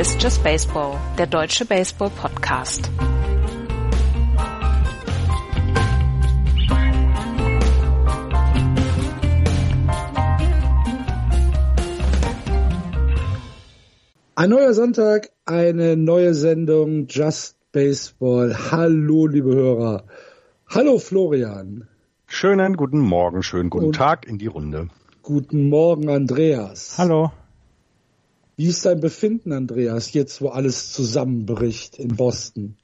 Ist Just Baseball, der deutsche Baseball-Podcast. Ein neuer Sonntag, eine neue Sendung Just Baseball. Hallo, liebe Hörer. Hallo, Florian. Schönen guten Morgen, schönen guten Und Tag in die Runde. Guten Morgen, Andreas. Hallo. Wie ist dein Befinden, Andreas, jetzt wo alles zusammenbricht in Boston?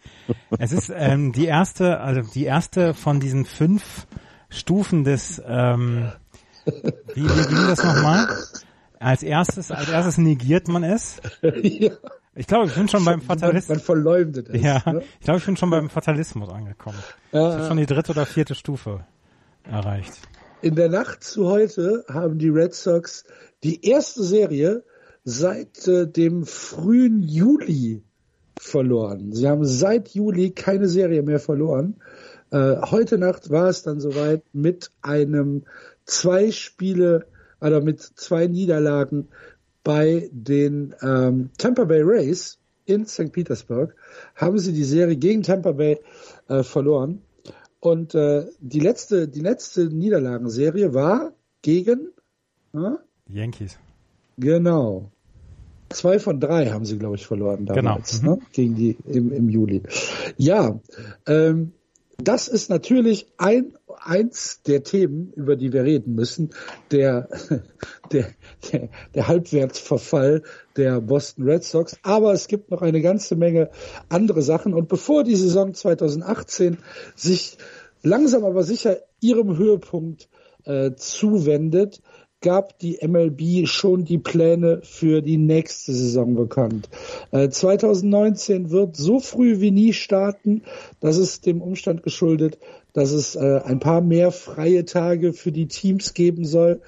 Es ist ähm, die erste, also die erste von diesen fünf Stufen des, ähm, wie, wie ging das nochmal? Als erstes, als erstes negiert man es. ja. Ich glaube, ich bin schon beim Fatalismus. Man, verleumdet es. Ja, ne? ich glaube, ich bin schon beim Fatalismus angekommen. Ja, ich habe schon die dritte oder vierte Stufe erreicht. In der Nacht zu heute haben die Red Sox die erste Serie seit äh, dem frühen Juli verloren. Sie haben seit Juli keine Serie mehr verloren. Äh, heute Nacht war es dann soweit mit einem zwei Spiele oder mit zwei Niederlagen bei den ähm, Tampa Bay Rays in St. Petersburg haben sie die Serie gegen Tampa Bay äh, verloren. Und äh, die letzte, die letzte Niederlagenserie war gegen äh? Yankees. Genau. Zwei von drei haben sie, glaube ich, verloren damals, genau. mhm. ne? gegen die im, im Juli. Ja, ähm, das ist natürlich ein eins der Themen, über die wir reden müssen, der, der, der, der Halbwertsverfall der Boston Red Sox. Aber es gibt noch eine ganze Menge andere Sachen. Und bevor die Saison 2018 sich langsam aber sicher ihrem Höhepunkt äh, zuwendet, gab die MLB schon die Pläne für die nächste Saison bekannt. Äh, 2019 wird so früh wie nie starten. Das ist dem Umstand geschuldet, dass es äh, ein paar mehr freie Tage für die Teams geben soll.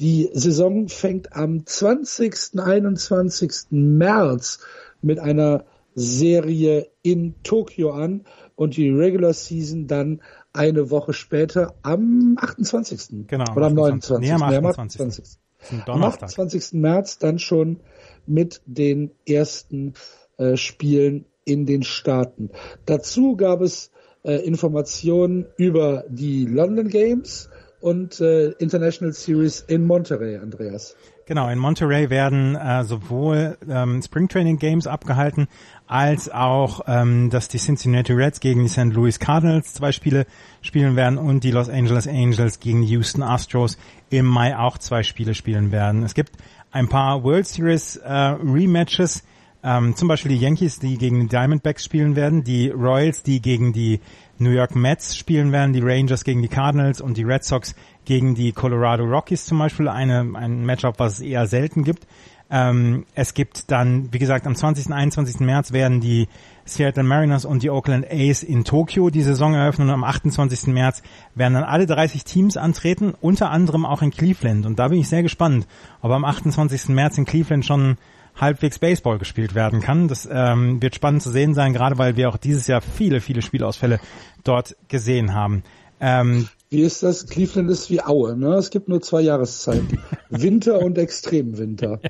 Die Saison fängt am 20. 21. März mit einer Serie in Tokio an und die Regular Season dann eine Woche später am 28. Genau. Oder am 29. Nee, am 28. 28. Am 28. März dann schon mit den ersten äh, Spielen in den Staaten. Dazu gab es äh, Informationen über die London Games und äh, International Series in Monterey, Andreas. Genau, in Monterey werden äh, sowohl ähm, Spring Training Games abgehalten, als auch, ähm, dass die Cincinnati Reds gegen die St. Louis Cardinals zwei Spiele spielen werden und die Los Angeles Angels gegen die Houston Astros im Mai auch zwei Spiele spielen werden. Es gibt ein paar World Series äh, Rematches, ähm, zum Beispiel die Yankees, die gegen die Diamondbacks spielen werden, die Royals, die gegen die New York Mets spielen werden, die Rangers gegen die Cardinals und die Red Sox gegen die Colorado Rockies zum Beispiel, eine, ein Matchup, was es eher selten gibt. Ähm, es gibt dann, wie gesagt, am 20. und 21. März werden die Seattle Mariners und die Oakland A's in Tokio die Saison eröffnen und am 28. März werden dann alle 30 Teams antreten, unter anderem auch in Cleveland. Und da bin ich sehr gespannt, ob am 28. März in Cleveland schon halbwegs Baseball gespielt werden kann. Das ähm, wird spannend zu sehen sein, gerade weil wir auch dieses Jahr viele, viele Spielausfälle dort gesehen haben. Ähm, wie ist das? Cleveland ist wie Aue, ne? Es gibt nur zwei Jahreszeiten. Winter und Extremwinter.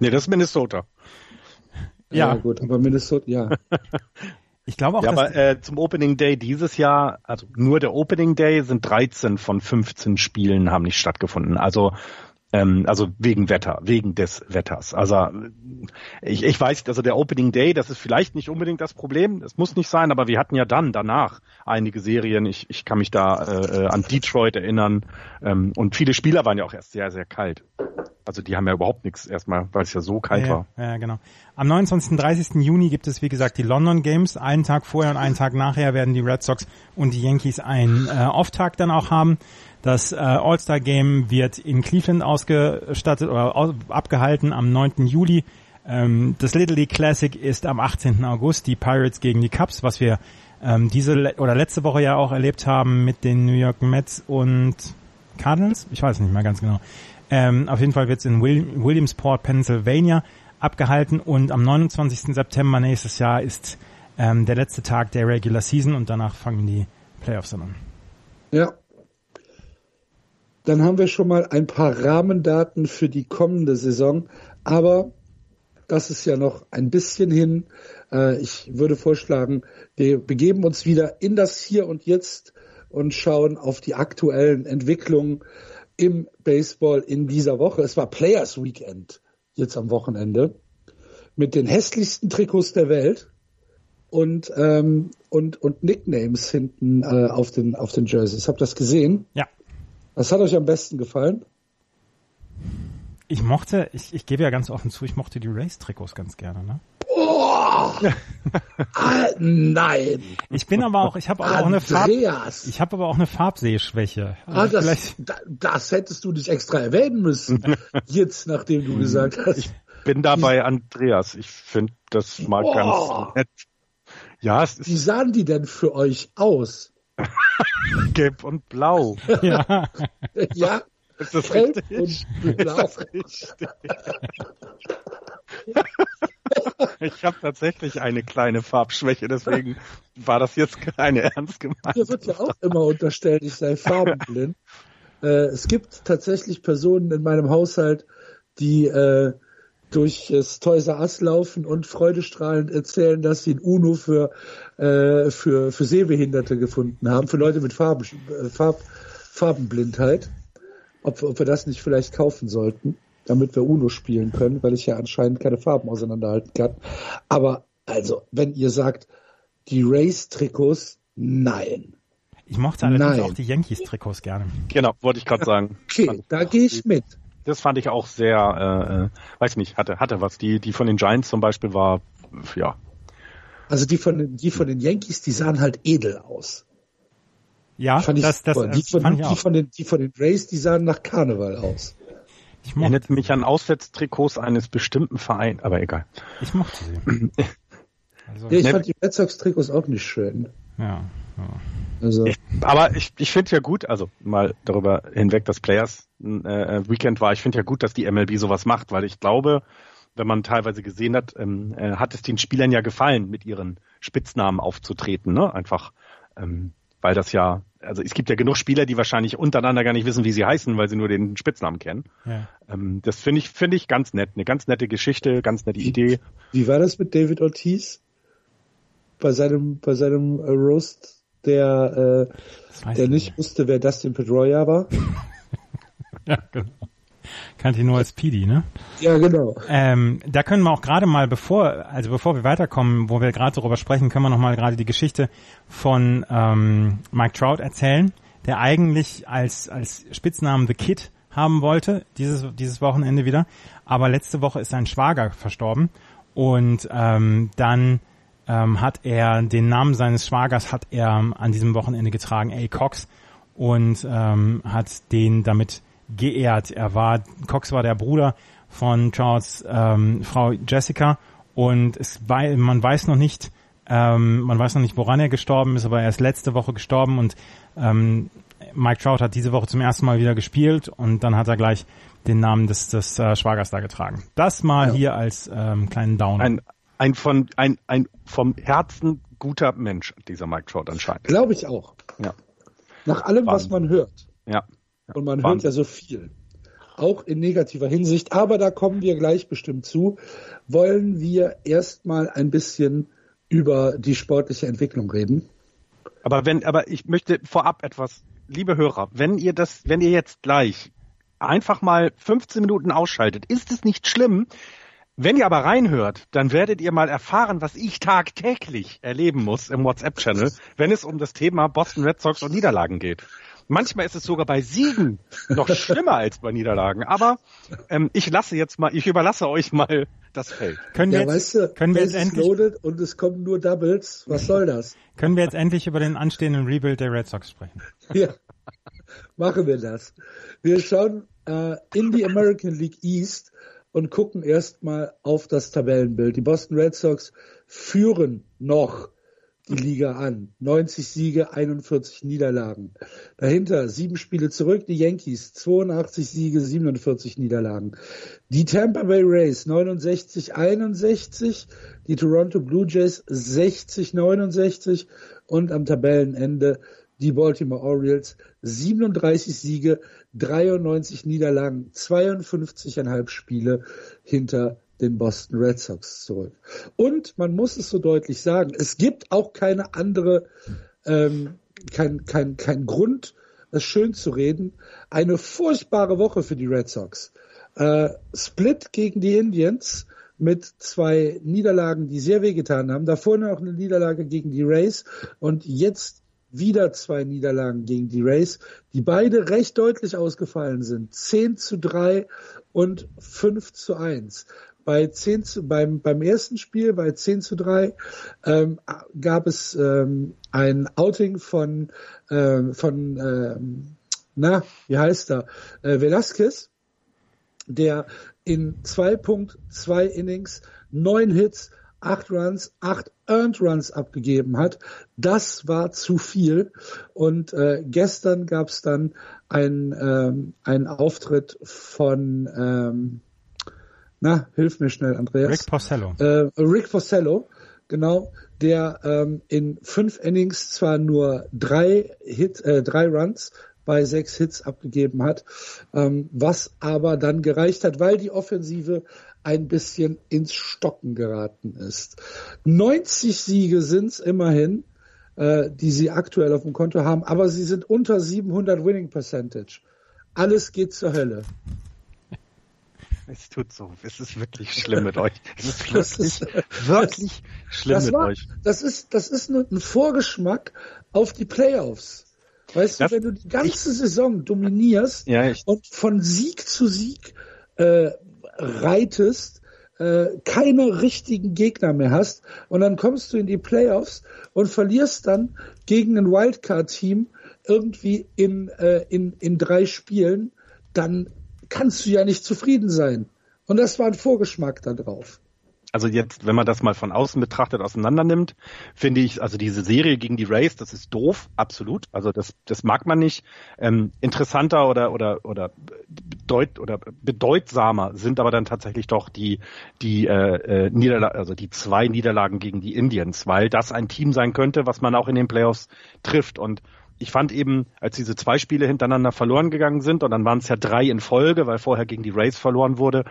nee, das ist Minnesota. Ja. ja, gut, aber Minnesota, ja. Ich glaube auch, ja, aber äh, zum Opening Day dieses Jahr, also nur der Opening Day sind 13 von 15 Spielen haben nicht stattgefunden. Also ähm, also wegen Wetter, wegen des Wetters. Also ich, ich weiß, also der Opening Day, das ist vielleicht nicht unbedingt das Problem, es muss nicht sein, aber wir hatten ja dann danach einige Serien. Ich, ich kann mich da äh, an Detroit erinnern ähm, und viele Spieler waren ja auch erst sehr, sehr kalt. Also die haben ja überhaupt nichts erstmal, weil es ja so kalt ja, war. Ja, genau. Am 29. und 30. Juni gibt es, wie gesagt, die London Games. Einen Tag vorher und einen Tag nachher werden die Red Sox und die Yankees einen äh, Off-Tag dann auch haben. Das äh, All-Star Game wird in Cleveland ausgestattet oder abgehalten am 9. Juli. Ähm, das Little League Classic ist am 18. August, die Pirates gegen die Cubs, was wir ähm, diese oder letzte Woche ja auch erlebt haben mit den New York Mets und Cardinals. Ich weiß nicht mehr ganz genau. Ähm, auf jeden Fall wird es in Will Williamsport, Pennsylvania abgehalten und am 29. September nächstes Jahr ist ähm, der letzte Tag der Regular Season und danach fangen die Playoffs an. Ja, dann haben wir schon mal ein paar Rahmendaten für die kommende Saison. Aber Das ist ja noch ein bisschen hin. Äh, ich würde vorschlagen, wir begeben uns wieder in das Hier und Jetzt und schauen auf die aktuellen Entwicklungen im Baseball in dieser Woche. Es war Players Weekend jetzt am Wochenende mit den hässlichsten Trikots der Welt und ähm, und und Nicknames hinten äh, auf den auf den Jerseys. Habt ihr das gesehen? Ja. Was hat euch am besten gefallen? Ich mochte, ich, ich gebe ja ganz offen zu, ich mochte die Race-Trikots ganz gerne, ne? Oh, ah, nein. Ich bin aber auch, ich habe aber auch eine Farb, ich habe aber auch eine Farbsehschwäche. Also ah, das, das hättest du nicht extra erwähnen müssen. Jetzt, nachdem du gesagt hast. Ich bin dabei Andreas. Ich finde das mal oh. ganz nett. Ja, es ist Wie sahen die denn für euch aus? Gelb und blau. Ja. ja. Ist das Gelb richtig? und blau. Ist das richtig? ich habe tatsächlich eine kleine Farbschwäche, deswegen war das jetzt keine ernst gemeint. Mir wird ja auch immer unterstellt, ich sei farbenblind. äh, es gibt tatsächlich Personen in meinem Haushalt, die äh, durch das Toys R Us laufen und freudestrahlend erzählen, dass sie ein UNO für, äh, für, für Sehbehinderte gefunden haben, für Leute mit Farben, äh, Farb, Farbenblindheit. Ob, ob wir das nicht vielleicht kaufen sollten damit wir Uno spielen können, weil ich ja anscheinend keine Farben auseinanderhalten kann. Aber also, wenn ihr sagt, die Race-Trikots, nein. Ich mochte allerdings nein. auch die Yankees-Trikots gerne. Genau, wollte ich gerade sagen. Okay, da gehe ich mit. Das fand ich auch sehr, äh, weiß nicht, hatte, hatte was. Die, die von den Giants zum Beispiel war, ja. Also die von den, die von den Yankees, die sahen halt edel aus. Ja, fand ich das, das, die, von, fand ich die, von den, die von den Rays, die sahen nach Karneval aus. Ich mochte Erinnert mich an Auswärtstrikots eines bestimmten Vereins, aber egal. Ich mochte sie. also, ja, ich fand die Red Sox Trikots auch nicht schön. Ja. ja. Also. Ich, aber ich, ich finde ja gut, also mal darüber hinweg, dass Players äh, Weekend war, ich finde ja gut, dass die MLB sowas macht, weil ich glaube, wenn man teilweise gesehen hat, ähm, äh, hat es den Spielern ja gefallen, mit ihren Spitznamen aufzutreten, ne? Einfach, ähm, weil das ja also es gibt ja genug Spieler, die wahrscheinlich untereinander gar nicht wissen, wie sie heißen, weil sie nur den Spitznamen kennen. Ja. Ähm, das finde ich, finde ich ganz nett. Eine ganz nette Geschichte, ganz nette Idee. Wie war das mit David Ortiz? Bei seinem, bei seinem äh, Roast, der, äh, der nicht wusste, wer Dustin Pedroia war? ja, genau kannte ihn nur als Pidi, ne? Ja, genau. Ähm, da können wir auch gerade mal, bevor, also bevor wir weiterkommen, wo wir gerade darüber sprechen, können wir noch mal gerade die Geschichte von ähm, Mike Trout erzählen, der eigentlich als als Spitznamen The Kid haben wollte, dieses dieses Wochenende wieder, aber letzte Woche ist sein Schwager verstorben und ähm, dann ähm, hat er den Namen seines Schwagers hat er an diesem Wochenende getragen, A. Cox und ähm, hat den damit geehrt. Er war, Cox war der Bruder von Charles ähm, Frau Jessica und es, man weiß noch nicht, ähm, man weiß noch nicht, woran er gestorben ist, aber er ist letzte Woche gestorben und ähm, Mike Trout hat diese Woche zum ersten Mal wieder gespielt und dann hat er gleich den Namen des, des äh, Schwagers da getragen. Das mal ja. hier als ähm, kleinen Down. Ein, ein, von, ein, ein vom Herzen guter Mensch, dieser Mike Trout anscheinend. Glaube ich auch. Ja. Nach allem, Wahnsinn. was man hört. Ja. Und man Wahnsinn. hört ja so viel. Auch in negativer Hinsicht. Aber da kommen wir gleich bestimmt zu. Wollen wir erstmal ein bisschen über die sportliche Entwicklung reden? Aber wenn, aber ich möchte vorab etwas, liebe Hörer, wenn ihr das, wenn ihr jetzt gleich einfach mal 15 Minuten ausschaltet, ist es nicht schlimm. Wenn ihr aber reinhört, dann werdet ihr mal erfahren, was ich tagtäglich erleben muss im WhatsApp-Channel, wenn es um das Thema Boston Red Sox und Niederlagen geht. Manchmal ist es sogar bei Siegen noch schlimmer als bei Niederlagen. Aber ähm, ich lasse jetzt mal, ich überlasse euch mal das Feld. Können wir ja, jetzt, weißt du, können wir jetzt endlich und es kommen nur Doubles. Was soll das? Können wir jetzt endlich über den anstehenden Rebuild der Red Sox sprechen? Ja, machen wir das. Wir schauen äh, in die American League East und gucken erstmal auf das Tabellenbild. Die Boston Red Sox führen noch die Liga an. 90 Siege, 41 Niederlagen. Dahinter sieben Spiele zurück, die Yankees, 82 Siege, 47 Niederlagen. Die Tampa Bay Rays 69, 61, die Toronto Blue Jays 60, 69 und am Tabellenende die Baltimore Orioles 37 Siege, 93 Niederlagen, 52,5 Spiele hinter den Boston Red Sox zurück. Und man muss es so deutlich sagen, es gibt auch keine andere, ähm, kein, kein, kein Grund, es schön zu reden. Eine furchtbare Woche für die Red Sox. Äh, Split gegen die Indians mit zwei Niederlagen, die sehr wehgetan haben. Davor noch eine Niederlage gegen die Rays und jetzt wieder zwei Niederlagen gegen die Rays, die beide recht deutlich ausgefallen sind. 10 zu 3 und 5 zu 1. Bei 10 zu, beim, beim ersten Spiel, bei 10 zu 3, ähm, gab es ähm, ein Outing von, ähm, von ähm, na, wie heißt er, äh, Velasquez, der in 2.2 Innings neun Hits, acht Runs, acht Earned Runs abgegeben hat. Das war zu viel. Und äh, gestern gab es dann ein, ähm, einen Auftritt von, ähm, na, hilf mir schnell, Andreas. Rick Porcello. Äh, Rick Porcello, genau, der ähm, in fünf Innings zwar nur drei Hit, äh, drei Runs bei sechs Hits abgegeben hat, ähm, was aber dann gereicht hat, weil die Offensive ein bisschen ins Stocken geraten ist. 90 Siege sind es immerhin, äh, die sie aktuell auf dem Konto haben, aber sie sind unter 700 Winning Percentage. Alles geht zur Hölle. Es tut so. Es ist wirklich schlimm mit euch. Es ist wirklich, ist, wirklich das, schlimm das mit war, euch. Das ist, das ist nur ein Vorgeschmack auf die Playoffs. Weißt das, du, wenn du die ganze ich, Saison dominierst ja, ich, und von Sieg zu Sieg äh, reitest, äh, keine richtigen Gegner mehr hast und dann kommst du in die Playoffs und verlierst dann gegen ein Wildcard-Team irgendwie in, äh, in, in drei Spielen, dann kannst du ja nicht zufrieden sein. Und das war ein Vorgeschmack darauf also jetzt, wenn man das mal von außen betrachtet, auseinander nimmt, finde ich, also diese Serie gegen die Rays, das ist doof, absolut. Also das, das mag man nicht. Ähm, interessanter oder oder oder bedeut oder bedeutsamer sind aber dann tatsächlich doch die die äh, äh, Niederlagen, also die zwei Niederlagen gegen die Indians, weil das ein Team sein könnte, was man auch in den Playoffs trifft und ich fand eben, als diese zwei Spiele hintereinander verloren gegangen sind, und dann waren es ja drei in Folge, weil vorher gegen die Rays verloren wurde,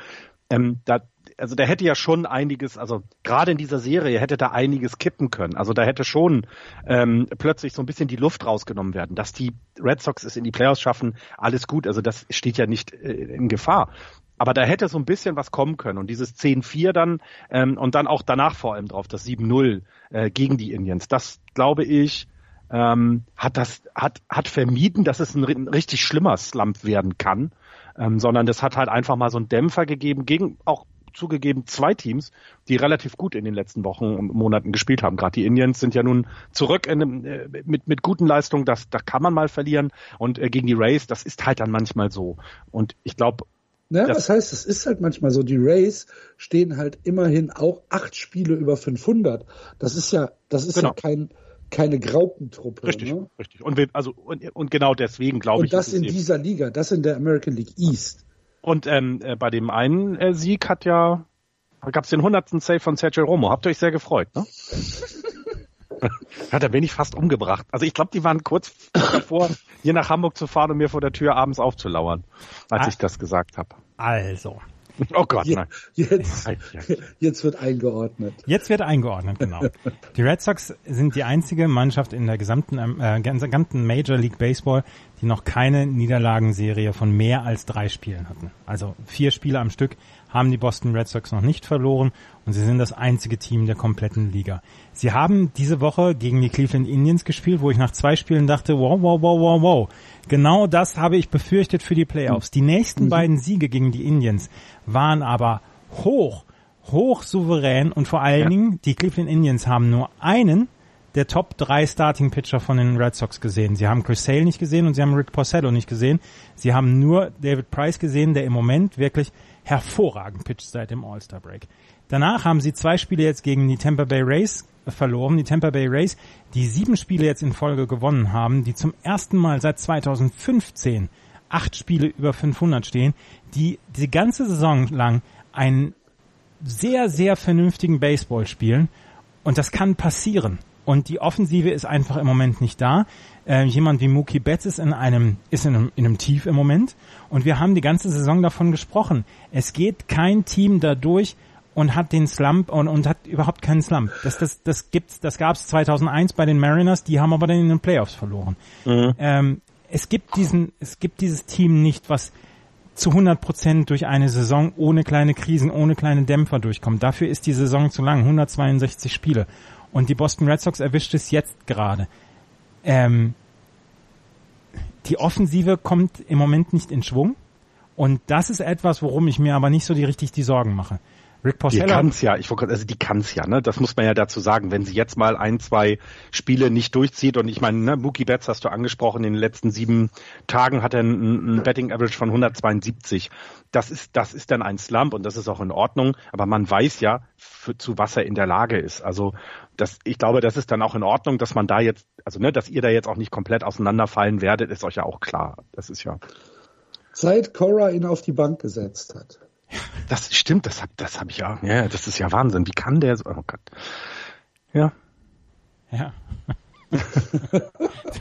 ähm, da, also da hätte ja schon einiges, also gerade in dieser Serie hätte da einiges kippen können. Also da hätte schon ähm, plötzlich so ein bisschen die Luft rausgenommen werden. Dass die Red Sox es in die Playoffs schaffen, alles gut. Also das steht ja nicht äh, in Gefahr. Aber da hätte so ein bisschen was kommen können. Und dieses 10-4 dann ähm, und dann auch danach vor allem drauf, das 7-0 äh, gegen die Indians, das glaube ich, ähm, hat das hat hat vermieden, dass es ein, ein richtig schlimmer Slump werden kann, ähm, sondern das hat halt einfach mal so einen Dämpfer gegeben gegen auch zugegeben zwei Teams, die relativ gut in den letzten Wochen und Monaten gespielt haben. Gerade die Indians sind ja nun zurück in, äh, mit, mit guten Leistungen, das, da kann man mal verlieren. Und äh, gegen die Rays, das ist halt dann manchmal so. Und ich glaube, na, das was heißt, es ist halt manchmal so, die Rays stehen halt immerhin auch acht Spiele über 500. Das ist ja, das ist genau. ja kein, keine Graupentruppe. Richtig, ne? richtig. Und, wir, also, und, und genau deswegen glaube ich. Und das in dieser Liga, das in der American League East. Und ähm, äh, bei dem einen äh, Sieg hat ja, gab es den 100. Save von Sergio Romo. Habt ihr euch sehr gefreut, ne? ja, da bin ich fast umgebracht. Also ich glaube, die waren kurz davor, hier nach Hamburg zu fahren und mir vor der Tür abends aufzulauern, als ah. ich das gesagt habe. Also, Oh Gott, nein. Jetzt, jetzt wird eingeordnet. Jetzt wird eingeordnet, genau. Die Red Sox sind die einzige Mannschaft in der gesamten, äh, gesamten Major League Baseball, die noch keine Niederlagenserie von mehr als drei Spielen hatten. Also vier Spiele am Stück haben die Boston Red Sox noch nicht verloren und sie sind das einzige Team der kompletten Liga. Sie haben diese Woche gegen die Cleveland Indians gespielt, wo ich nach zwei Spielen dachte, wow, wow, wow, wow, wow. Genau das habe ich befürchtet für die Playoffs. Die nächsten mhm. beiden Siege gegen die Indians waren aber hoch, hoch souverän und vor allen ja. Dingen die Cleveland Indians haben nur einen der Top 3 Starting Pitcher von den Red Sox gesehen. Sie haben Chris Sale nicht gesehen und sie haben Rick Porcello nicht gesehen. Sie haben nur David Price gesehen, der im Moment wirklich hervorragend pitcht seit dem All-Star Break. Danach haben sie zwei Spiele jetzt gegen die Tampa Bay Rays verloren. Die Tampa Bay Rays, die sieben Spiele jetzt in Folge gewonnen haben, die zum ersten Mal seit 2015 acht Spiele über 500 stehen, die die ganze Saison lang einen sehr, sehr vernünftigen Baseball spielen. Und das kann passieren. Und die Offensive ist einfach im Moment nicht da. Äh, jemand wie Mookie Betts ist in einem, ist in einem, in einem Tief im Moment. Und wir haben die ganze Saison davon gesprochen. Es geht kein Team dadurch, und hat den Slump und, und hat überhaupt keinen Slump. Das, das, das gibt's, das gab's 2001 bei den Mariners, die haben aber dann in den Playoffs verloren. Mhm. Ähm, es gibt diesen, es gibt dieses Team nicht, was zu 100 Prozent durch eine Saison ohne kleine Krisen, ohne kleine Dämpfer durchkommt. Dafür ist die Saison zu lang, 162 Spiele. Und die Boston Red Sox erwischt es jetzt gerade. Ähm, die Offensive kommt im Moment nicht in Schwung. Und das ist etwas, worum ich mir aber nicht so die richtig die Sorgen mache. Rick Porcello. Die kann's ja, ich also die kann's ja, ne? Das muss man ja dazu sagen. Wenn sie jetzt mal ein, zwei Spiele nicht durchzieht und ich meine, ne, Mookie Betts hast du angesprochen, in den letzten sieben Tagen hat er ein, ein Betting Average von 172. Das ist, das ist dann ein Slump und das ist auch in Ordnung. Aber man weiß ja, für, zu was er in der Lage ist. Also das, ich glaube, das ist dann auch in Ordnung, dass man da jetzt, also ne, dass ihr da jetzt auch nicht komplett auseinanderfallen werdet, ist euch ja auch klar. Das ist ja. Seit Cora ihn auf die Bank gesetzt hat. Das stimmt, das habe das hab ich ja. Ja, das ist ja Wahnsinn. Wie kann der so? Oh Gott. Ja. Ja.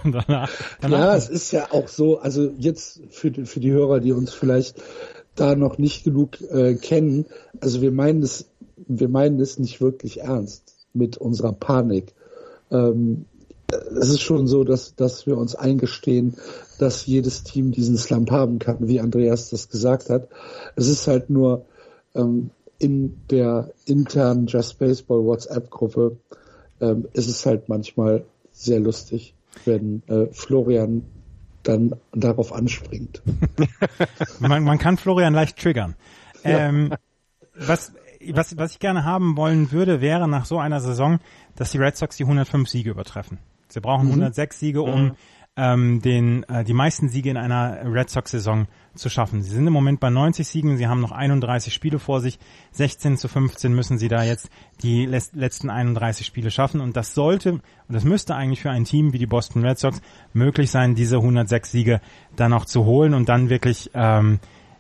danach, danach ja, es ist ja auch so, also jetzt für, für die Hörer, die uns vielleicht da noch nicht genug äh, kennen, also wir meinen es, wir meinen es nicht wirklich ernst mit unserer Panik. Ähm, es ist schon so, dass, dass wir uns eingestehen, dass jedes Team diesen Slump haben kann, wie Andreas das gesagt hat. Es ist halt nur ähm, in der internen Just Baseball WhatsApp-Gruppe ähm, ist es halt manchmal sehr lustig, wenn äh, Florian dann darauf anspringt. man, man kann Florian leicht triggern. Ja. Ähm, was, was, was ich gerne haben wollen würde, wäre nach so einer Saison, dass die Red Sox die 105 Siege übertreffen. Sie brauchen mhm. 106 Siege, um mhm. ähm, den, äh, die meisten Siege in einer Red Sox-Saison zu schaffen. Sie sind im Moment bei 90 Siegen, sie haben noch 31 Spiele vor sich. 16 zu 15 müssen sie da jetzt die letzten 31 Spiele schaffen. Und das sollte, und das müsste eigentlich für ein Team wie die Boston Red Sox möglich sein, diese 106 Siege dann noch zu holen und dann wirklich, ähm,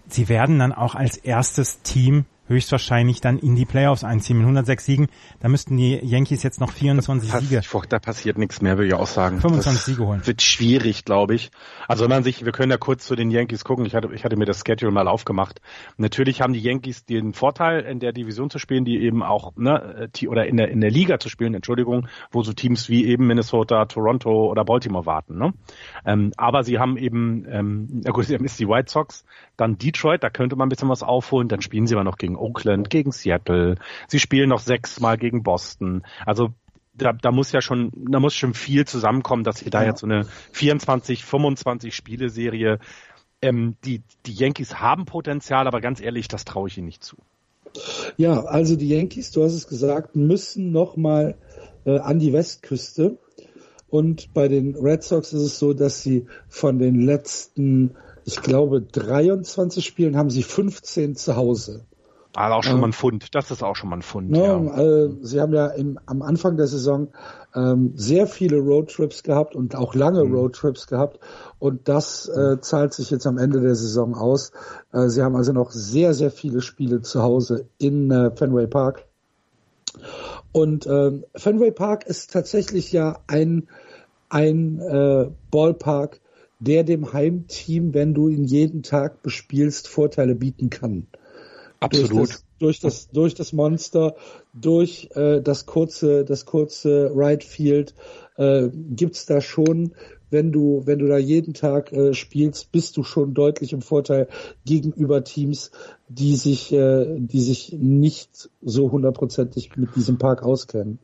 sie werden dann auch als erstes Team höchstwahrscheinlich dann in die Playoffs einziehen. Mit 106 Siegen, da müssten die Yankees jetzt noch 24 da Siege. Da passiert nichts mehr, würde ich auch sagen. 25 das Siege holen. Wird schwierig, glaube ich. Also wenn man sich, wir können ja kurz zu den Yankees gucken. Ich hatte, ich hatte mir das Schedule mal aufgemacht. Natürlich haben die Yankees den Vorteil, in der Division zu spielen, die eben auch, ne, oder in der, in der Liga zu spielen, Entschuldigung, wo so Teams wie eben Minnesota, Toronto oder Baltimore warten, ne? Ähm, aber sie haben eben, ähm, na gut, sie haben ist die White Sox, dann Detroit, da könnte man ein bisschen was aufholen, dann spielen sie aber noch gegen gegen Oakland, gegen Seattle. Sie spielen noch sechsmal gegen Boston. Also da, da muss ja schon, da muss schon viel zusammenkommen, dass sie da ja. jetzt so eine 24, 25 Spiele-Serie, ähm, die, die Yankees haben Potenzial, aber ganz ehrlich, das traue ich ihnen nicht zu. Ja, also die Yankees, du hast es gesagt, müssen nochmal äh, an die Westküste. Und bei den Red Sox ist es so, dass sie von den letzten, ich glaube, 23 Spielen haben sie 15 zu Hause. Also auch schon ähm, mal ein Fund. Das ist auch schon mal ein Fund. Ne, ja. Äh, Sie haben ja im, am Anfang der Saison ähm, sehr viele Roadtrips gehabt und auch lange mhm. Roadtrips gehabt. Und das äh, zahlt sich jetzt am Ende der Saison aus. Äh, Sie haben also noch sehr, sehr viele Spiele zu Hause in äh, Fenway Park. Und äh, Fenway Park ist tatsächlich ja ein, ein äh, Ballpark, der dem Heimteam, wenn du ihn jeden Tag bespielst, Vorteile bieten kann. Absolut. Durch das, durch das, durch das Monster, durch äh, das kurze, das kurze Right Field äh, gibt's da schon, wenn du, wenn du da jeden Tag äh, spielst, bist du schon deutlich im Vorteil gegenüber Teams, die sich, äh, die sich nicht so hundertprozentig mit diesem Park auskennen.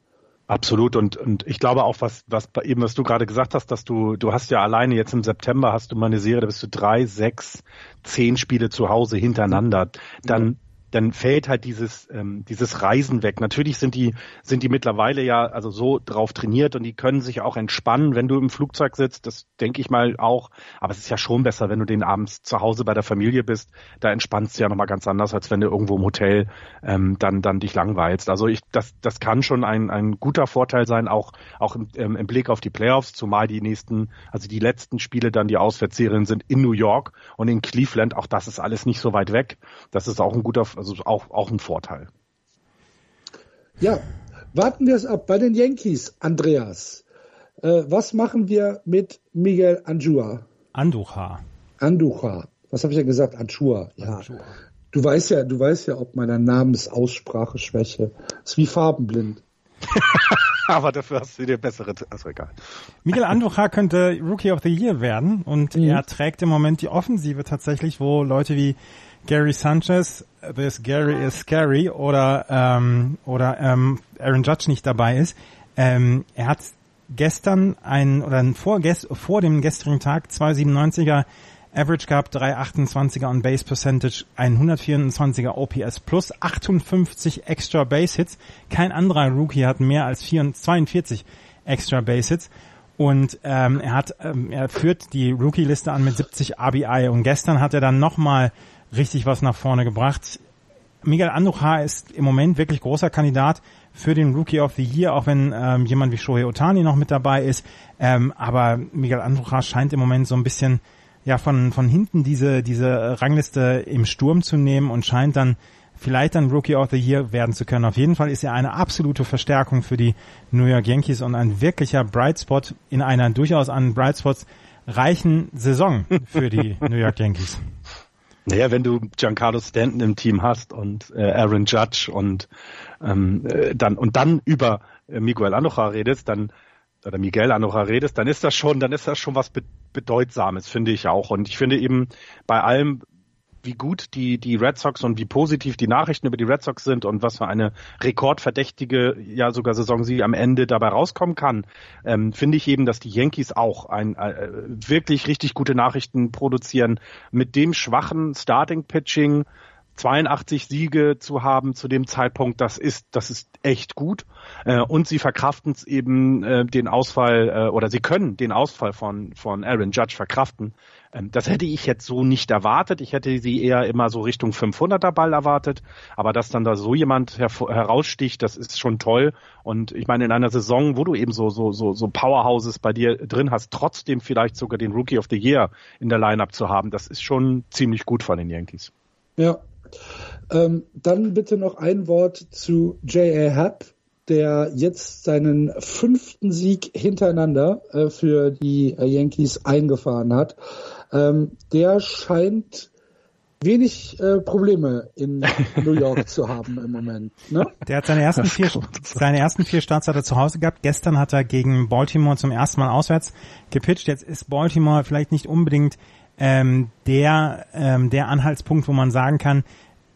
Absolut und und ich glaube auch was was eben was du gerade gesagt hast, dass du du hast ja alleine jetzt im September hast du mal eine Serie, da bist du drei, sechs, zehn Spiele zu Hause hintereinander. Dann dann fällt halt dieses ähm, dieses Reisen weg. Natürlich sind die sind die mittlerweile ja also so drauf trainiert und die können sich auch entspannen, wenn du im Flugzeug sitzt. Das denke ich mal auch. Aber es ist ja schon besser, wenn du den abends zu Hause bei der Familie bist. Da entspannst du ja nochmal ganz anders, als wenn du irgendwo im Hotel ähm, dann dann dich langweilst. Also ich das das kann schon ein ein guter Vorteil sein, auch auch im, ähm, im Blick auf die Playoffs, zumal die nächsten also die letzten Spiele dann die Auswärtsserien sind in New York und in Cleveland. Auch das ist alles nicht so weit weg. Das ist auch ein guter also auch, auch ein Vorteil. Ja, warten wir es ab. Bei den Yankees, Andreas, äh, was machen wir mit Miguel Anjua? Andujar. Andujar. Was habe ich ja gesagt? Anjua. Ja. Anjua. Du weißt ja, du weißt ja, ob meiner Namensaussprache schwäche. Ist wie farbenblind. Aber dafür hast du dir bessere, also egal. Miguel Andujar könnte Rookie of the Year werden und mhm. er trägt im Moment die Offensive tatsächlich, wo Leute wie Gary Sanchez, this Gary is scary oder ähm, oder ähm, Aaron Judge nicht dabei ist. Ähm, er hat gestern ein oder vor, vor dem gestrigen Tag 297er Average gehabt, 328er on Base Percentage, ein 124er OPS plus 58 extra Base Hits. Kein anderer Rookie hat mehr als 42 extra Base Hits. Und ähm, er hat, ähm, er führt die Rookie-Liste an mit 70 RBI und gestern hat er dann nochmal richtig was nach vorne gebracht. Miguel Andujar ist im Moment wirklich großer Kandidat für den Rookie of the Year, auch wenn ähm, jemand wie Shohei Otani noch mit dabei ist. Ähm, aber Miguel Andujar scheint im Moment so ein bisschen ja von, von hinten diese, diese Rangliste im Sturm zu nehmen und scheint dann vielleicht dann Rookie of the Year werden zu können. Auf jeden Fall ist er eine absolute Verstärkung für die New York Yankees und ein wirklicher Brightspot in einer durchaus an Brightspots reichen Saison für die New York Yankees. Naja, wenn du Giancarlo Stanton im Team hast und äh, Aaron Judge und ähm, äh, dann und dann über äh, Miguel Andujar redest, dann oder Miguel Anoja redest, dann ist das schon, dann ist das schon was Bedeutsames, finde ich auch. Und ich finde eben bei allem, wie gut die, die Red Sox und wie positiv die Nachrichten über die Red Sox sind und was für eine rekordverdächtige, ja sogar Saison sie am Ende dabei rauskommen kann, ähm, finde ich eben, dass die Yankees auch ein, äh, wirklich richtig gute Nachrichten produzieren mit dem schwachen Starting Pitching, 82 Siege zu haben zu dem Zeitpunkt, das ist, das ist echt gut. Äh, und sie verkraften es eben äh, den Ausfall äh, oder sie können den Ausfall von, von Aaron Judge verkraften. Ähm, das hätte ich jetzt so nicht erwartet. Ich hätte sie eher immer so Richtung 500er Ball erwartet. Aber dass dann da so jemand her heraussticht, das ist schon toll. Und ich meine, in einer Saison, wo du eben so, so, so, so Powerhouses bei dir drin hast, trotzdem vielleicht sogar den Rookie of the Year in der Lineup zu haben, das ist schon ziemlich gut von den Yankees. Ja, ähm, dann bitte noch ein Wort zu J.A. Happ, der jetzt seinen fünften Sieg hintereinander äh, für die äh, Yankees eingefahren hat. Ähm, der scheint wenig äh, Probleme in New York zu haben im Moment. Ne? Der hat seine ersten vier, seine ersten vier Starts hat er zu Hause gehabt. Gestern hat er gegen Baltimore zum ersten Mal auswärts gepitcht. Jetzt ist Baltimore vielleicht nicht unbedingt ähm, der, ähm, der Anhaltspunkt, wo man sagen kann,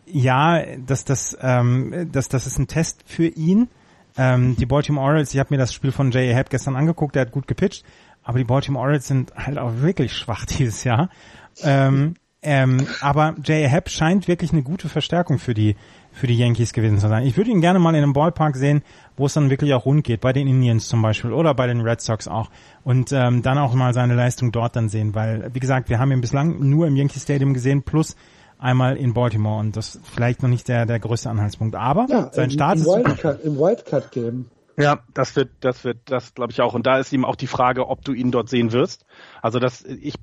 ja, dass das, ähm, das, das ist ein Test für ihn. Ähm, die Baltimore Orioles, ich habe mir das Spiel von J.A. Happ gestern angeguckt, der hat gut gepitcht, aber die Baltimore Orioles sind halt auch wirklich schwach dieses Jahr. Ähm, ähm, aber J.A. Happ scheint wirklich eine gute Verstärkung für die für die Yankees gewesen zu sein. Ich würde ihn gerne mal in einem Ballpark sehen, wo es dann wirklich auch rund geht, bei den Indians zum Beispiel oder bei den Red Sox auch und ähm, dann auch mal seine Leistung dort dann sehen, weil wie gesagt, wir haben ihn bislang nur im Yankee Stadium gesehen plus einmal in Baltimore und das ist vielleicht noch nicht der der größte Anhaltspunkt, aber ja, sein Start ist Wildcard, im Wildcard Game. Ja, das wird, das wird, das glaube ich auch. Und da ist ihm auch die Frage, ob du ihn dort sehen wirst. Also das, ich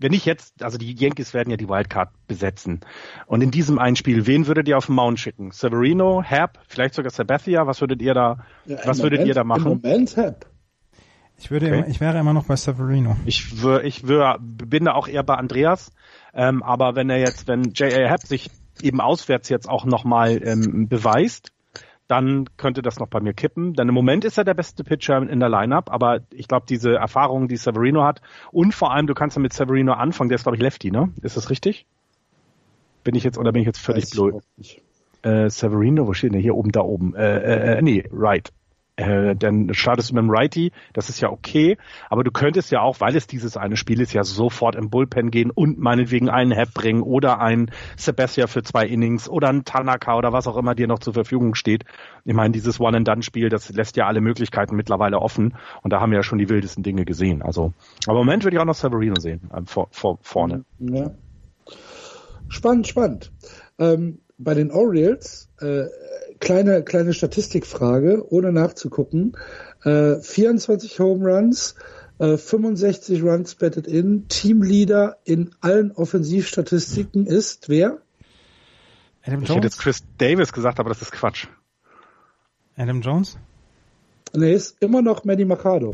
wenn ich jetzt, also die Yankees werden ja die Wildcard besetzen. Und in diesem einen Spiel, wen würdet ihr auf den Mount schicken? Severino, Herb, vielleicht sogar Sabathia? Was würdet ihr da, ja, was würdet Moment, ihr da machen? Im Moment Herb. Ich würde, okay. ich wäre immer noch bei Severino. Ich würde, ich würde, bin da auch eher bei Andreas. Ähm, aber wenn er jetzt, wenn J.A. Herb sich eben auswärts jetzt auch nochmal ähm, beweist, dann könnte das noch bei mir kippen. Denn im Moment ist er der beste Pitcher in der Lineup, aber ich glaube, diese Erfahrung, die Severino hat und vor allem, du kannst ja mit Severino anfangen, der ist, glaube ich, Lefty, ne? Ist das richtig? Bin ich jetzt, oder bin ich jetzt völlig blöd? Äh, Severino, wo steht der? Hier oben, da oben. Äh, äh, äh nee, right äh, dann startest du mit dem Righty, das ist ja okay, aber du könntest ja auch, weil es dieses eine Spiel ist, ja sofort im Bullpen gehen und meinetwegen einen Hep bringen oder einen Sebastian für zwei Innings oder einen Tanaka oder was auch immer dir noch zur Verfügung steht. Ich meine, dieses One-and-Done-Spiel, das lässt ja alle Möglichkeiten mittlerweile offen und da haben wir ja schon die wildesten Dinge gesehen. Also, aber im Moment würde ich auch noch Severino sehen, äh, vor, vor, vorne. Ja. Spannend, spannend. Ähm, bei den Orioles äh, kleine, kleine Statistikfrage, ohne nachzugucken. Äh, 24 Home Runs, äh, 65 Runs batted in. Teamleader in allen Offensivstatistiken ist wer? Adam Jones? Ich hätte jetzt Chris Davis gesagt, aber das ist Quatsch. Adam Jones? Nee, ist immer noch Manny Machado.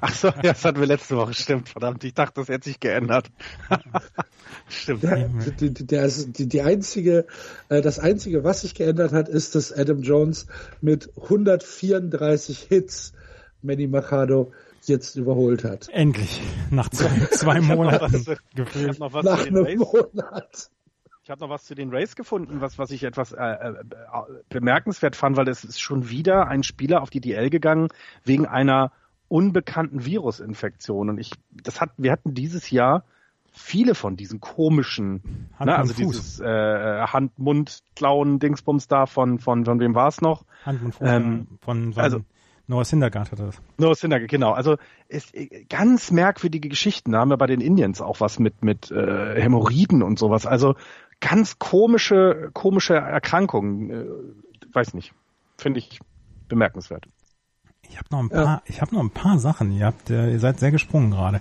Ach so, ja, das hatten wir letzte Woche, stimmt, verdammt. Ich dachte, das hätte sich geändert. stimmt. Der, die, der, die, die einzige, äh, das einzige, was sich geändert hat, ist, dass Adam Jones mit 134 Hits Manny Machado jetzt überholt hat. Endlich. Nach zwei, zwei Monaten. gefühlt. Nach einem Monat. Ich habe noch was zu den Rays gefunden, was, was ich etwas äh, äh, bemerkenswert fand, weil es ist schon wieder ein Spieler auf die DL gegangen wegen einer unbekannten Virusinfektion. Und ich, das hat, wir hatten dieses Jahr viele von diesen komischen, Hand ne, also dieses äh, Hand-Mund-Klauen-Dingsbums da von, von, von wem war es noch? Hand und Fuß ähm, von, von also, Noah Syndergaard hat das. Noah Syndergaard, genau. Also ist ganz merkwürdige Geschichten. Da haben wir bei den Indians auch was mit mit äh, Hämorrhoiden und sowas. Also ganz komische komische Erkrankungen. Äh, weiß nicht. Finde ich bemerkenswert. Ich habe noch ein paar. Ja. Ich habe noch ein paar Sachen. Ihr habt, äh, ihr seid sehr gesprungen gerade.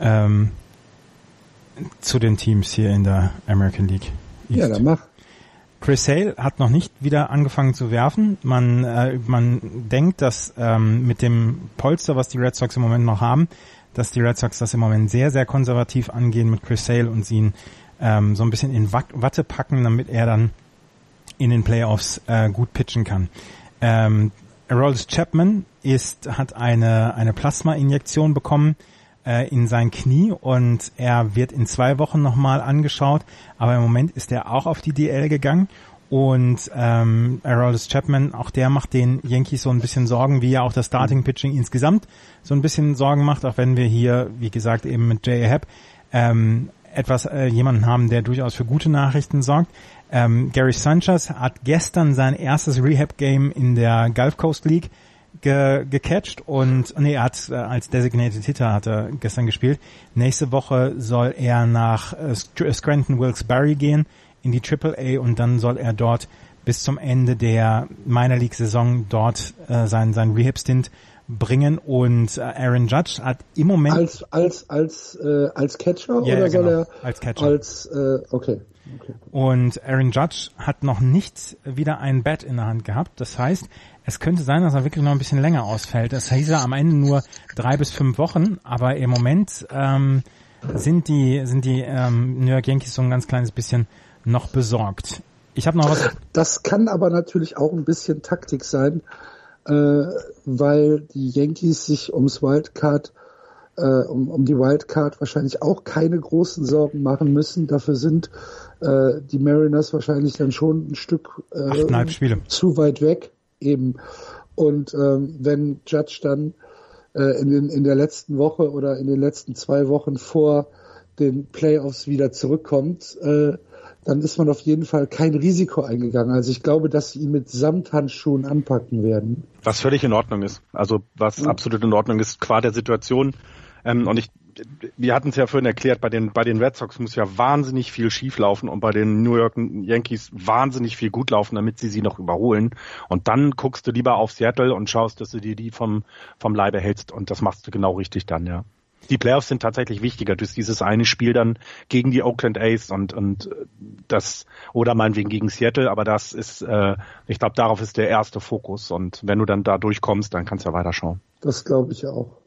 Ähm, zu den Teams hier in der American League. East. Ja, dann mach. Chris Sale hat noch nicht wieder angefangen zu werfen. Man, äh, man denkt, dass ähm, mit dem Polster, was die Red Sox im Moment noch haben, dass die Red Sox das im Moment sehr, sehr konservativ angehen mit Chris Sale und sie ihn ähm, so ein bisschen in Watte packen, damit er dann in den Playoffs äh, gut pitchen kann. Ähm, Aroldis Chapman ist, hat eine, eine Plasma-Injektion bekommen äh, in sein Knie und er wird in zwei Wochen nochmal angeschaut, aber im Moment ist er auch auf die DL gegangen und ähm, Aroldis Chapman, auch der macht den Yankees so ein bisschen Sorgen, wie ja auch das Starting Pitching insgesamt so ein bisschen Sorgen macht, auch wenn wir hier, wie gesagt, eben mit Jay Happ ähm, etwas äh, jemanden haben, der durchaus für gute Nachrichten sorgt. Ähm, Gary Sanchez hat gestern sein erstes Rehab-Game in der Gulf Coast League ge gecatcht und nee, er hat äh, als Designated Hitter hat er gestern gespielt. Nächste Woche soll er nach äh, Scranton Wilkes-Barre gehen in die Triple A und dann soll er dort bis zum Ende der Minor League Saison dort äh, sein sein Rehab Stint bringen und äh, Aaron Judge hat im Moment als als als äh, als Catcher ja, oder ja, soll genau, er als Catcher als äh, okay. okay. Und Aaron Judge hat noch nicht wieder ein Bat in der Hand gehabt. Das heißt, es könnte sein, dass er wirklich noch ein bisschen länger ausfällt. Das hieß ja am Ende nur drei bis fünf Wochen, aber im Moment ähm, sind die sind die ähm, New York Yankees so ein ganz kleines bisschen noch besorgt. Ich habe noch was. Das kann aber natürlich auch ein bisschen Taktik sein, äh, weil die Yankees sich ums Wildcard äh, um, um die Wildcard wahrscheinlich auch keine großen Sorgen machen müssen. Dafür sind äh, die Mariners wahrscheinlich dann schon ein Stück äh, zu weit weg eben. Und ähm, wenn Judge dann äh, in, den, in der letzten Woche oder in den letzten zwei Wochen vor den Playoffs wieder zurückkommt, äh, dann ist man auf jeden Fall kein Risiko eingegangen. Also ich glaube, dass sie ihn mit Samthandschuhen anpacken werden. Was völlig in Ordnung ist. Also was ja. absolut in Ordnung ist, qua der Situation. Ähm, und ich wir hatten es ja vorhin erklärt, bei den, bei den Red Sox muss ja wahnsinnig viel schieflaufen und bei den New York Yankees wahnsinnig viel gut laufen, damit sie sie noch überholen. Und dann guckst du lieber auf Seattle und schaust, dass du dir die vom, vom Leibe hältst. Und das machst du genau richtig dann, ja. Die Playoffs sind tatsächlich wichtiger durch dieses eine Spiel dann gegen die Oakland A's und, und das, oder meinetwegen gegen Seattle, aber das ist, äh, ich glaube, darauf ist der erste Fokus. Und wenn du dann da durchkommst, dann kannst du ja weiterschauen. Das glaube ich auch.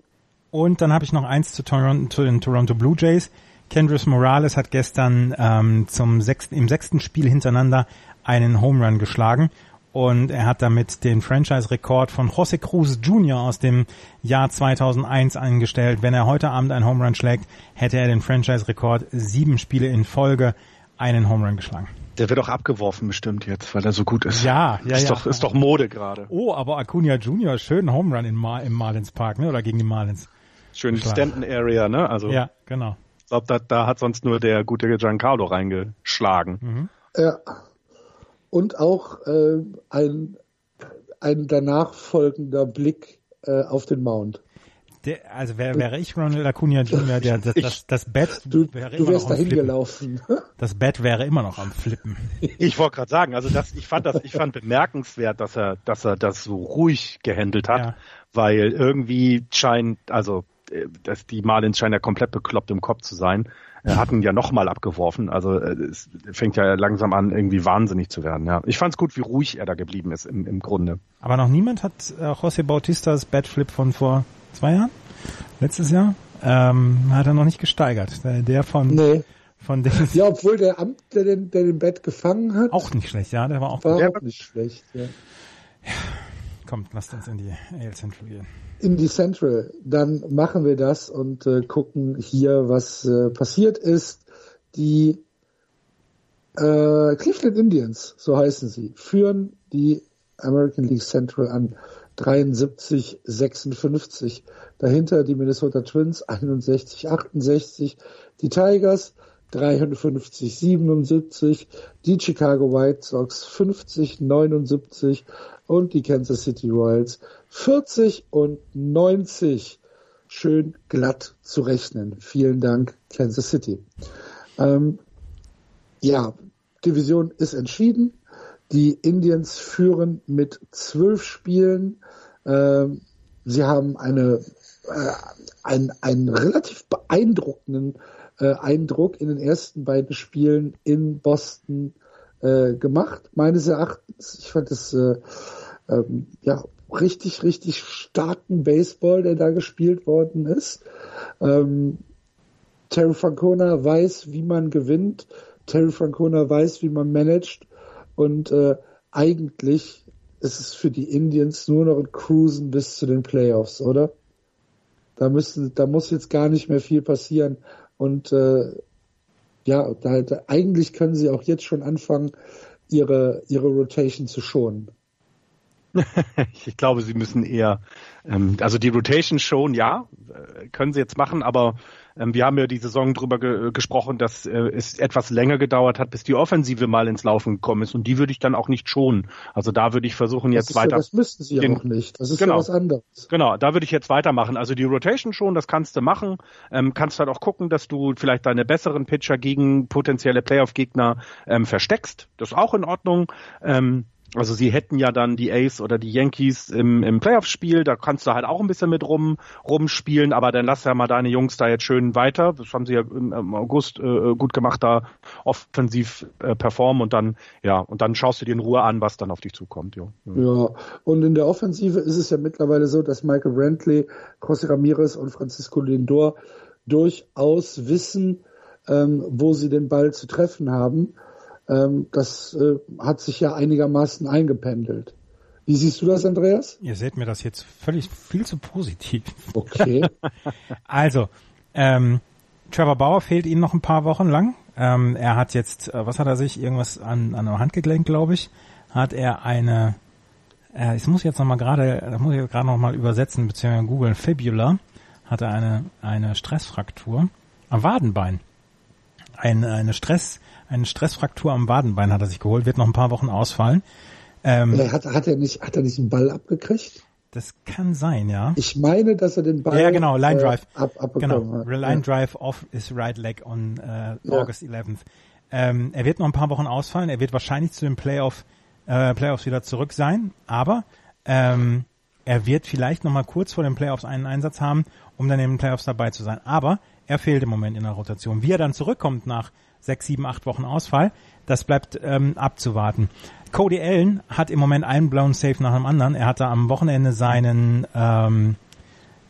Und dann habe ich noch eins zu, Toronto, zu den Toronto Blue Jays. Kendris Morales hat gestern ähm, zum sechsten, im sechsten Spiel hintereinander einen Home Run geschlagen und er hat damit den Franchise-Rekord von Jose Cruz Jr. aus dem Jahr 2001 eingestellt. Wenn er heute Abend einen Home Run schlägt, hätte er den Franchise-Rekord sieben Spiele in Folge einen Home Run geschlagen. Der wird auch abgeworfen bestimmt jetzt, weil er so gut ist. Ja, ja, ist ja. Doch, ist doch Mode gerade. Oh, aber Acuna Jr. schön Home Run in Mar im Marlins Park, ne? Oder gegen die Marlins. Schön Stanton Area, ne? Also. Ja, genau. Ich glaube, da, da hat sonst nur der gute Giancarlo reingeschlagen. Mhm. Ja. Und auch äh, ein, ein danach folgender Blick äh, auf den Mount. Der, also wäre wäre ich Ronald Acuna Jr., der, das, das, das Bett du, wäre du immer wärst noch dahin gelaufen. Das Bett wäre immer noch am Flippen. Ich wollte gerade sagen, also das, ich fand das, ich fand bemerkenswert, dass er, dass er das so ruhig gehandelt hat, ja. weil irgendwie scheint, also dass die Marlins scheinen ja komplett bekloppt im Kopf zu sein. Er hatten ja nochmal abgeworfen. Also äh, es fängt ja langsam an, irgendwie wahnsinnig zu werden. Ja, ich fand's gut, wie ruhig er da geblieben ist im, im Grunde. Aber noch niemand hat äh, José Bautistas Batflip von vor zwei Jahren? Letztes Jahr ähm, hat er noch nicht gesteigert. Der von nee. von den Ja, obwohl der Amt, der den, der den Bett gefangen hat. Auch nicht schlecht, ja, der war auch, war auch nicht schlecht. Ja. ja. Kommt, lasst uns in die AL Central gehen. In die Central, dann machen wir das und äh, gucken hier, was äh, passiert ist. Die äh, Cleveland Indians, so heißen sie, führen die American League Central an. 73, 56. Dahinter die Minnesota Twins 61, 68. Die Tigers 53, 77. Die Chicago White Sox 50, 79. Und die Kansas City Royals 40 und 90. Schön glatt zu rechnen. Vielen Dank, Kansas City. Ähm, ja, Division ist entschieden. Die Indians führen mit zwölf Spielen. Ähm, sie haben eine, äh, ein, einen relativ beeindruckenden äh, Eindruck in den ersten beiden Spielen in Boston äh, gemacht, meines Erachtens. Ich fand es äh, ähm, ja richtig, richtig starken Baseball, der da gespielt worden ist. Ähm, Terry Francona weiß, wie man gewinnt. Terry Francona weiß, wie man managt. Und äh, eigentlich ist es für die Indians nur noch ein Cruisen bis zu den Playoffs, oder? Da müssen, da muss jetzt gar nicht mehr viel passieren. Und äh, ja, da, da, eigentlich können sie auch jetzt schon anfangen, ihre, ihre Rotation zu schonen. ich glaube, sie müssen eher, ähm, also die Rotation schon, ja, äh, können sie jetzt machen, aber ähm, wir haben ja die Saison drüber ge gesprochen, dass äh, es etwas länger gedauert hat, bis die Offensive mal ins Laufen gekommen ist. Und die würde ich dann auch nicht schonen. Also da würde ich versuchen, jetzt weiter. Ja, das müssten sie ja auch nicht. Das ist genau, ja was anderes. Genau, da würde ich jetzt weitermachen. Also die Rotation schon, das kannst du machen. Ähm, kannst halt auch gucken, dass du vielleicht deine besseren Pitcher gegen potenzielle Playoff-Gegner ähm, versteckst. Das ist auch in Ordnung. Ähm, also sie hätten ja dann die Ace oder die Yankees im, im Playoff-Spiel, da kannst du halt auch ein bisschen mit rum rumspielen, aber dann lass ja mal deine Jungs da jetzt schön weiter. Das haben sie ja im, August äh, gut gemacht, da offensiv äh, performen und dann, ja, und dann schaust du dir in Ruhe an, was dann auf dich zukommt. Ja, ja. und in der Offensive ist es ja mittlerweile so, dass Michael Brantley, José Ramirez und Francisco Lindor durchaus wissen, ähm, wo sie den Ball zu treffen haben das äh, hat sich ja einigermaßen eingependelt. Wie siehst du das, Andreas? Ihr seht mir das jetzt völlig viel zu positiv. Okay. also, ähm, Trevor Bauer fehlt Ihnen noch ein paar Wochen lang. Ähm, er hat jetzt, äh, was hat er sich, irgendwas an, an einem Handgelenk, glaube ich, hat er eine, äh, ich muss jetzt nochmal gerade, das muss ich gerade nochmal übersetzen, beziehungsweise googeln, Fibula, hat er eine, eine Stressfraktur am Wadenbein. Ein, eine Stress, eine Stressfraktur am Wadenbein hat er sich geholt, wird noch ein paar Wochen ausfallen. Ähm, hat, hat, er nicht, hat er nicht einen Ball abgekriegt? Das kann sein, ja. Ich meine, dass er den Ball ja genau Line äh, Drive äh, ab, genau hat. Line ja. Drive off his right leg on August ja. 11th. Ähm, er wird noch ein paar Wochen ausfallen. Er wird wahrscheinlich zu den Playoff äh, Playoffs wieder zurück sein, aber ähm, er wird vielleicht noch mal kurz vor den Playoffs einen Einsatz haben, um dann in den Playoffs dabei zu sein. Aber er fehlt im Moment in der Rotation. Wie er dann zurückkommt nach sechs, sieben, acht Wochen Ausfall. Das bleibt ähm, abzuwarten. Cody Allen hat im Moment einen Blown Safe nach dem anderen. Er hatte am Wochenende seinen ähm,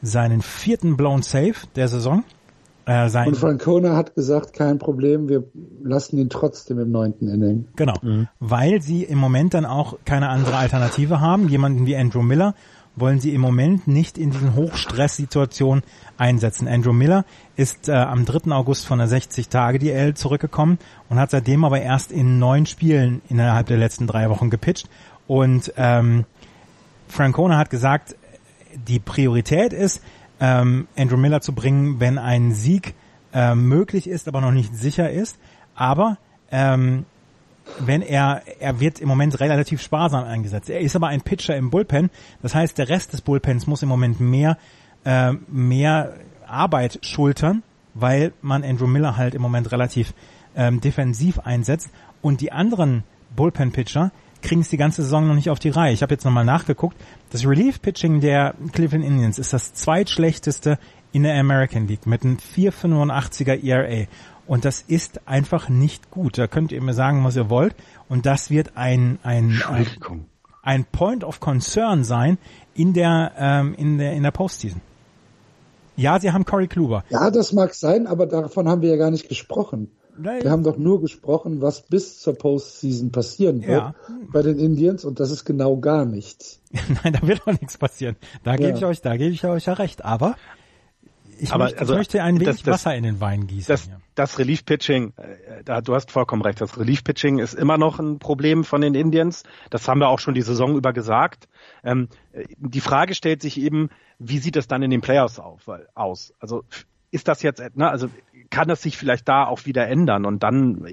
seinen vierten Blown Safe der Saison. Äh, sein Und Francona hat gesagt, kein Problem, wir lassen ihn trotzdem im neunten Inning. Genau, mhm. weil sie im Moment dann auch keine andere Alternative haben. Jemanden wie Andrew Miller wollen sie im Moment nicht in diesen Hochstresssituationen einsetzen. Andrew Miller ist äh, am 3. August von der 60-Tage-DL zurückgekommen und hat seitdem aber erst in neun Spielen innerhalb der letzten drei Wochen gepitcht. Und ähm, Francona hat gesagt, die Priorität ist, ähm, Andrew Miller zu bringen, wenn ein Sieg äh, möglich ist, aber noch nicht sicher ist. Aber ähm, wenn er, er wird im Moment relativ sparsam eingesetzt. Er ist aber ein Pitcher im Bullpen. Das heißt, der Rest des Bullpens muss im Moment mehr, äh, mehr Arbeit schultern, weil man Andrew Miller halt im Moment relativ ähm, defensiv einsetzt. Und die anderen Bullpen-Pitcher kriegen es die ganze Saison noch nicht auf die Reihe. Ich habe jetzt nochmal nachgeguckt. Das Relief-Pitching der Cleveland Indians ist das zweitschlechteste in der American League mit einem 4,85er ERA. Und das ist einfach nicht gut. Da könnt ihr mir sagen, was ihr wollt. Und das wird ein, ein, ein, ein Point of Concern sein in der, ähm, in der, in der Postseason. Ja, sie haben Corey Kluber. Ja, das mag sein, aber davon haben wir ja gar nicht gesprochen. Nein. Wir haben doch nur gesprochen, was bis zur Postseason passieren wird ja. bei den Indians und das ist genau gar nichts. Nein, da wird auch nichts passieren. Da ja. gebe ich euch, da gebe ich euch ja recht. Aber ich, aber, möchte, also, ich möchte ein wenig das, Wasser in den Wein gießen. Das, das Relief-Pitching, äh, da, du hast vollkommen recht, das Relief-Pitching ist immer noch ein Problem von den Indians. Das haben wir auch schon die Saison über gesagt. Ähm, die Frage stellt sich eben, wie sieht das dann in den Playoffs auf, aus? Also ist das jetzt, ne, also kann das sich vielleicht da auch wieder ändern und dann,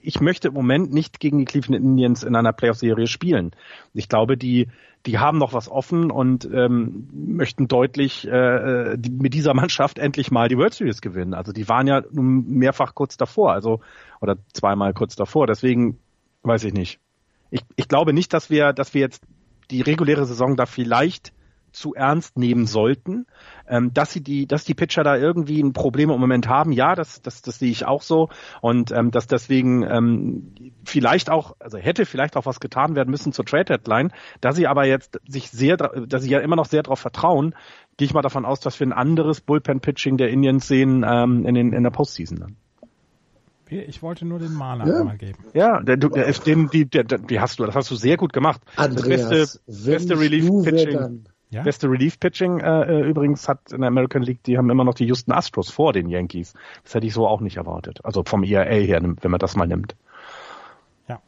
ich möchte im Moment nicht gegen die Cleveland Indians in einer Playoff-Serie spielen. Ich glaube, die, die haben noch was offen und ähm, möchten deutlich äh, die, mit dieser Mannschaft endlich mal die World Series gewinnen. Also die waren ja mehrfach kurz davor, also oder zweimal kurz davor. Deswegen weiß ich nicht. Ich, ich glaube nicht, dass wir, dass wir jetzt die reguläre Saison da vielleicht zu ernst nehmen sollten. Ähm, dass sie die, dass die Pitcher da irgendwie ein Problem im Moment haben, ja, das, das, das sehe ich auch so. Und ähm, dass deswegen ähm, vielleicht auch, also hätte vielleicht auch was getan werden müssen zur Trade Deadline, da sie aber jetzt sich sehr, dass sie ja immer noch sehr darauf vertrauen, gehe ich mal davon aus, dass wir ein anderes Bullpen-Pitching der Indians sehen ähm, in, den, in der Postseason dann. Ich wollte nur den Mana ja. mal geben. Ja, der, du, der, den, die, der, die hast du, das hast du sehr gut gemacht. Andreas, das beste, beste Relief-Pitching. Ja? Beste Relief-Pitching äh, äh, übrigens hat in der American League, die haben immer noch die Houston Astros vor den Yankees. Das hätte ich so auch nicht erwartet. Also vom ERA her, wenn man das mal nimmt. Ja.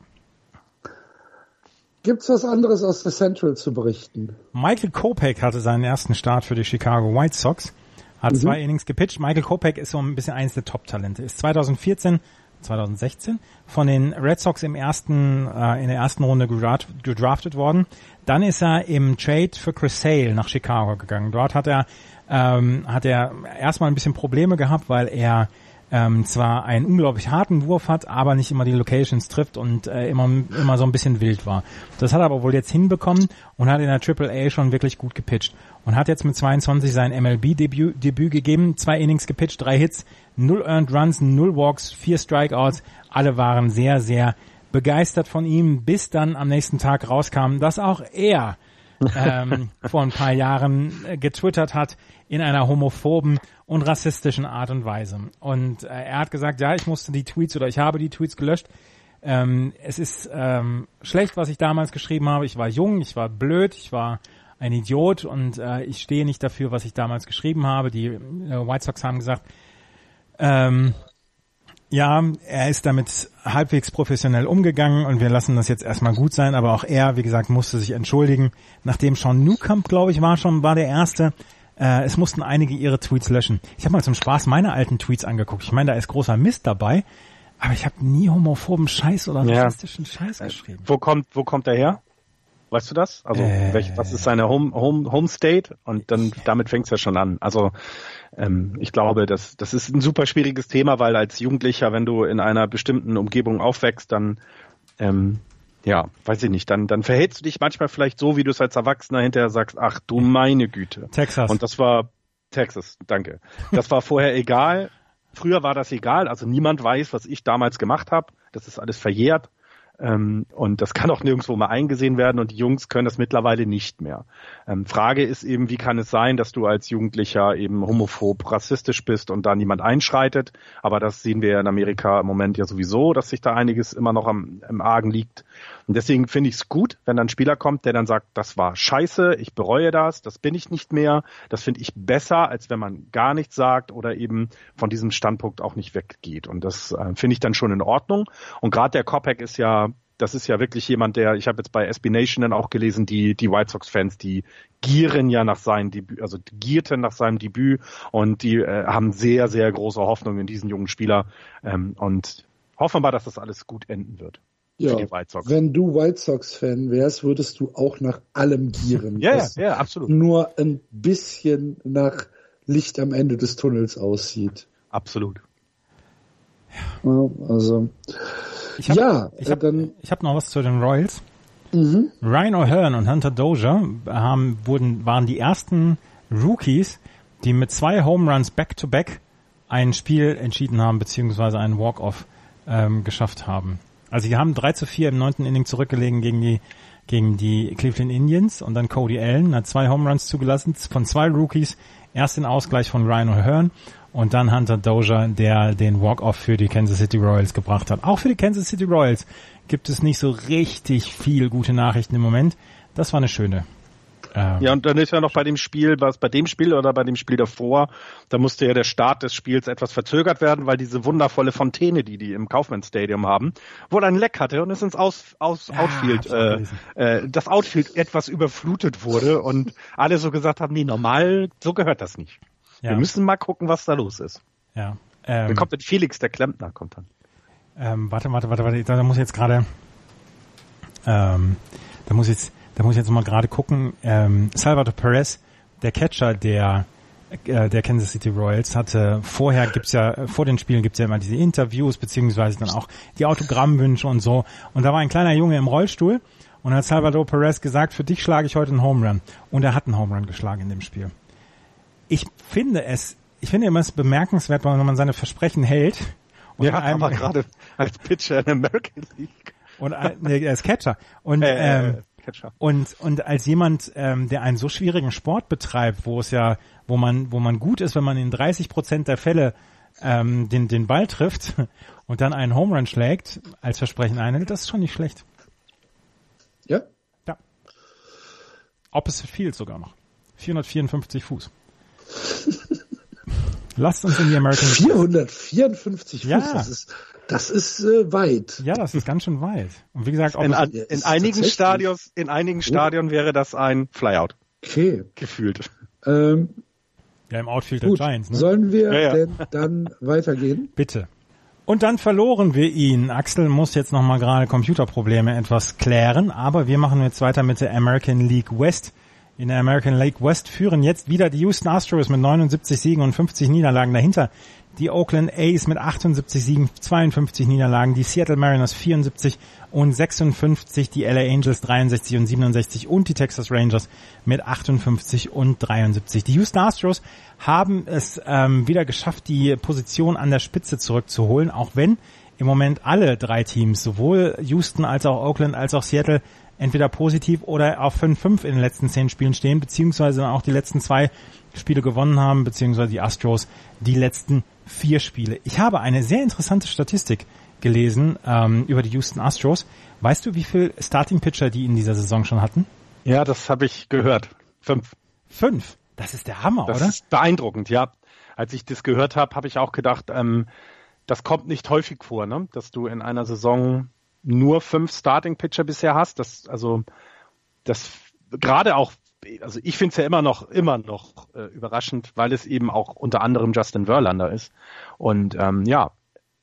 Gibt's was anderes aus der Central zu berichten? Michael Kopech hatte seinen ersten Start für die Chicago White Sox. Hat mhm. zwei Innings gepitcht. Michael Kopech ist so ein bisschen eines der Top-Talente. Ist 2014 2016 von den Red Sox im ersten äh, in der ersten Runde gedraftet worden. Dann ist er im Trade für Chris Sale nach Chicago gegangen. Dort hat er ähm, hat er erstmal ein bisschen Probleme gehabt, weil er ähm, zwar einen unglaublich harten Wurf hat, aber nicht immer die Locations trifft und äh, immer immer so ein bisschen wild war. Das hat er aber wohl jetzt hinbekommen und hat in der Triple A schon wirklich gut gepitcht und hat jetzt mit 22 sein MLB-Debüt Debüt gegeben, zwei Innings gepitcht, drei Hits, null Earned Runs, null Walks, vier Strikeouts. Alle waren sehr, sehr begeistert von ihm, bis dann am nächsten Tag rauskam, dass auch er ähm, vor ein paar Jahren äh, getwittert hat in einer homophoben und rassistischen Art und Weise. Und äh, er hat gesagt, ja, ich musste die Tweets oder ich habe die Tweets gelöscht. Ähm, es ist ähm, schlecht, was ich damals geschrieben habe. Ich war jung, ich war blöd, ich war ein Idiot und äh, ich stehe nicht dafür, was ich damals geschrieben habe. Die äh, White Sox haben gesagt, ähm, ja, er ist damit halbwegs professionell umgegangen und wir lassen das jetzt erstmal gut sein, aber auch er, wie gesagt, musste sich entschuldigen. Nachdem Sean Newcomb, glaube ich, war schon, war der Erste. Äh, es mussten einige ihre Tweets löschen. Ich habe mal zum Spaß meine alten Tweets angeguckt. Ich meine, da ist großer Mist dabei, aber ich habe nie homophoben Scheiß oder rassistischen ja. Scheiß geschrieben. Wo kommt, wo kommt er her? Weißt du das? Also äh, welch, was ist seine Home, Home, Home State? Und dann damit fängt es ja schon an. Also ähm, ich glaube, das, das ist ein super schwieriges Thema, weil als Jugendlicher, wenn du in einer bestimmten Umgebung aufwächst, dann ähm, ja, weiß ich nicht, dann, dann verhältst du dich manchmal vielleicht so, wie du es als Erwachsener hinterher sagst, ach du meine Güte. Texas. Und das war Texas, danke. Das war vorher egal. Früher war das egal, also niemand weiß, was ich damals gemacht habe. Das ist alles verjährt. Ähm, und das kann auch nirgendwo mal eingesehen werden und die Jungs können das mittlerweile nicht mehr. Ähm, Frage ist eben, wie kann es sein, dass du als Jugendlicher eben homophob, rassistisch bist und da niemand einschreitet? Aber das sehen wir in Amerika im Moment ja sowieso, dass sich da einiges immer noch am, im Argen liegt. Und deswegen finde ich es gut, wenn dann ein Spieler kommt, der dann sagt, das war scheiße, ich bereue das, das bin ich nicht mehr. Das finde ich besser, als wenn man gar nichts sagt oder eben von diesem Standpunkt auch nicht weggeht. Und das äh, finde ich dann schon in Ordnung. Und gerade der Kopek ist ja das ist ja wirklich jemand, der, ich habe jetzt bei SB Nation dann auch gelesen, die, die White Sox-Fans, die gieren ja nach seinem Debüt, also gierten nach seinem Debüt und die äh, haben sehr, sehr große Hoffnung in diesen jungen Spieler ähm, und hoffen wir, dass das alles gut enden wird. Ja, wenn du White Sox-Fan wärst, würdest du auch nach allem gieren. ja, ja, ja, absolut. Nur ein bisschen nach Licht am Ende des Tunnels aussieht. Absolut. Ja, also. Ich hab, ja, ich habe äh, hab noch was zu den Royals. Mhm. Ryan O'Hearn und Hunter Dozier haben, wurden, waren die ersten Rookies, die mit zwei Home Runs back-to-back ein Spiel entschieden haben, beziehungsweise einen Walk-Off ähm, geschafft haben. Also die haben 3 zu 4 im neunten Inning zurückgelegen gegen die gegen die Cleveland Indians und dann Cody Allen hat zwei Home Runs zugelassen von zwei Rookies Erst den Ausgleich von Ryan O'Hearn und dann Hunter Dozier, der den Walk-Off für die Kansas City Royals gebracht hat. Auch für die Kansas City Royals gibt es nicht so richtig viel gute Nachrichten im Moment. Das war eine schöne ähm. Ja, und dann ist ja noch bei dem Spiel, was bei dem Spiel oder bei dem Spiel davor, da musste ja der Start des Spiels etwas verzögert werden, weil diese wundervolle Fontäne, die die im Kaufmann Stadium haben, wohl ein Leck hatte und es ins Aus, Aus ja, Outfield, äh, äh, das Outfield etwas überflutet wurde und alle so gesagt haben, nee, normal, so gehört das nicht. Ja. Wir müssen mal gucken, was da los ist. Ja. Ähm, dann kommt dann Felix, der Klempner, kommt dann. Ähm, warte, warte, warte, warte, da muss ich jetzt gerade, ähm, da muss ich jetzt, da muss ich jetzt mal gerade gucken, ähm, Salvador Perez, der Catcher der äh, der Kansas City Royals hatte vorher gibt's ja vor den Spielen gibt's ja immer diese Interviews beziehungsweise dann auch die Autogrammwünsche und so und da war ein kleiner Junge im Rollstuhl und hat Salvador Perez gesagt, für dich schlage ich heute einen Home Run und er hat einen Home Run geschlagen in dem Spiel. Ich finde es ich finde immer es bemerkenswert, wenn man seine Versprechen hält. Und ja, aber gerade als Pitcher in American League. Und nee, als Catcher. Und äh ähm, Catcher. Und, und als jemand, ähm, der einen so schwierigen Sport betreibt, wo es ja, wo man, wo man gut ist, wenn man in 30 Prozent der Fälle ähm, den, den Ball trifft und dann einen Home Run schlägt, als Versprechen einhält, das ist schon nicht schlecht. Ja? Ja. Opposite Field sogar noch. 454 Fuß. Lasst uns in die American 454 Fuß, ja. das ist das ist äh, weit. Ja, das ist ganz schön weit. Und wie gesagt, in, an, in einigen Stadions, in einigen Stadien wäre das ein Flyout. Okay. Gefühlt. Ähm, ja, im Outfield gut. der Giants. Ne? Sollen wir ja, ja. denn dann weitergehen? Bitte. Und dann verloren wir ihn. Axel muss jetzt nochmal gerade Computerprobleme etwas klären, aber wir machen jetzt weiter mit der American League West. In der American League West führen jetzt wieder die Houston Astros mit 79 Siegen und 50 Niederlagen dahinter die Oakland A's mit 78 Siegen, 52 Niederlagen, die Seattle Mariners 74 und 56, die LA Angels 63 und 67 und die Texas Rangers mit 58 und 73. Die Houston Astros haben es ähm, wieder geschafft, die Position an der Spitze zurückzuholen, auch wenn im Moment alle drei Teams, sowohl Houston als auch Oakland als auch Seattle, entweder positiv oder auf 5-5 in den letzten zehn Spielen stehen, beziehungsweise auch die letzten zwei Spiele gewonnen haben, beziehungsweise die Astros die letzten vier Spiele. Ich habe eine sehr interessante Statistik gelesen ähm, über die Houston Astros. Weißt du, wie viel Starting Pitcher die in dieser Saison schon hatten? Ja, das habe ich gehört. Fünf. Fünf? Das ist der Hammer, das oder? Das ist beeindruckend, ja. Als ich das gehört habe, habe ich auch gedacht, ähm, das kommt nicht häufig vor, ne? dass du in einer Saison nur fünf Starting Pitcher bisher hast. Das also das gerade auch also ich finde es ja immer noch, immer noch äh, überraschend, weil es eben auch unter anderem Justin Verlander ist. Und ähm, ja,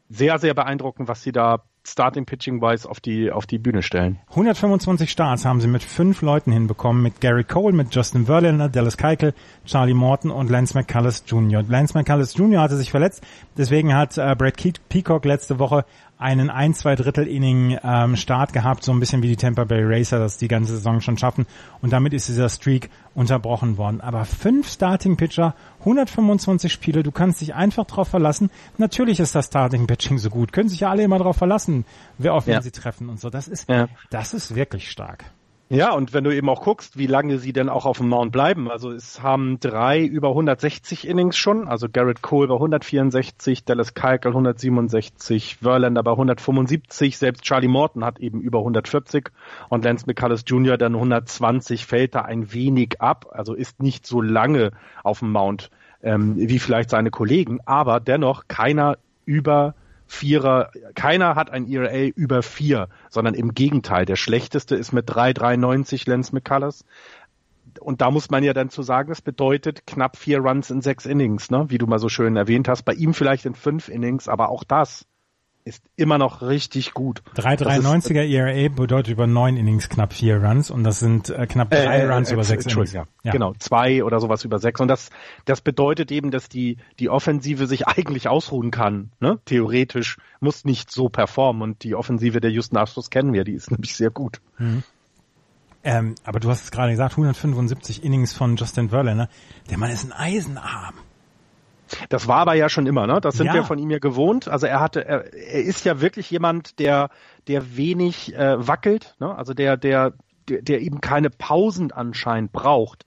sehr, sehr beeindruckend, was sie da Starting Pitching Wise auf die auf die Bühne stellen. 125 Starts haben sie mit fünf Leuten hinbekommen, mit Gary Cole, mit Justin Verlander, Dallas Keuchel, Charlie Morton und Lance McCullers Jr. Lance McCullers Jr. hatte sich verletzt, deswegen hat äh, Brad Peacock letzte Woche einen ein, zwei Drittel Inning ähm, Start gehabt, so ein bisschen wie die Tampa Bay Racer das die ganze Saison schon schaffen und damit ist dieser Streak unterbrochen worden. Aber fünf Starting Pitcher, 125 Spiele, du kannst dich einfach drauf verlassen. Natürlich ist das Starting Pitching so gut, können sich ja alle immer drauf verlassen, wer auf wen ja. sie treffen und so. Das ist, ja. das ist wirklich stark. Ja, und wenn du eben auch guckst, wie lange sie denn auch auf dem Mount bleiben. Also es haben drei über 160 Innings schon. Also Garrett Cole bei 164, Dallas Keuchel 167, Verlander bei 175, selbst Charlie Morton hat eben über 140 und Lance McCullers Jr. dann 120, fällt da ein wenig ab. Also ist nicht so lange auf dem Mount ähm, wie vielleicht seine Kollegen, aber dennoch keiner über Vierer, keiner hat ein ERA über vier, sondern im Gegenteil. Der schlechteste ist mit 3,93 Lance McCullers. Und da muss man ja dann zu sagen, das bedeutet knapp vier Runs in sechs Innings, ne? wie du mal so schön erwähnt hast. Bei ihm vielleicht in fünf Innings, aber auch das ist immer noch richtig gut. 3,93er ERA bedeutet über neun Innings knapp vier Runs und das sind äh, knapp drei äh, Runs äh, über sechs Innings. Ja. ja. Genau, zwei oder sowas über sechs. Und das, das bedeutet eben, dass die, die Offensive sich eigentlich ausruhen kann. Ne? Theoretisch muss nicht so performen und die Offensive der Houston Astros kennen wir, die ist nämlich sehr gut. Mhm. Ähm, aber du hast es gerade gesagt, 175 Innings von Justin Verlander. Der Mann ist ein Eisenarm. Das war aber ja schon immer, ne? Das sind ja. wir von ihm ja gewohnt. Also er hatte, er, er ist ja wirklich jemand, der, der wenig äh, wackelt, ne? Also der, der, der, der eben keine Pausen anscheinend braucht.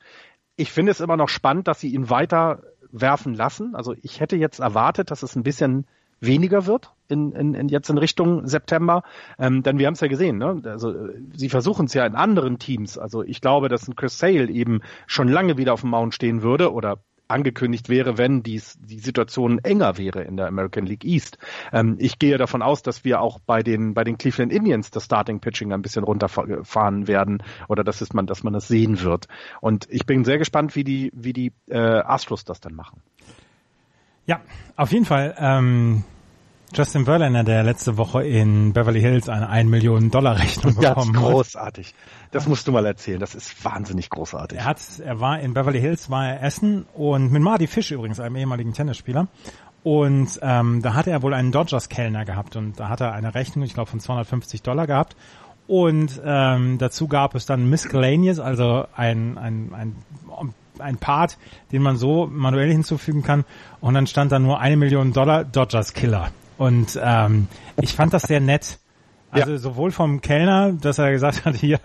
ich finde es immer noch spannend, dass sie ihn weiter werfen lassen. Also ich hätte jetzt erwartet, dass es ein bisschen weniger wird in, in, in jetzt in Richtung September. Ähm, denn wir haben es ja gesehen, ne? Also sie versuchen es ja in anderen Teams. Also ich glaube, dass ein Chris Sale eben schon lange wieder auf dem Mount stehen würde oder angekündigt wäre, wenn dies, die Situation enger wäre in der American League East. Ähm, ich gehe davon aus, dass wir auch bei den, bei den Cleveland Indians das Starting Pitching ein bisschen runterfahren werden oder dass, es man, dass man das sehen wird. Und ich bin sehr gespannt, wie die, wie die äh, Astros das dann machen. Ja, auf jeden Fall. Ähm Justin Verlander, der letzte Woche in Beverly Hills eine 1 Millionen Dollar Rechnung bekommen hat. Das ist großartig. Das musst du mal erzählen. Das ist wahnsinnig großartig. Er hat, er war in Beverly Hills, war er essen und mit Marty Fish übrigens, einem ehemaligen Tennisspieler. Und ähm, da hatte er wohl einen Dodgers-Kellner gehabt und da hat er eine Rechnung, ich glaube, von 250 Dollar gehabt. Und ähm, dazu gab es dann Miscellaneous, also ein, ein, ein ein Part, den man so manuell hinzufügen kann. Und dann stand da nur eine Million Dollar Dodgers Killer. Und ähm, ich fand das sehr nett. Also ja. sowohl vom Kellner, dass er gesagt hat, hier,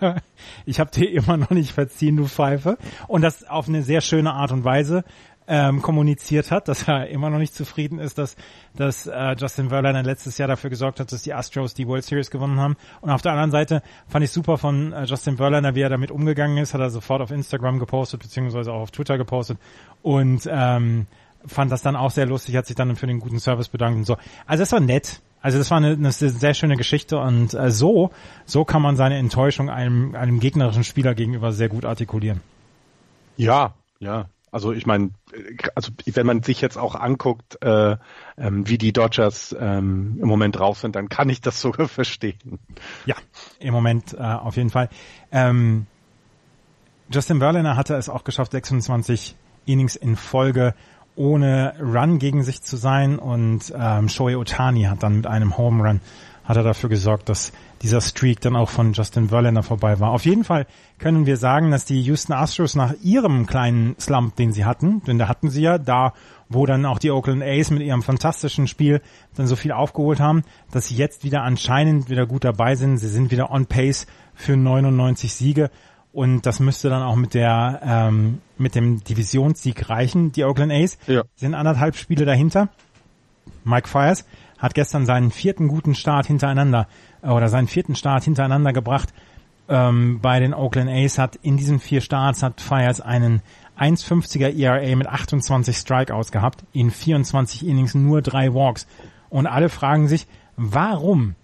ich habe dir immer noch nicht verziehen, du Pfeife. Und das auf eine sehr schöne Art und Weise ähm, kommuniziert hat, dass er immer noch nicht zufrieden ist, dass, dass äh, Justin Verlander letztes Jahr dafür gesorgt hat, dass die Astros die World Series gewonnen haben. Und auf der anderen Seite fand ich super von äh, Justin Verlander, wie er damit umgegangen ist, hat er sofort auf Instagram gepostet, beziehungsweise auch auf Twitter gepostet. Und ähm, fand das dann auch sehr lustig, hat sich dann für den guten Service bedankt und so. Also das war nett. Also das war eine, eine sehr schöne Geschichte und äh, so, so kann man seine Enttäuschung einem, einem gegnerischen Spieler gegenüber sehr gut artikulieren. Ja, ja. Also ich meine, also wenn man sich jetzt auch anguckt, äh, ähm, wie die Dodgers ähm, im Moment drauf sind, dann kann ich das sogar verstehen. Ja, im Moment äh, auf jeden Fall. Ähm, Justin Verlander hatte es auch geschafft, 26 Innings in Folge ohne Run gegen sich zu sein und ähm, Shohei Otani hat dann mit einem Home Run hat er dafür gesorgt, dass dieser Streak dann auch von Justin Verlander vorbei war. Auf jeden Fall können wir sagen, dass die Houston Astros nach ihrem kleinen Slump, den sie hatten, denn da hatten sie ja da, wo dann auch die Oakland A's mit ihrem fantastischen Spiel dann so viel aufgeholt haben, dass sie jetzt wieder anscheinend wieder gut dabei sind. Sie sind wieder on pace für 99 Siege und das müsste dann auch mit der ähm, mit dem Divisionssieg reichen. Die Oakland A's ja. sind anderthalb Spiele dahinter. Mike Fires hat gestern seinen vierten guten Start hintereinander äh, oder seinen vierten Start hintereinander gebracht. Ähm, bei den Oakland A's hat in diesen vier Starts hat Fires einen 1,50er ERA mit 28 Strikeouts gehabt, in 24 Innings nur drei Walks. Und alle fragen sich, warum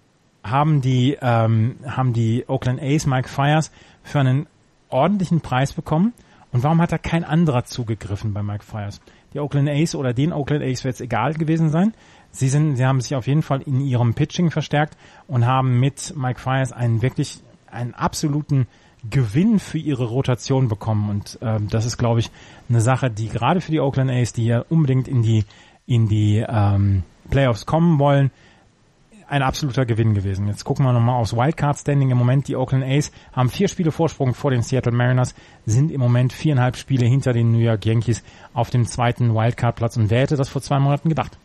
haben die ähm, haben die Oakland A's Mike Fires für einen ordentlichen Preis bekommen. Und warum hat da kein anderer zugegriffen bei Mike Fires? Die Oakland A's oder den Oakland A's wird es egal gewesen sein. Sie sind, sie haben sich auf jeden Fall in ihrem Pitching verstärkt und haben mit Mike Fires einen wirklich, einen absoluten Gewinn für ihre Rotation bekommen. Und ähm, das ist, glaube ich, eine Sache, die gerade für die Oakland A's, die ja unbedingt in die, in die ähm, Playoffs kommen wollen, ein absoluter Gewinn gewesen. Jetzt gucken wir nochmal aufs Wildcard-Standing. Im Moment die Oakland A's haben vier Spiele Vorsprung vor den Seattle Mariners, sind im Moment viereinhalb Spiele hinter den New York Yankees auf dem zweiten Wildcard-Platz. Und wer hätte das vor zwei Monaten gedacht?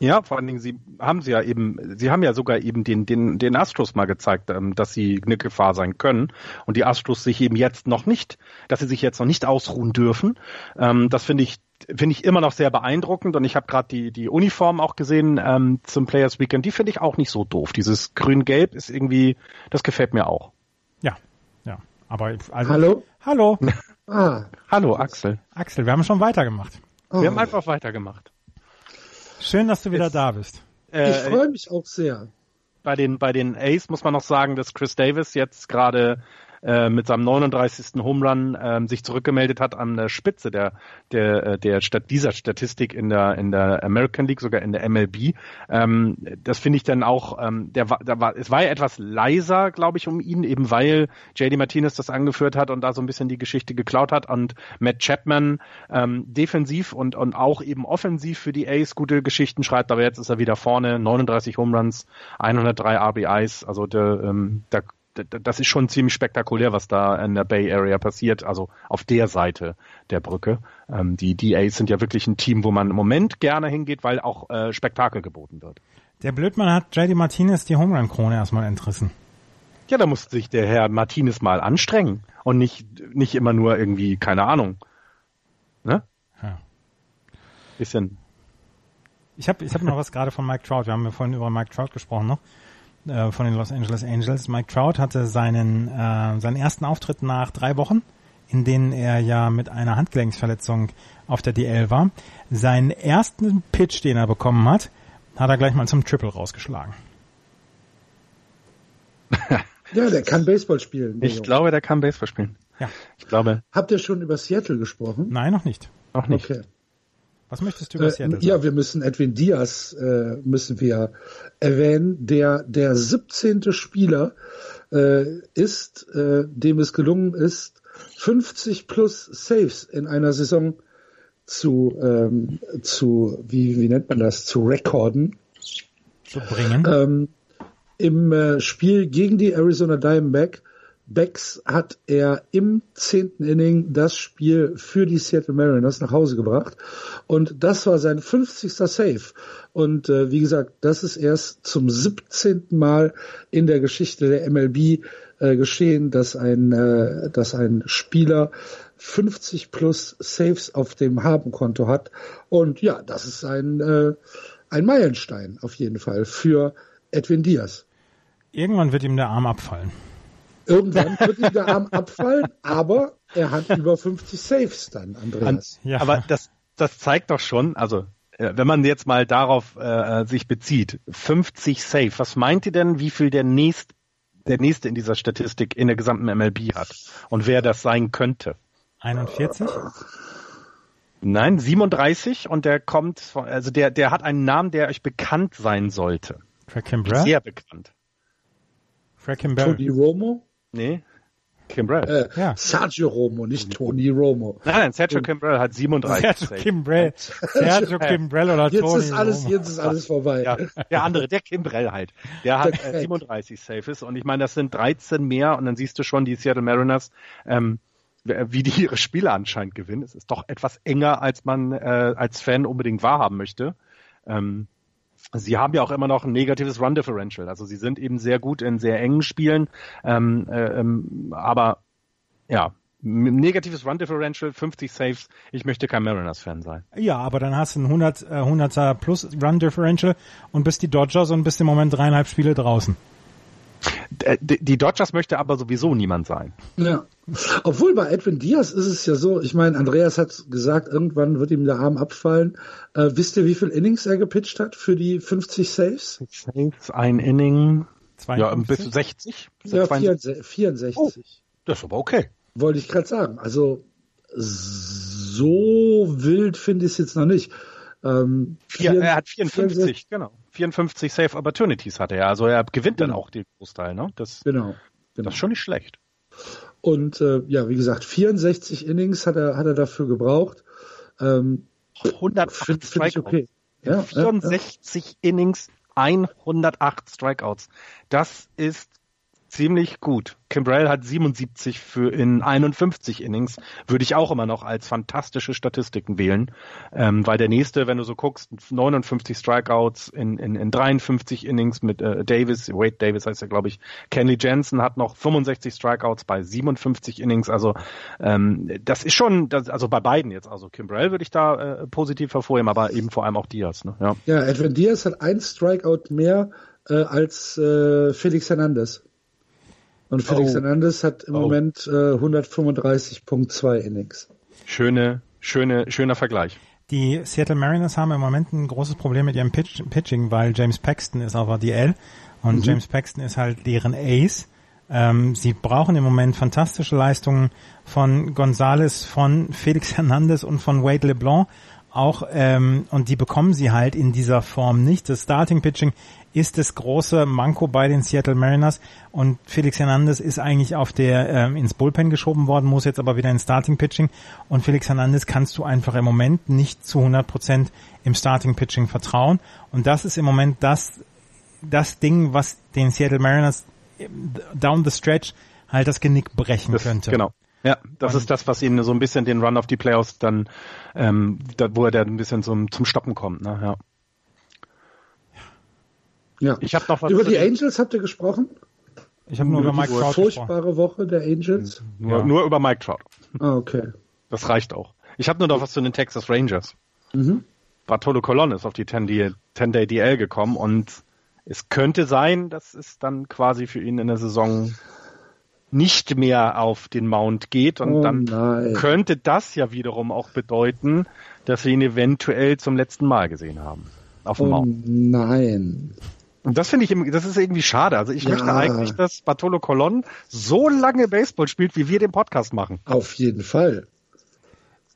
Ja, vor allen Dingen, sie haben sie ja eben, sie haben ja sogar eben den, den, den Astros mal gezeigt, ähm, dass sie eine Gefahr sein können. Und die Astros sich eben jetzt noch nicht, dass sie sich jetzt noch nicht ausruhen dürfen. Ähm, das finde ich finde ich immer noch sehr beeindruckend und ich habe gerade die die Uniform auch gesehen ähm, zum Players Weekend. Die finde ich auch nicht so doof. Dieses Grün-Gelb ist irgendwie, das gefällt mir auch. Ja, ja. Aber also, hallo, hallo, ah. hallo Axel. Axel, wir haben schon weitergemacht. Oh. Wir haben einfach weitergemacht. Schön, dass du wieder Jetzt, da bist. Äh, ich freue mich auch sehr. Bei den bei den Ace muss man noch sagen, dass Chris Davis jetzt gerade äh, mit seinem 39. Home Run äh, sich zurückgemeldet hat an der Spitze der der äh, der Stat dieser Statistik in der in der American League sogar in der MLB. Ähm, das finde ich dann auch ähm, der der war es war ja etwas leiser, glaube ich, um ihn eben weil JD Martinez das angeführt hat und da so ein bisschen die Geschichte geklaut hat und Matt Chapman ähm, defensiv und und auch eben offensiv für die Ace gute Geschichten schreibt, aber jetzt ist er wieder vorne, 39 Home Runs, 103 RBIs, also der, ähm, da das ist schon ziemlich spektakulär, was da in der Bay Area passiert, also auf der Seite der Brücke. Ähm, die DAs sind ja wirklich ein Team, wo man im Moment gerne hingeht, weil auch äh, Spektakel geboten wird. Der Blödmann hat JD Martinez die Home Run Krone erstmal entrissen. Ja, da musste sich der Herr Martinez mal anstrengen und nicht, nicht immer nur irgendwie, keine Ahnung, Ne? Ja. Bisschen. Ich habe ich hab noch was gerade von Mike Trout. Wir haben ja vorhin über Mike Trout gesprochen noch äh, von den Los Angeles Angels. Mike Trout hatte seinen äh, seinen ersten Auftritt nach drei Wochen, in denen er ja mit einer Handgelenksverletzung auf der DL war. Seinen ersten Pitch, den er bekommen hat, hat er gleich mal zum Triple rausgeschlagen. ja, der kann Baseball spielen. Ich Junge. glaube, der kann Baseball spielen. Ja. Ich glaube. Habt ihr schon über Seattle gesprochen? Nein, noch nicht. Noch nicht. Okay. Was möchtest du über äh, Seattle sagen? Ja, wir müssen Edwin Diaz äh, müssen wir erwähnen, der der 17. Spieler äh, ist, äh, dem es gelungen ist, 50 plus Saves in einer Saison zu ähm, zu wie wie nennt man das zu rekorden zu bringen. Ähm, Im äh, Spiel gegen die Arizona Diamondback Becks hat er im zehnten Inning das Spiel für die Seattle Mariners nach Hause gebracht. Und das war sein 50. Save. Und äh, wie gesagt, das ist erst zum 17. Mal in der Geschichte der MLB äh, geschehen, dass ein, äh, dass ein Spieler 50 plus Saves auf dem Habenkonto hat. Und ja, das ist ein, äh, ein Meilenstein auf jeden Fall für Edwin Diaz. Irgendwann wird ihm der Arm abfallen. Irgendwann wird ihm der Arm abfallen, aber er hat über 50 Saves dann, Andreas. Ja. Aber das, das zeigt doch schon, also äh, wenn man jetzt mal darauf äh, sich bezieht, 50 Save, was meint ihr denn, wie viel der nächst, der nächste in dieser Statistik in der gesamten MLB hat und wer das sein könnte? 41? Nein, 37 und der kommt, also der, der hat einen Namen, der euch bekannt sein sollte. Kimbra? Sehr bekannt. Kimbra? Tony Romo? Nee. Kimbrell. Äh, ja. Sergio Romo, nicht Tony Romo. Nein, nein Sergio Kimbrell hat 37. Sergio Kimbrell. Sergio Kimbrell oder jetzt Tony ist alles, Romo. Jetzt ist alles vorbei. Ja, der andere, der Kimbrell halt. Der hat äh, 37 Safes und ich meine, das sind 13 mehr und dann siehst du schon die Seattle Mariners, ähm, wie die ihre Spiele anscheinend gewinnen. Es ist doch etwas enger, als man äh, als Fan unbedingt wahrhaben möchte. Ähm, Sie haben ja auch immer noch ein negatives Run Differential. Also sie sind eben sehr gut in sehr engen Spielen. Ähm, äh, ähm, aber ja, negatives Run Differential, 50 Saves. Ich möchte kein Mariners-Fan sein. Ja, aber dann hast du ein 100, äh, 100er plus Run Differential und bist die Dodgers und bist im Moment dreieinhalb Spiele draußen. Äh, die Dodgers möchte aber sowieso niemand sein. Ja. Obwohl bei Edwin Diaz ist es ja so, ich meine, Andreas hat gesagt, irgendwann wird ihm der Arm abfallen. Äh, wisst ihr, wie viel Innings er gepitcht hat für die 50 Saves? Saves, ein Inning. 52? Ja, bis 60? Ja, 64. Oh, das ist aber okay. Wollte ich gerade sagen. Also so wild finde ich es jetzt noch nicht. Ähm, Vier, er hat 54, 64. genau. 54 Safe Opportunities hatte er. Also er gewinnt genau. dann auch den Großteil. Ne? Das, genau, genau. Das ist schon nicht schlecht. Und äh, ja, wie gesagt, 64 Innings hat er, hat er dafür gebraucht. Ähm, 108 Strikeouts. Okay. Ja, 64 ja, ja. Innings, 108 Strikeouts. Das ist ziemlich gut. Kimbrell hat 77 für in 51 Innings, würde ich auch immer noch als fantastische Statistiken wählen, ähm, weil der nächste, wenn du so guckst, 59 Strikeouts in, in, in 53 Innings mit äh, Davis, Wade Davis heißt er glaube ich, Kenley Jensen hat noch 65 Strikeouts bei 57 Innings, also ähm, das ist schon, das, also bei beiden jetzt, also Kimbrell würde ich da äh, positiv hervorheben, aber eben vor allem auch Diaz. Ne? Ja. ja, Edwin Diaz hat ein Strikeout mehr äh, als äh, Felix Hernandez. Und Felix oh. Hernandez hat im oh. Moment äh, 135.2 Innings. Schöne, schöne, schöner Vergleich. Die Seattle Mariners haben im Moment ein großes Problem mit ihrem Pitch Pitching, weil James Paxton ist auf der DL und mhm. James Paxton ist halt deren Ace. Ähm, sie brauchen im Moment fantastische Leistungen von Gonzalez, von Felix Hernandez und von Wade LeBlanc auch ähm, und die bekommen sie halt in dieser Form nicht. Das Starting Pitching ist das große Manko bei den Seattle Mariners und Felix Hernandez ist eigentlich auf der ähm, ins Bullpen geschoben worden, muss jetzt aber wieder ins Starting Pitching und Felix Hernandez kannst du einfach im Moment nicht zu 100 Prozent im Starting Pitching vertrauen und das ist im Moment das das Ding, was den Seattle Mariners äh, down the stretch halt das Genick brechen das, könnte. Genau. Ja, das und ist das, was ihnen so ein bisschen den Run auf die Playoffs dann, ähm, da, wo er dann ein bisschen zum, zum Stoppen kommt. Ne? Ja. Ja. Ich habe noch was über die Angels habt ihr gesprochen? Ich habe nur über, über Mike Trout furchtbare gesprochen. Woche der Angels. Nur, ja. nur über Mike Trout. Ah, okay. Das reicht auch. Ich habe nur noch was zu den Texas Rangers. Mhm. Bartolo Colon ist auf die 10-Day DL gekommen und es könnte sein, dass es dann quasi für ihn in der Saison nicht mehr auf den Mount geht und oh dann nein. könnte das ja wiederum auch bedeuten, dass wir ihn eventuell zum letzten Mal gesehen haben. Auf dem oh Mount. Nein. Und das finde ich, das ist irgendwie schade. Also ich ja. möchte eigentlich, dass Bartolo Colon so lange Baseball spielt, wie wir den Podcast machen. Auf jeden Fall.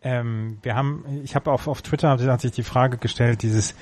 Ähm, wir haben, ich habe auf, auf Twitter hat sich die Frage gestellt, dieses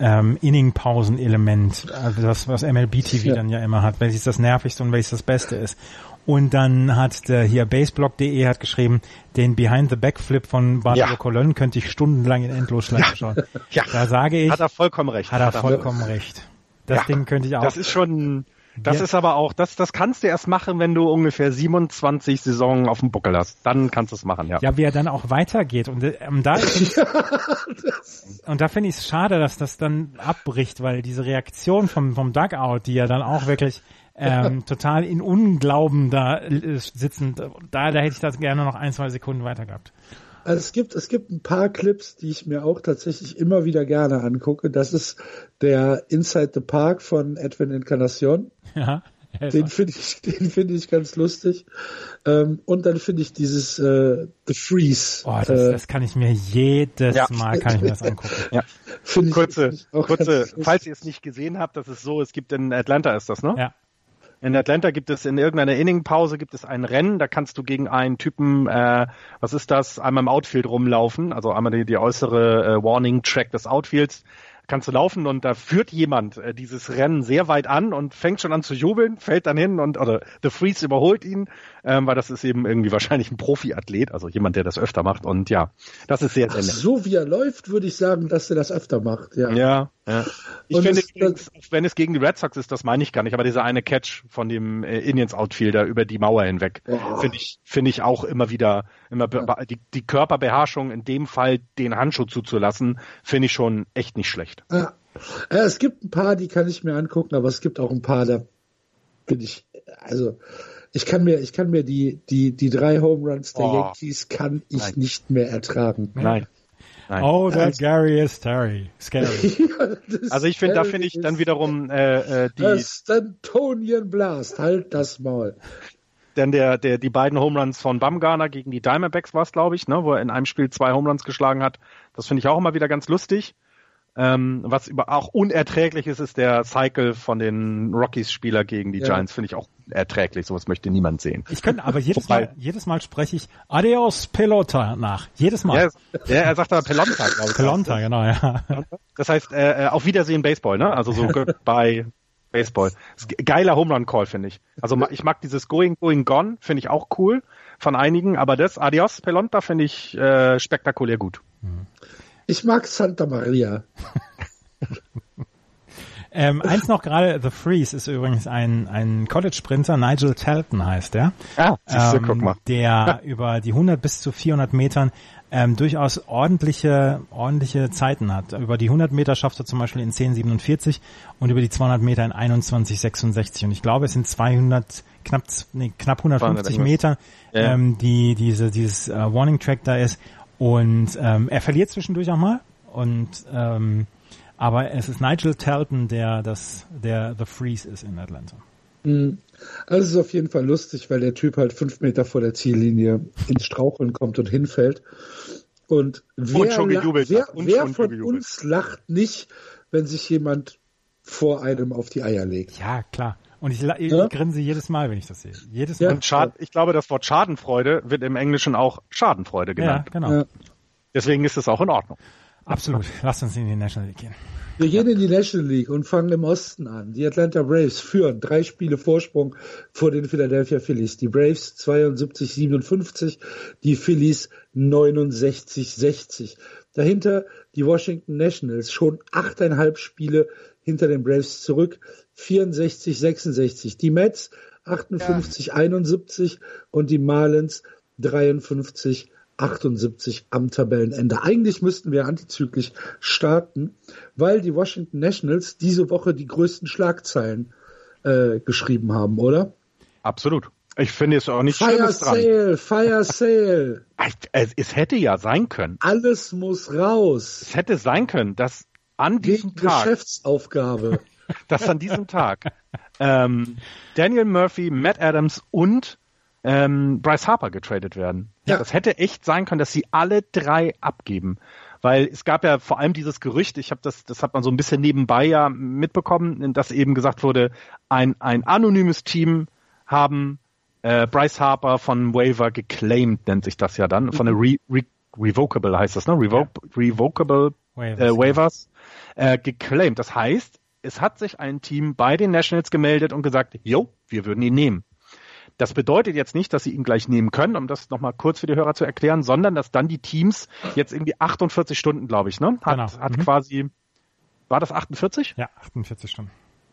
ähm, Inning-Pausen-Element, also das, was MLB TV ja. dann ja immer hat, welches das nervigste und welches das Beste ist. Und dann hat der hier baseblog.de hat geschrieben, den Behind the Backflip von Bartolo ja. Colon könnte ich stundenlang in Endlosschleife ja. schauen. Ja. Da sage ich. Hat er vollkommen recht. Hat er vollkommen recht. Das ja. Ding könnte ich auch. Das ist schon, das ja. ist aber auch, das, das kannst du erst machen, wenn du ungefähr 27 Saisonen auf dem Buckel hast. Dann kannst du es machen, ja. Ja, wie er dann auch weitergeht. Und ähm, da, und da finde ich es schade, dass das dann abbricht, weil diese Reaktion vom, vom Dugout, die ja dann auch wirklich ähm, total in Unglauben da äh, sitzen, da, da hätte ich das gerne noch ein, zwei Sekunden weiter gehabt. Also es gibt, es gibt ein paar Clips, die ich mir auch tatsächlich immer wieder gerne angucke. Das ist der Inside the Park von Edwin Encarnacion. Ja. Den finde ich, den finde ich ganz lustig. Ähm, und dann finde ich dieses äh, The Freeze. Oh, das, äh, das kann ich mir jedes ja. Mal kann ich mir das angucken. Ja. kurze, kurze, falls ihr es nicht gesehen habt, das ist so, es gibt in Atlanta ist das, ne? Ja. In Atlanta gibt es in irgendeiner Inningpause gibt es ein Rennen, da kannst du gegen einen Typen, äh, was ist das, einmal im Outfield rumlaufen, also einmal die, die äußere äh, Warning Track des Outfields kannst du laufen und da führt jemand äh, dieses Rennen sehr weit an und fängt schon an zu jubeln, fällt dann hin und oder The Freeze überholt ihn, ähm, weil das ist eben irgendwie wahrscheinlich ein Profiathlet, also jemand, der das öfter macht und ja, das ist sehr, sehr nett. So wie er läuft, würde ich sagen, dass er das öfter macht, ja. Ja, ja. Ich und finde, übrigens, wenn es gegen die Red Sox ist, das meine ich gar nicht, aber dieser eine Catch von dem äh, Indians Outfielder über die Mauer hinweg, oh. finde ich, finde ich auch immer wieder, immer ja. die, die Körperbeherrschung in dem Fall den Handschuh zuzulassen, finde ich schon echt nicht schlecht. Ja. ja. Es gibt ein paar, die kann ich mir angucken, aber es gibt auch ein paar, da bin ich, also, ich kann mir, ich kann mir die, die, die drei Home Runs der oh. Yankees kann ich Nein. nicht mehr ertragen. Nein. Nein. Oh, that also, Gary is Terry. Scary. also ich finde, da finde ich dann wiederum äh, äh, die. Das Stantonian Blast, halt das Maul. Denn der, der, die beiden Home Runs von Bumgarner gegen die Diamondbacks war es, glaube ich, ne, wo er in einem Spiel zwei Home Runs geschlagen hat. Das finde ich auch immer wieder ganz lustig. Ähm, was über, auch unerträglich ist, ist der Cycle von den Rockies-Spieler gegen die ja. Giants. Finde ich auch erträglich. Sowas möchte niemand sehen. Ich könnte, aber jedes Wobei, Mal, jedes Mal spreche ich Adios Pelota nach. Jedes Mal. Ja, er sagt aber Pelonta, glaube ich. Pelonta, genau, ja. Das heißt, äh, äh auf Wiedersehen Baseball, ne? Also so goodbye Baseball. Geiler Home Run Call, finde ich. Also ich mag dieses Going, Going, Gone, finde ich auch cool von einigen, aber das Adios Pelonta finde ich äh, spektakulär gut. Mhm. Ich mag Santa Maria. ähm, eins noch gerade, The Freeze ist übrigens ein, ein College-Sprinter, Nigel Talton heißt der. Ah, siehste, ähm, guck mal. Der über die 100 bis zu 400 Metern ähm, durchaus ordentliche, ordentliche Zeiten hat. Über die 100 Meter schafft er zum Beispiel in 10,47 und über die 200 Meter in 21,66. Und ich glaube, es sind 200, knapp, nee, knapp 150 Meter, ja. ähm, die diese, dieses äh, Warning Track da ist. Und ähm, er verliert zwischendurch auch mal. Und ähm, aber es ist Nigel Talton, der das, der The Freeze ist in Atlanta. Mhm. Also es ist auf jeden Fall lustig, weil der Typ halt fünf Meter vor der Ziellinie ins Straucheln kommt und hinfällt. Und wer, und wer, und wer von uns lacht nicht, wenn sich jemand vor einem auf die Eier legt? Ja, klar. Und ich, ich ja? grinse jedes Mal, wenn ich das sehe. Jedes Mal. Und Schad, ich glaube, das Wort Schadenfreude wird im Englischen auch Schadenfreude genannt. Ja, genau. Ja. Deswegen ist es auch in Ordnung. Absolut. Lass uns in die National League gehen. Wir gehen in die National League und fangen im Osten an. Die Atlanta Braves führen drei Spiele Vorsprung vor den Philadelphia Phillies. Die Braves 72-57, die Phillies 69-60. Dahinter die Washington Nationals schon achteinhalb Spiele hinter den Braves zurück. 64, 66. Die Mets 58, ja. 71 und die Marlins 53, 78 am Tabellenende. Eigentlich müssten wir antizyklisch starten, weil die Washington Nationals diese Woche die größten Schlagzeilen äh, geschrieben haben, oder? Absolut. Ich finde es auch nicht Fire Schlimmes Sale, Fire Sale. Es, es, hätte ja sein können. Alles muss raus. Es hätte sein können, dass an diesem Die Tag. Geschäftsaufgabe. Dass an diesem Tag ähm, Daniel Murphy, Matt Adams und ähm, Bryce Harper getradet werden. Ja. Das hätte echt sein können, dass sie alle drei abgeben. Weil es gab ja vor allem dieses Gerücht, ich habe das, das hat man so ein bisschen nebenbei ja mitbekommen, dass eben gesagt wurde, ein, ein anonymes Team haben äh, Bryce Harper von Waiver geclaimed, nennt sich das ja dann, von der Re, Re, Revocable heißt das, ne? Revo ja. Revocable Waivers, äh, Waivers äh, geclaimed. Das heißt, es hat sich ein Team bei den Nationals gemeldet und gesagt, jo, wir würden ihn nehmen. Das bedeutet jetzt nicht, dass sie ihn gleich nehmen können, um das nochmal kurz für die Hörer zu erklären, sondern dass dann die Teams jetzt irgendwie 48 Stunden, glaube ich, ne? Hat, genau. hat mhm. quasi, war das 48? Ja, 48 Stunden.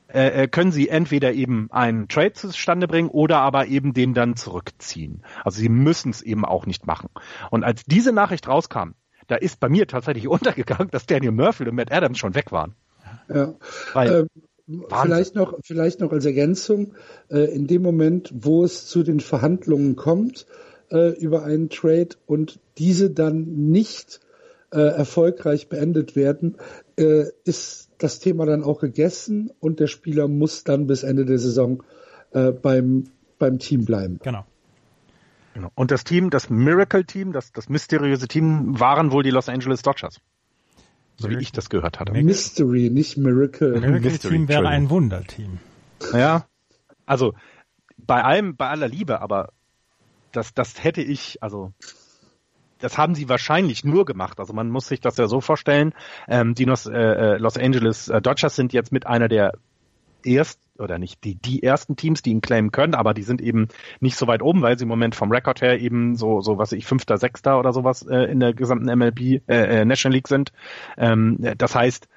Äh, äh, können sie entweder eben einen Trade zustande bringen oder aber eben den dann zurückziehen. Also sie müssen es eben auch nicht machen. Und als diese Nachricht rauskam, da ist bei mir tatsächlich untergegangen, dass Daniel Murphy und Matt Adams schon weg waren. Ja. Weil, ähm, Vielleicht noch, vielleicht noch als Ergänzung, äh, in dem Moment, wo es zu den Verhandlungen kommt äh, über einen Trade und diese dann nicht äh, erfolgreich beendet werden, äh, ist das Thema dann auch gegessen und der Spieler muss dann bis Ende der Saison äh, beim, beim Team bleiben. Genau. genau. Und das Team, das Miracle-Team, das, das mysteriöse Team, waren wohl die Los Angeles Dodgers. So wie ich das gehört hatte. Mystery, nicht Miracle. Miracle Team wäre ein Wunderteam. Ja. Also, bei allem, bei aller Liebe, aber das, das hätte ich, also, das haben sie wahrscheinlich nur gemacht. Also man muss sich das ja so vorstellen. Ähm, die Los, äh, äh Los Angeles äh, Dodgers sind jetzt mit einer der erst oder nicht die die ersten Teams, die ihn claimen können, aber die sind eben nicht so weit oben, weil sie im Moment vom Rekord her eben so so was ich fünfter, sechster oder sowas äh, in der gesamten MLB äh, äh, National League sind. Ähm, das heißt,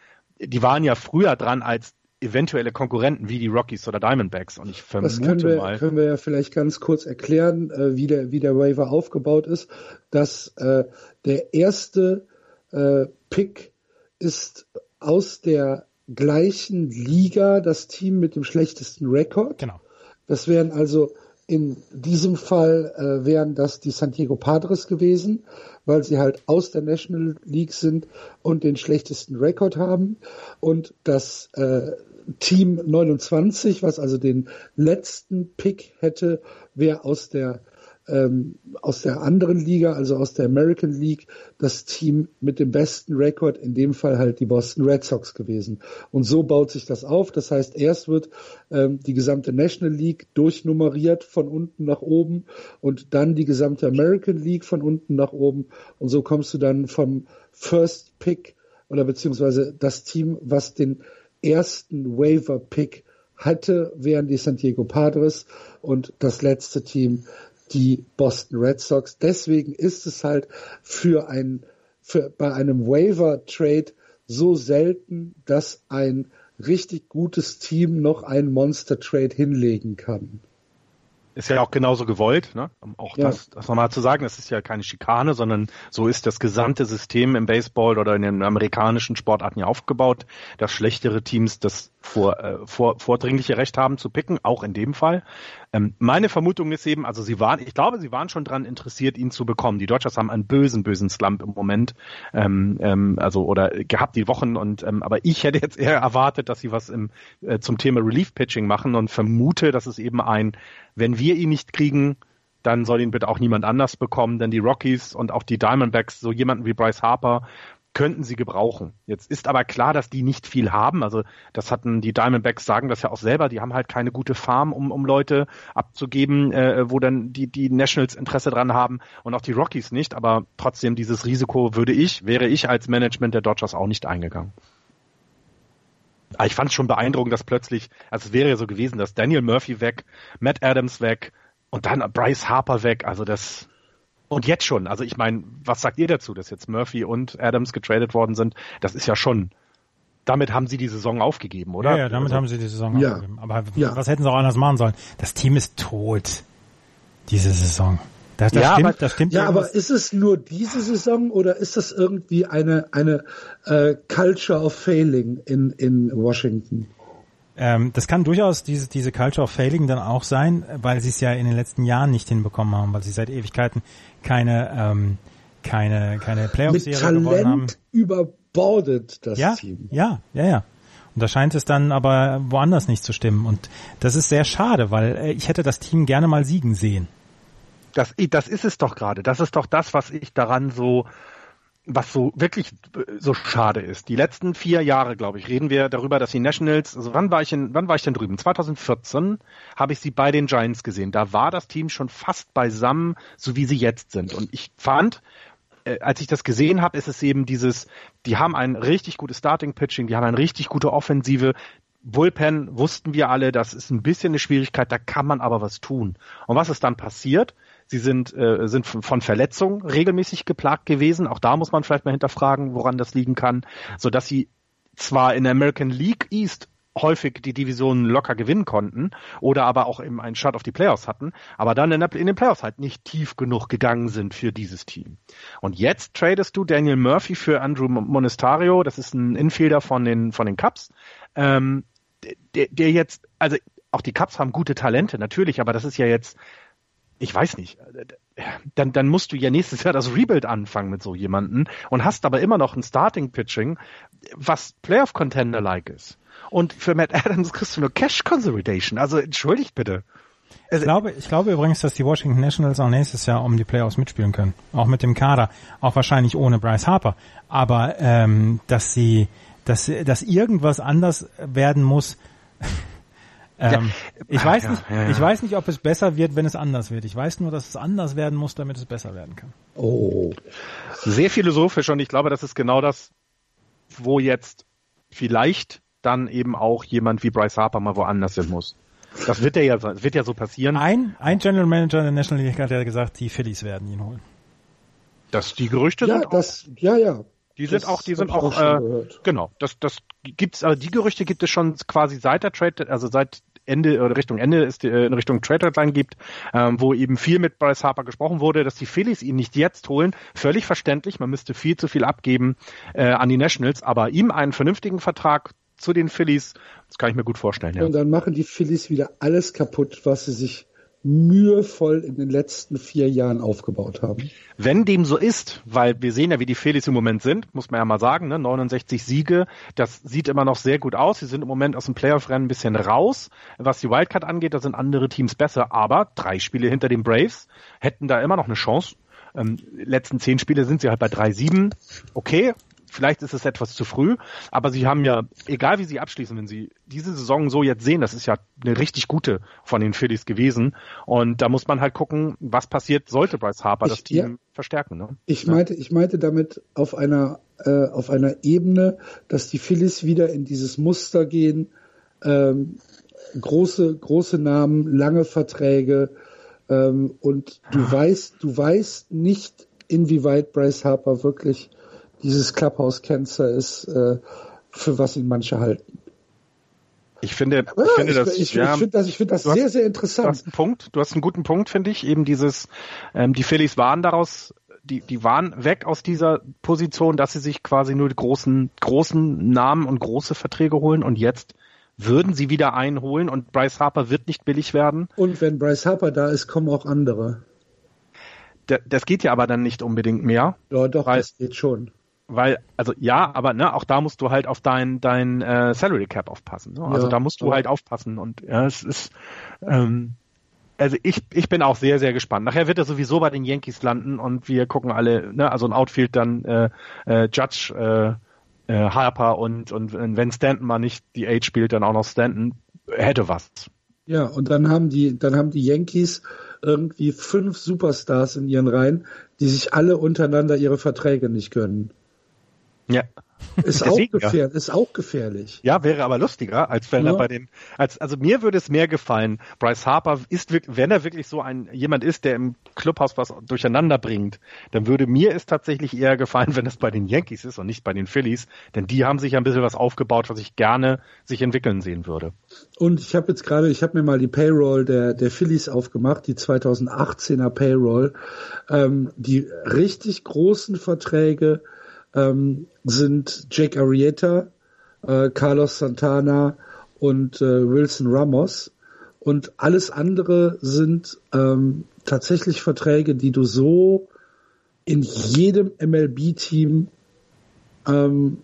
die waren ja früher dran als eventuelle Konkurrenten wie die Rockies oder Diamondbacks und ich vermute das können wir, mal. können wir ja vielleicht ganz kurz erklären, äh, wie der wie der Waiver aufgebaut ist, dass äh, der erste äh, Pick ist aus der gleichen Liga das Team mit dem schlechtesten Rekord. Genau. Das wären also in diesem Fall äh, wären das die San Diego Padres gewesen, weil sie halt aus der National League sind und den schlechtesten Rekord haben. Und das äh, Team 29, was also den letzten Pick hätte, wäre aus der ähm, aus der anderen Liga, also aus der American League, das Team mit dem besten Rekord, in dem Fall halt die Boston Red Sox gewesen. Und so baut sich das auf. Das heißt, erst wird ähm, die gesamte National League durchnummeriert von unten nach oben und dann die gesamte American League von unten nach oben. Und so kommst du dann vom First Pick oder beziehungsweise das Team, was den ersten Waiver Pick hatte, wären die San Diego Padres und das letzte Team die Boston Red Sox. Deswegen ist es halt für ein, für, bei einem Waiver Trade so selten, dass ein richtig gutes Team noch einen Monster Trade hinlegen kann ist ja auch genauso gewollt, ne? Um auch ja. das, das nochmal zu sagen, das ist ja keine Schikane, sondern so ist das gesamte System im Baseball oder in den amerikanischen Sportarten ja aufgebaut, dass schlechtere Teams das vor, äh, vor, vordringliche Recht haben zu picken, auch in dem Fall. Ähm, meine Vermutung ist eben, also sie waren, ich glaube, sie waren schon dran interessiert, ihn zu bekommen. Die Dodgers haben einen bösen, bösen Slump im Moment, ähm, ähm, also oder gehabt die Wochen und ähm, aber ich hätte jetzt eher erwartet, dass sie was im, äh, zum Thema Relief Pitching machen und vermute, dass es eben ein, wenn wir ihn nicht kriegen, dann soll ihn bitte auch niemand anders bekommen, denn die Rockies und auch die Diamondbacks, so jemanden wie Bryce Harper, könnten sie gebrauchen. Jetzt ist aber klar, dass die nicht viel haben. Also das hatten die Diamondbacks sagen das ja auch selber. Die haben halt keine gute Farm, um, um Leute abzugeben, äh, wo dann die, die Nationals Interesse dran haben und auch die Rockies nicht. Aber trotzdem dieses Risiko würde ich, wäre ich als Management der Dodgers auch nicht eingegangen. Aber ich fand es schon beeindruckend, dass plötzlich, also es wäre ja so gewesen, dass Daniel Murphy weg, Matt Adams weg und dann Bryce Harper weg. Also das und jetzt schon, also ich meine, was sagt ihr dazu, dass jetzt Murphy und Adams getradet worden sind? Das ist ja schon, damit haben sie die Saison aufgegeben, oder? Ja, ja damit also, haben sie die Saison ja. aufgegeben. Aber ja. was hätten sie auch anders machen sollen? Das Team ist tot, diese Saison. Das, das ja, stimmt, aber, das stimmt. Ja, aber ist es nur diese Saison oder ist das irgendwie eine eine äh, Culture of Failing in in Washington? Ähm, das kann durchaus diese, diese Culture of Failing dann auch sein, weil sie es ja in den letzten Jahren nicht hinbekommen haben, weil sie seit Ewigkeiten keine, ähm, keine, keine Playoff-Serie gewonnen haben. überbordet das ja, Team. Ja, ja, ja. Und da scheint es dann aber woanders nicht zu stimmen. Und das ist sehr schade, weil äh, ich hätte das Team gerne mal siegen sehen. Das, das ist es doch gerade. Das ist doch das, was ich daran so was so wirklich äh, so schade ist. Die letzten vier Jahre, glaube ich, reden wir darüber, dass die Nationals, also wann war ich in, wann war ich denn drüben? 2014 habe ich sie bei den Giants gesehen. Da war das Team schon fast beisammen, so wie sie jetzt sind. Und ich fand, äh, als ich das gesehen habe, ist es eben dieses, die haben ein richtig gutes Starting Pitching, die haben eine richtig gute Offensive. Bullpen wussten wir alle, das ist ein bisschen eine Schwierigkeit, da kann man aber was tun. Und was ist dann passiert? Sie sind, äh, sind von Verletzungen regelmäßig geplagt gewesen. Auch da muss man vielleicht mal hinterfragen, woran das liegen kann, so dass sie zwar in der American League East häufig die Divisionen locker gewinnen konnten oder aber auch eben einen Shot auf die Playoffs hatten, aber dann in, der, in den Playoffs halt nicht tief genug gegangen sind für dieses Team. Und jetzt tradest du Daniel Murphy für Andrew Monestario, das ist ein Infielder von den, von den Cubs, ähm, der, der jetzt, also auch die Cubs haben gute Talente, natürlich, aber das ist ja jetzt ich weiß nicht, dann, dann musst du ja nächstes Jahr das Rebuild anfangen mit so jemanden und hast aber immer noch ein Starting-Pitching, was Playoff-Contender-like ist. Und für Matt Adams kriegst du nur Cash Consolidation. Also entschuldigt bitte. Ich glaube, ich glaube übrigens, dass die Washington Nationals auch nächstes Jahr um die Playoffs mitspielen können. Auch mit dem Kader. Auch wahrscheinlich ohne Bryce Harper. Aber ähm, dass sie, dass, dass irgendwas anders werden muss, ähm, ja. Ich weiß ja, nicht, ja, ich weiß nicht, ob es besser wird, wenn es anders wird. Ich weiß nur, dass es anders werden muss, damit es besser werden kann. Oh. Sehr philosophisch und ich glaube, das ist genau das, wo jetzt vielleicht dann eben auch jemand wie Bryce Harper mal woanders hin muss. Das wird ja, wird ja so passieren. Ein, ein General Manager der National League hat ja gesagt, die Phillies werden ihn holen. Das, die Gerüchte ja, sind das, auch, ja, ja. Die sind auch, die sind auch, auch äh, genau. Das, das gibt's, aber die Gerüchte gibt es schon quasi seit der Trade, also seit Ende oder Richtung Ende ist äh, in Richtung Trade Deadline gibt, ähm, wo eben viel mit Bryce Harper gesprochen wurde, dass die Phillies ihn nicht jetzt holen. Völlig verständlich, man müsste viel zu viel abgeben äh, an die Nationals, aber ihm einen vernünftigen Vertrag zu den Phillies, das kann ich mir gut vorstellen. Ja. Und dann machen die Phillies wieder alles kaputt, was sie sich mühevoll in den letzten vier Jahren aufgebaut haben. Wenn dem so ist, weil wir sehen ja, wie die Phillies im Moment sind, muss man ja mal sagen, ne? 69 Siege, das sieht immer noch sehr gut aus. Sie sind im Moment aus dem Playoff-Rennen ein bisschen raus. Was die Wildcard angeht, da sind andere Teams besser, aber drei Spiele hinter den Braves hätten da immer noch eine Chance. Ähm, letzten zehn Spiele sind sie halt bei 3-7. Okay, vielleicht ist es etwas zu früh, aber sie haben ja, egal wie sie abschließen, wenn sie diese Saison so jetzt sehen, das ist ja eine richtig gute von den Phillies gewesen. Und da muss man halt gucken, was passiert, sollte Bryce Harper ich, das Team ja, verstärken. Ne? Ich meinte, ich meinte damit auf einer, äh, auf einer Ebene, dass die Phillies wieder in dieses Muster gehen, ähm, große, große Namen, lange Verträge, ähm, und du ah. weißt, du weißt nicht, inwieweit Bryce Harper wirklich dieses Clubhouse-Cancer ist, äh, für was ihn manche halten. Ich finde, ich finde das, ich, ja, ich finde das, ich finde das sehr, sehr interessant. Du hast einen Punkt, du hast einen guten Punkt, finde ich. Eben dieses, ähm, die Phillies waren daraus, die, die waren weg aus dieser Position, dass sie sich quasi nur die großen, großen Namen und große Verträge holen und jetzt würden sie wieder einholen und Bryce Harper wird nicht billig werden. Und wenn Bryce Harper da ist, kommen auch andere. Das geht ja aber dann nicht unbedingt mehr. Ja, doch, weil, das geht schon weil, also ja, aber ne, auch da musst du halt auf dein, dein äh, Salary Cap aufpassen. Ne? Also ja, da musst du ja. halt aufpassen und ja, es ist ähm, also ich, ich bin auch sehr, sehr gespannt. Nachher wird er sowieso bei den Yankees landen und wir gucken alle, ne, also ein Outfield dann äh, äh, Judge, äh, äh, Harper und, und wenn Stanton mal nicht die Age spielt, dann auch noch Stanton, hätte was. Ja, und dann haben die, dann haben die Yankees irgendwie fünf Superstars in ihren Reihen, die sich alle untereinander ihre Verträge nicht gönnen. Ja. Ist auch, gefährlich, ist auch gefährlich. Ja, wäre aber lustiger, als wenn ja. er bei den, als, also mir würde es mehr gefallen, Bryce Harper ist wirklich, wenn er wirklich so ein, jemand ist, der im Clubhaus was durcheinander bringt, dann würde mir es tatsächlich eher gefallen, wenn es bei den Yankees ist und nicht bei den Phillies, denn die haben sich ein bisschen was aufgebaut, was ich gerne sich entwickeln sehen würde. Und ich habe jetzt gerade, ich habe mir mal die Payroll der, der Phillies aufgemacht, die 2018er Payroll, ähm, die richtig großen Verträge, ähm, sind Jake Arrieta, äh, Carlos Santana und äh, Wilson Ramos. Und alles andere sind ähm, tatsächlich Verträge, die du so in jedem MLB-Team ähm,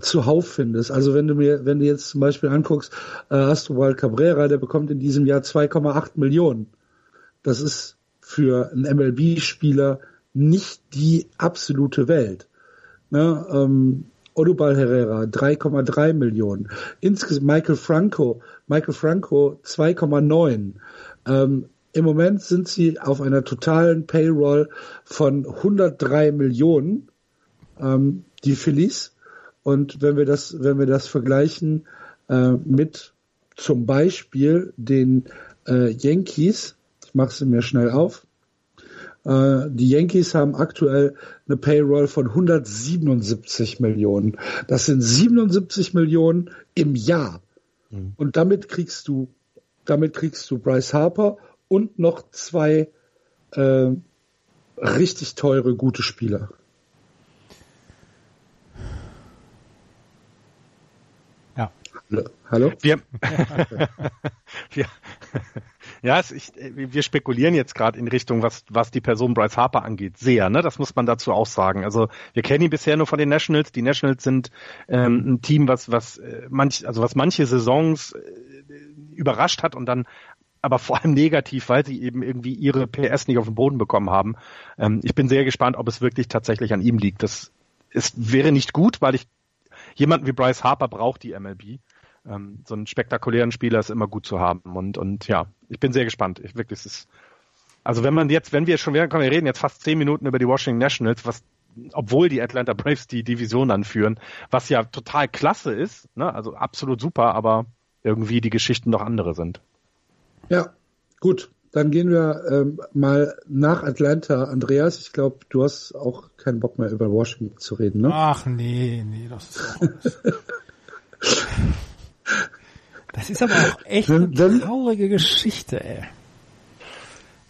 zuhauf findest. Also wenn du mir, wenn du jetzt zum Beispiel anguckst, äh, hast du Wild Cabrera, der bekommt in diesem Jahr 2,8 Millionen. Das ist für einen MLB-Spieler nicht die absolute Welt. Ne, ähm, Odubal Herrera 3,3 Millionen. Insgesamt Michael Franco, Michael Franco 2,9. Ähm, Im Moment sind sie auf einer totalen Payroll von 103 Millionen, ähm, die Phillies. Und wenn wir das, wenn wir das vergleichen äh, mit zum Beispiel den äh, Yankees, ich mache sie mir schnell auf, die Yankees haben aktuell eine Payroll von 177 Millionen. Das sind 77 Millionen im Jahr. Mhm. Und damit kriegst du, damit kriegst du Bryce Harper und noch zwei äh, richtig teure, gute Spieler. Hallo? Wir, wir, ja, es, ich, wir spekulieren jetzt gerade in Richtung, was, was die Person Bryce Harper angeht, sehr. Ne? Das muss man dazu auch sagen. Also wir kennen ihn bisher nur von den Nationals. Die Nationals sind ähm, ein Team, was, was äh, manch, also was manche Saisons äh, überrascht hat und dann aber vor allem negativ, weil sie eben irgendwie ihre PS nicht auf den Boden bekommen haben. Ähm, ich bin sehr gespannt, ob es wirklich tatsächlich an ihm liegt. Das ist, wäre nicht gut, weil ich jemanden wie Bryce Harper braucht die MLB ähm, so einen spektakulären Spieler ist immer gut zu haben. Und, und ja, ich bin sehr gespannt. Ich wirklich, es ist, also wenn man jetzt, wenn wir schon, wir reden jetzt fast zehn Minuten über die Washington Nationals, was obwohl die Atlanta Braves die Division anführen, was ja total klasse ist, ne? also absolut super, aber irgendwie die Geschichten noch andere sind. Ja, gut. Dann gehen wir ähm, mal nach Atlanta. Andreas, ich glaube, du hast auch keinen Bock mehr über Washington zu reden, ne? Ach nee, nee, das ist auch Das ist aber auch echt eine traurige Geschichte, ey.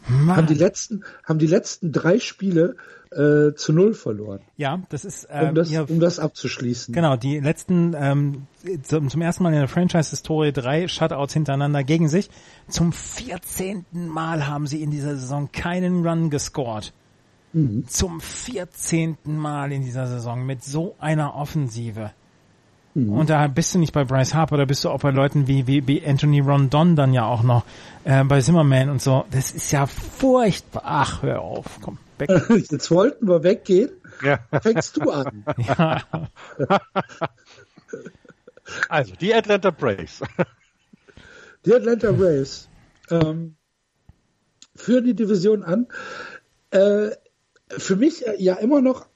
Mann. Haben die letzten, haben die letzten drei Spiele äh, zu null verloren. Ja, das ist ähm, um, das, ja, um das abzuschließen. Genau, die letzten ähm, zum, zum ersten Mal in der Franchise-Historie drei Shutouts hintereinander gegen sich. Zum vierzehnten Mal haben sie in dieser Saison keinen Run gescored. Mhm. Zum vierzehnten Mal in dieser Saison mit so einer Offensive. Mhm. Und da bist du nicht bei Bryce Harper, da bist du auch bei Leuten wie, wie, wie Anthony Rondon dann ja auch noch, äh, bei Zimmerman und so. Das ist ja furchtbar. Ach, hör auf, komm, weg. Jetzt wollten wir weggehen. Ja. Fängst du an. Ja. also, die Atlanta Braves. Die Atlanta Braves ähm, führen die Division an. Äh, für mich äh, ja immer noch,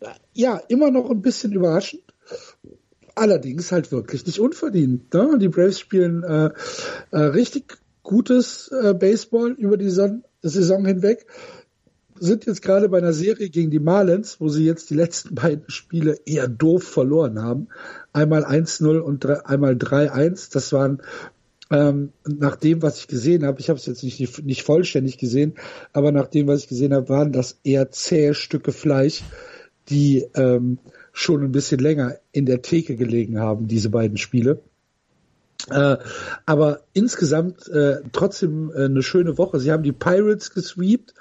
äh, ja, immer noch ein bisschen überraschend. Allerdings halt wirklich nicht unverdient. Ne? Die Braves spielen äh, äh, richtig gutes äh, Baseball über die Son Saison hinweg. Sind jetzt gerade bei einer Serie gegen die Marlins, wo sie jetzt die letzten beiden Spiele eher doof verloren haben. Einmal 1-0 und einmal 3-1. Das waren ähm, nach dem, was ich gesehen habe, ich habe es jetzt nicht, nicht vollständig gesehen, aber nach dem, was ich gesehen habe, waren das eher zähe Stücke Fleisch, die ähm, schon ein bisschen länger in der Theke gelegen haben, diese beiden Spiele. Äh, aber insgesamt äh, trotzdem äh, eine schöne Woche. Sie haben die Pirates gesweept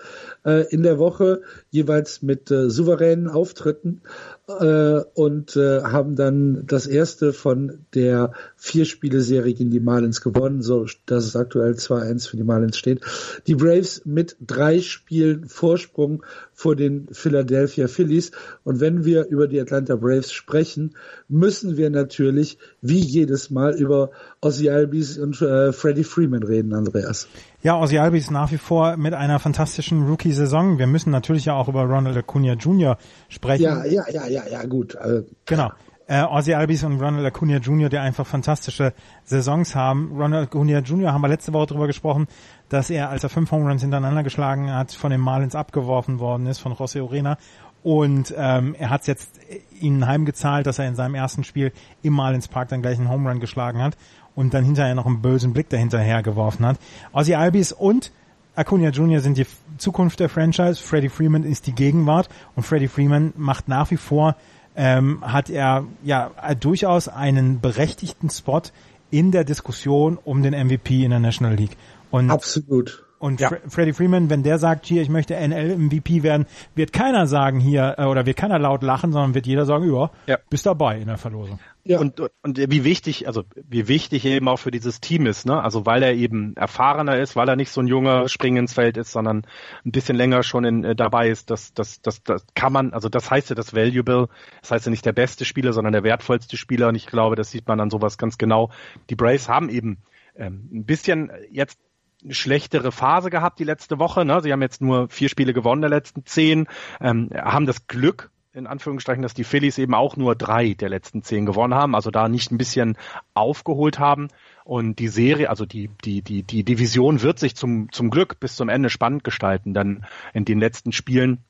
äh, in der Woche, jeweils mit äh, souveränen Auftritten äh, und äh, haben dann das erste von der Vier-Spiele-Serie gegen die Marlins gewonnen, so dass es aktuell 2-1 für die Marlins steht. Die Braves mit drei Spielen Vorsprung vor den Philadelphia Phillies. Und wenn wir über die Atlanta Braves sprechen, müssen wir natürlich wie jedes Mal über Ozzy Albies und äh, Freddie Freeman reden, Andreas. Ja, Ozzy Albies nach wie vor mit einer fantastischen Rookie-Saison. Wir müssen natürlich ja auch über Ronald Acuna Jr. sprechen. Ja, ja, ja, ja, ja, gut. Also, genau. Äh, Ozzy Albies und Ronald Acuna Jr., die einfach fantastische Saisons haben. Ronald Acuna Jr. haben wir letzte Woche darüber gesprochen, dass er, als er fünf Home Runs hintereinander geschlagen hat, von den Marlins abgeworfen worden ist, von José Orena. Und ähm, er hat es jetzt ihnen heimgezahlt, dass er in seinem ersten Spiel im Marlins Park dann gleich einen Home Run geschlagen hat und dann hinterher noch einen bösen Blick dahinterher geworfen hat. Ozzy Albies und Acuna Jr. sind die Zukunft der Franchise, Freddie Freeman ist die Gegenwart und Freddie Freeman macht nach wie vor, ähm, hat er ja durchaus einen berechtigten Spot in der Diskussion um den MVP in der National League. Und Absolut. Und ja. Freddie Freeman, wenn der sagt, hier, ich möchte NL-MVP werden, wird keiner sagen hier, äh, oder wird keiner laut lachen, sondern wird jeder sagen, ja, ja. bist dabei in der Verlosung. Ja. Und, und wie wichtig, also wie wichtig eben auch für dieses Team ist, ne? Also weil er eben erfahrener ist, weil er nicht so ein junger Spring ins Feld ist, sondern ein bisschen länger schon in, äh, dabei ist, das, das, das, das kann man, also das heißt ja das Valuable, das heißt ja nicht der beste Spieler, sondern der wertvollste Spieler und ich glaube, das sieht man an sowas ganz genau. Die Braves haben eben ähm, ein bisschen jetzt eine schlechtere Phase gehabt die letzte Woche. Ne? Sie haben jetzt nur vier Spiele gewonnen der letzten zehn, ähm, haben das Glück, in Anführungsstrichen, dass die Phillies eben auch nur drei der letzten zehn gewonnen haben, also da nicht ein bisschen aufgeholt haben. Und die Serie, also die, die, die, die Division wird sich zum, zum Glück bis zum Ende spannend gestalten, denn in den letzten Spielen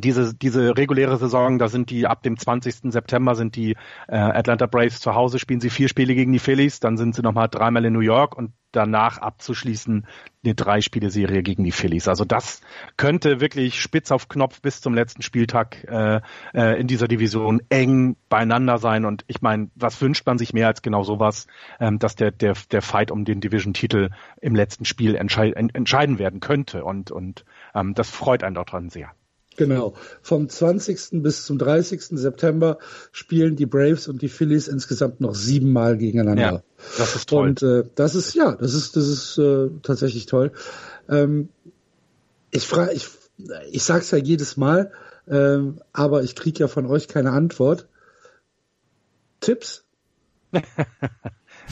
diese, diese reguläre Saison, da sind die ab dem 20. September sind die äh, Atlanta Braves zu Hause, spielen sie vier Spiele gegen die Phillies, dann sind sie nochmal dreimal in New York und danach abzuschließen eine Drei-Spiele-Serie gegen die Phillies. Also das könnte wirklich spitz auf Knopf bis zum letzten Spieltag äh, äh, in dieser Division eng beieinander sein. Und ich meine, was wünscht man sich mehr als genau sowas, ähm, dass der, der, der Fight um den Division-Titel im letzten Spiel entscheid, entscheiden werden könnte. Und, und ähm, das freut einen dort dran sehr. Genau. Vom 20. bis zum 30. September spielen die Braves und die Phillies insgesamt noch siebenmal gegeneinander. Ja, das ist toll. Und äh, das ist ja, das ist das ist äh, tatsächlich toll. Ähm, ich frage, ich ich sag's ja jedes Mal, ähm, aber ich kriege ja von euch keine Antwort. Tipps?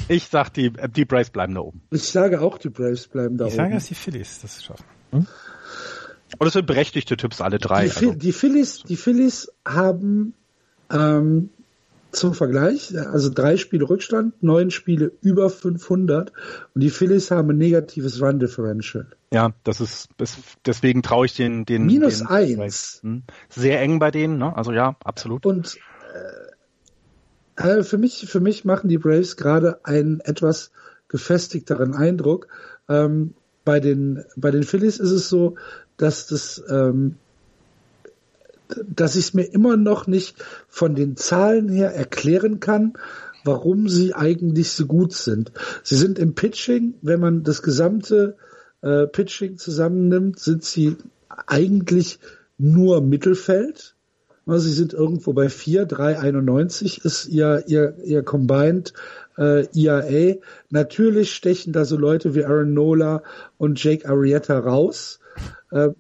ich sag die die Braves bleiben da oben. Ich sage auch die Braves bleiben da ich oben. Ich sage, dass die Phillies das schaffen. Hm? Und es sind berechtigte Tipps, alle drei. Die, also. die, Phillies, die Phillies haben ähm, zum Vergleich, also drei Spiele Rückstand, neun Spiele über 500 und die Phillies haben ein negatives Run Differential. Ja, das ist, das, deswegen traue ich den, den minus den, eins. Hm, sehr eng bei denen, ne? Also ja, absolut. Und äh, äh, für mich, für mich machen die Braves gerade einen etwas gefestigteren Eindruck. Ähm, bei den bei den Phillies ist es so, dass das, ähm, dass ich es mir immer noch nicht von den Zahlen her erklären kann, warum sie eigentlich so gut sind. Sie sind im Pitching, wenn man das gesamte äh, Pitching zusammennimmt, sind sie eigentlich nur Mittelfeld. Sie sind irgendwo bei 4, 3,91 ist ihr, ihr, ihr Combined äh, IAA. Natürlich stechen da so Leute wie Aaron Nola und Jake Arrieta raus. Äh,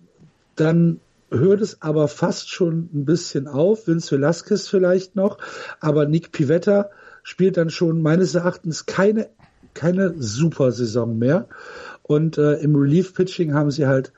dann hört es aber fast schon ein bisschen auf. Vince Velasquez vielleicht noch, aber Nick Pivetta spielt dann schon meines Erachtens keine keine super Saison mehr. Und äh, im Relief Pitching haben sie halt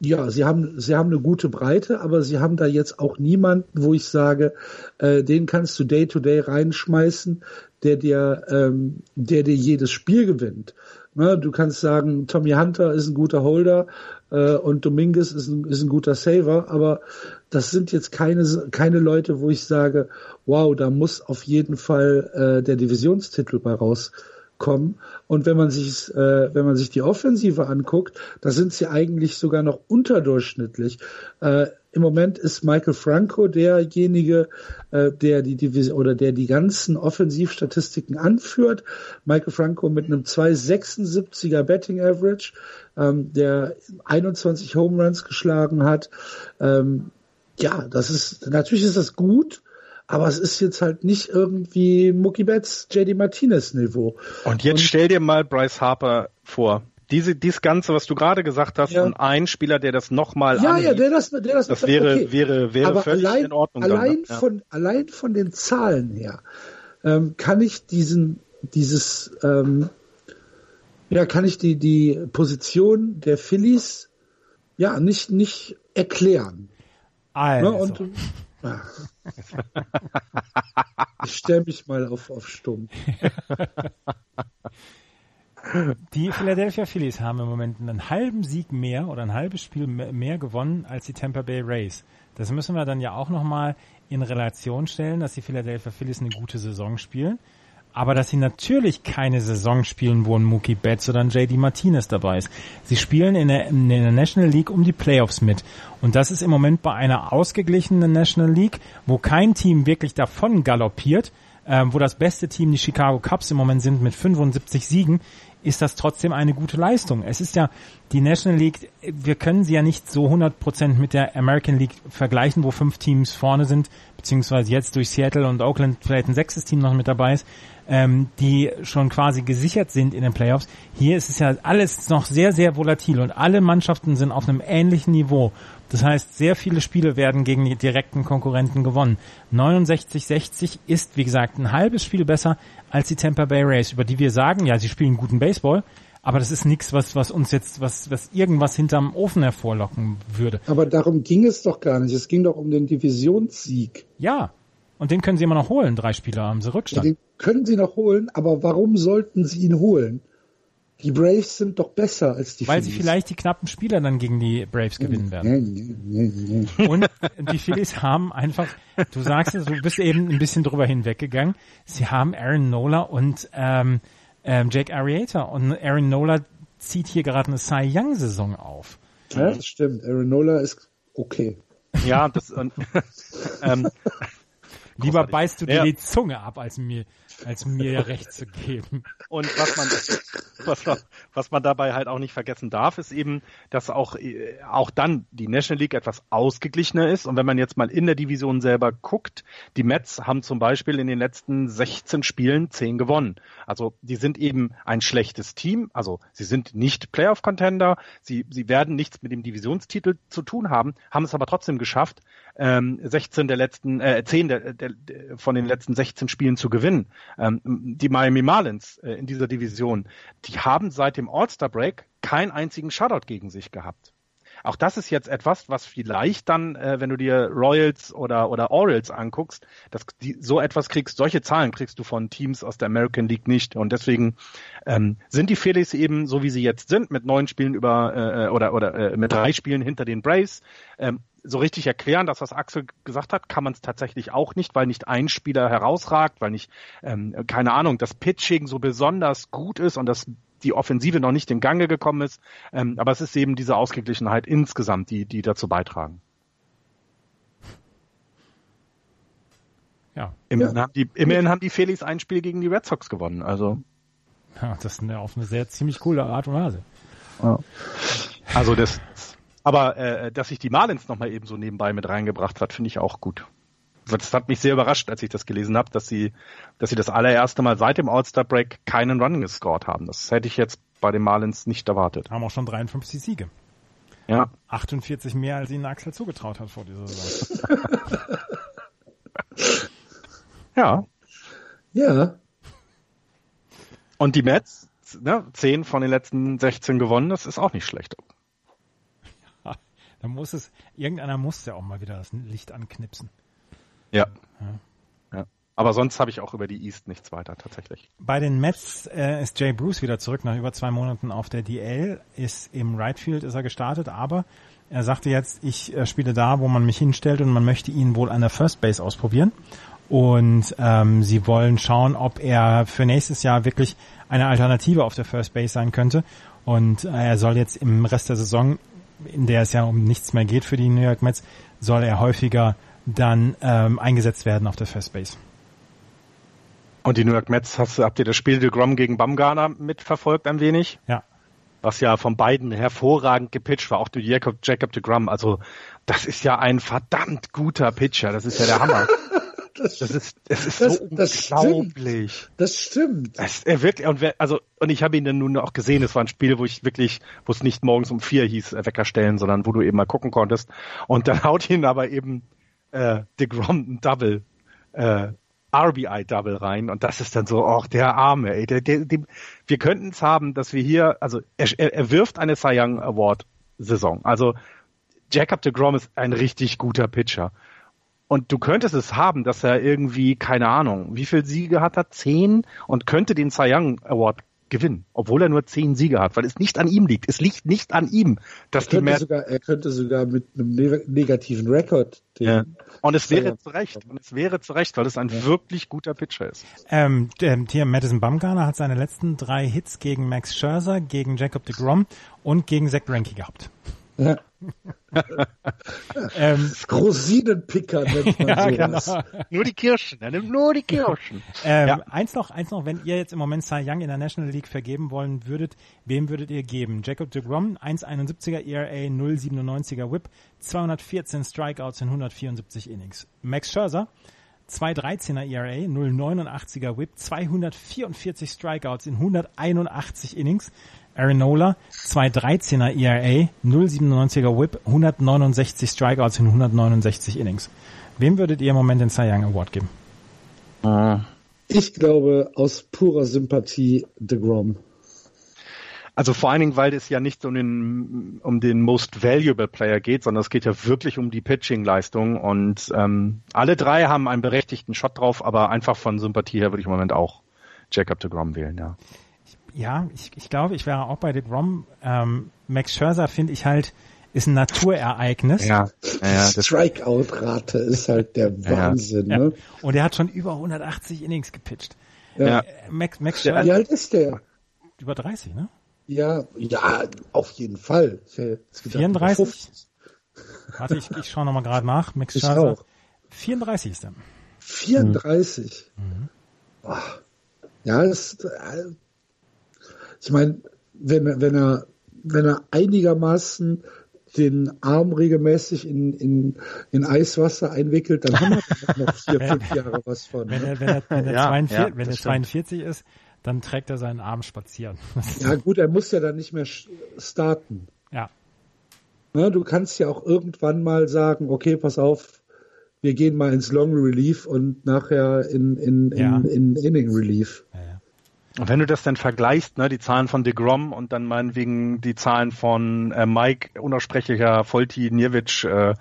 ja, sie haben, sie haben eine gute Breite, aber sie haben da jetzt auch niemanden, wo ich sage, äh, den kannst du Day to Day reinschmeißen, der dir, ähm, der dir jedes Spiel gewinnt. Ne, du kannst sagen, Tommy Hunter ist ein guter Holder äh, und Dominguez ist ein, ist ein guter Saver, aber das sind jetzt keine, keine Leute, wo ich sage, wow, da muss auf jeden Fall äh, der Divisionstitel bei rauskommen. Und wenn man sich, äh, wenn man sich die Offensive anguckt, da sind sie eigentlich sogar noch unterdurchschnittlich. Äh, im Moment ist Michael Franco derjenige, äh, der die Division oder der die ganzen Offensivstatistiken anführt. Michael Franco mit einem 2,76er Betting Average, ähm, der 21 Home Runs geschlagen hat. Ähm, ja, das ist natürlich ist das gut. Aber es ist jetzt halt nicht irgendwie Mookie Betts, JD Martinez Niveau. Und jetzt Und, stell dir mal Bryce Harper vor diese, dies Ganze, was du gerade gesagt hast, ja. und ein Spieler, der das nochmal Ja, anhielt, ja, der das, der das, das wäre, okay. wäre, wäre Aber völlig allein, in Ordnung. Allein dann, ja. von, allein von den Zahlen her, ähm, kann ich diesen, dieses, ähm, ja, kann ich die, die Position der Phillies, ja, nicht, nicht erklären. Also. Ne, und, ja. Ich stelle mich mal auf, auf stumm. Die Philadelphia Phillies haben im Moment einen halben Sieg mehr oder ein halbes Spiel mehr gewonnen als die Tampa Bay Rays. Das müssen wir dann ja auch nochmal in Relation stellen, dass die Philadelphia Phillies eine gute Saison spielen. Aber dass sie natürlich keine Saison spielen, wo ein Mookie Betts oder ein JD Martinez dabei ist. Sie spielen in der, in der National League um die Playoffs mit. Und das ist im Moment bei einer ausgeglichenen National League, wo kein Team wirklich davon galoppiert, ähm, wo das beste Team die Chicago Cubs im Moment sind mit 75 Siegen, ist das trotzdem eine gute Leistung. Es ist ja die National League, wir können sie ja nicht so 100% mit der American League vergleichen, wo fünf Teams vorne sind, beziehungsweise jetzt durch Seattle und Oakland vielleicht ein sechstes Team noch mit dabei ist, ähm, die schon quasi gesichert sind in den Playoffs. Hier ist es ja alles noch sehr, sehr volatil und alle Mannschaften sind auf einem ähnlichen Niveau. Das heißt, sehr viele Spiele werden gegen die direkten Konkurrenten gewonnen. 69-60 ist, wie gesagt, ein halbes Spiel besser als die Tampa Bay Rays, über die wir sagen, ja, sie spielen guten Baseball, aber das ist nichts, was, was uns jetzt, was, was irgendwas hinterm Ofen hervorlocken würde. Aber darum ging es doch gar nicht. Es ging doch um den Divisionssieg. Ja. Und den können sie immer noch holen. Drei Spieler haben sie Rückstand. Ja, den können sie noch holen, aber warum sollten sie ihn holen? Die Braves sind doch besser als die Weil Phillies. sie vielleicht die knappen Spieler dann gegen die Braves gewinnen werden. Und die Phillies haben einfach, du sagst es, du bist eben ein bisschen drüber hinweggegangen, sie haben Aaron Nola und ähm, ähm, Jake Arrieta und Aaron Nola zieht hier gerade eine Cy Young Saison auf. Ja, das stimmt. Aaron Nola ist okay. Ja, das und, ähm, Lieber beißt du dir ja. die Zunge ab, als mir, als mir Recht zu geben. Und was man, was, was man dabei halt auch nicht vergessen darf, ist eben, dass auch, auch dann die National League etwas ausgeglichener ist. Und wenn man jetzt mal in der Division selber guckt, die Mets haben zum Beispiel in den letzten 16 Spielen 10 gewonnen. Also die sind eben ein schlechtes Team. Also sie sind nicht Playoff-Contender. Sie, sie werden nichts mit dem Divisionstitel zu tun haben, haben es aber trotzdem geschafft, ähm, 16 der letzten, äh, 10 der, der, der, von den letzten 16 Spielen zu gewinnen. Ähm, die Miami Marlins äh, in dieser Division, die haben seit dem All-Star Break keinen einzigen Shutout gegen sich gehabt. Auch das ist jetzt etwas, was vielleicht dann, äh, wenn du dir Royals oder, oder Orioles anguckst, dass die, so etwas kriegst, solche Zahlen kriegst du von Teams aus der American League nicht. Und deswegen ähm, sind die Phillies eben so, wie sie jetzt sind, mit neun Spielen über äh, oder, oder äh, mit drei Spielen hinter den Braves. Ähm, so richtig erklären, das, was Axel gesagt hat, kann man es tatsächlich auch nicht, weil nicht ein Spieler herausragt, weil nicht, ähm, keine Ahnung, das Pitching so besonders gut ist und das die Offensive noch nicht in Gange gekommen ist. Ähm, aber es ist eben diese Ausgeglichenheit insgesamt, die, die dazu beitragen. Ja. Immerhin, ja. Haben die, immerhin haben die Felix ein Spiel gegen die Red Sox gewonnen. Also. Ja, das ist eine, auf eine sehr ziemlich coole Art und Weise. Ja. Also das, aber äh, dass sich die Marlins nochmal eben so nebenbei mit reingebracht hat, finde ich auch gut. Das hat mich sehr überrascht, als ich das gelesen habe, dass sie, dass sie das allererste Mal seit dem All-Star Break keinen Run gescored haben. Das hätte ich jetzt bei den Marlins nicht erwartet. Haben auch schon 53 Siege. Ja. 48 mehr, als ihnen Axel zugetraut hat vor dieser Saison. ja. Ja. Und die Mets, ne, 10 von den letzten 16 gewonnen, das ist auch nicht schlecht. Da muss es, irgendeiner muss ja auch mal wieder das Licht anknipsen. Ja. ja. ja. Aber sonst habe ich auch über die East nichts weiter tatsächlich. Bei den Mets äh, ist Jay Bruce wieder zurück nach über zwei Monaten auf der DL, ist im Right Field ist er gestartet, aber er sagte jetzt, ich äh, spiele da, wo man mich hinstellt und man möchte ihn wohl an der First Base ausprobieren. Und ähm, sie wollen schauen, ob er für nächstes Jahr wirklich eine Alternative auf der First Base sein könnte. Und äh, er soll jetzt im Rest der Saison in der es ja um nichts mehr geht für die New York Mets, soll er häufiger dann ähm, eingesetzt werden auf der First Base. Und die New York Mets, hast, habt ihr das Spiel de Grom gegen Bamgarner mitverfolgt ein wenig? Ja. Was ja von beiden hervorragend gepitcht war, auch durch Jacob, Jacob de Grom. Also das ist ja ein verdammt guter Pitcher, das ist ja der Hammer. Das, das ist, das ist das, so das unglaublich. Stimmt. Das stimmt. Das, er wirklich, und wer, also, und ich habe ihn dann nun auch gesehen, es war ein Spiel, wo ich wirklich, wo es nicht morgens um vier hieß, äh, Wecker stellen, sondern wo du eben mal gucken konntest. Und dann haut ihn aber eben äh, DeGrom ein Double, äh, RBI-Double rein und das ist dann so, ach, der Arme, ey, der, der, der, wir könnten es haben, dass wir hier, also er, er wirft eine Cy Young Award Saison. Also Jacob de Grom ist ein richtig guter Pitcher. Und du könntest es haben, dass er irgendwie, keine Ahnung, wie viel Siege hat er? Zehn? Und könnte den Cy Young Award gewinnen, obwohl er nur zehn Siege hat, weil es nicht an ihm liegt. Es liegt nicht an ihm, dass er die mehr. Sogar, er könnte sogar mit einem negativen Rekord. Ja. Und es wäre zu Recht. Und es wäre zu Recht, weil es ein ja. wirklich guter Pitcher ist. Ähm, der, hier Madison Bumgarner hat seine letzten drei Hits gegen Max Scherzer, gegen Jacob de Grom und gegen Zach Greinke gehabt. Ja. ähm, Rosinenpicker nennt man ja, sowas. Genau. Nur die Kirschen, er nimmt nur die Kirschen. Ähm, ja. Eins noch, eins noch, wenn ihr jetzt im Moment Cy Young in der National League vergeben wollen würdet, wem würdet ihr geben? Jacob de Grom, 1,71er ERA, 0,97er Whip, 214 Strikeouts in 174 Innings. Max Scherzer, 2,13er ERA, 0,89er Whip, 244 Strikeouts in 181 Innings. Aaron Nola, 2,13er ERA, 0,97er Whip, 169 Strikeouts in 169 Innings. Wem würdet ihr im Moment den Cy Young Award geben? Ich glaube aus purer Sympathie The Grom. Also vor allen Dingen, weil es ja nicht um den, um den Most Valuable Player geht, sondern es geht ja wirklich um die Pitching-Leistung und ähm, alle drei haben einen berechtigten Shot drauf, aber einfach von Sympathie her würde ich im Moment auch Jacob de Grom wählen, ja. Ja, ich, ich glaube, ich wäre auch bei de Grom. Ähm, Max Scherzer finde ich halt, ist ein Naturereignis. Ja, ja Die Strikeout-Rate ist halt der Wahnsinn. Ja. Ne? Und er hat schon über 180 Innings gepitcht. Ja. Max, Max Scherzer. Wie alt ist der? Über 30, ne? Ja, ja, auf jeden Fall. 34? Warte, ich, ich schaue nochmal gerade nach. Max ich Auch. 34 ist er. 34? Mhm. Ja, das, äh, ich meine, wenn, wenn er, wenn er einigermaßen den Arm regelmäßig in, in, in Eiswasser einwickelt, dann haben wir noch vier, fünf Jahre was von. Wenn er, wenn er, wenn er, ja, 42, ja, wenn er 42 ist, dann trägt er seinen Arm spazieren. Ja gut, er muss ja dann nicht mehr starten. Ja. Na, du kannst ja auch irgendwann mal sagen, okay, pass auf, wir gehen mal ins Long Relief und nachher in, in, in, ja. in, in Inning Relief. Ja, ja. Und wenn du das dann vergleichst, ne, die Zahlen von DeGrom und dann meinetwegen die Zahlen von äh, Mike, unaussprechlicher Volti Nierwitsch äh,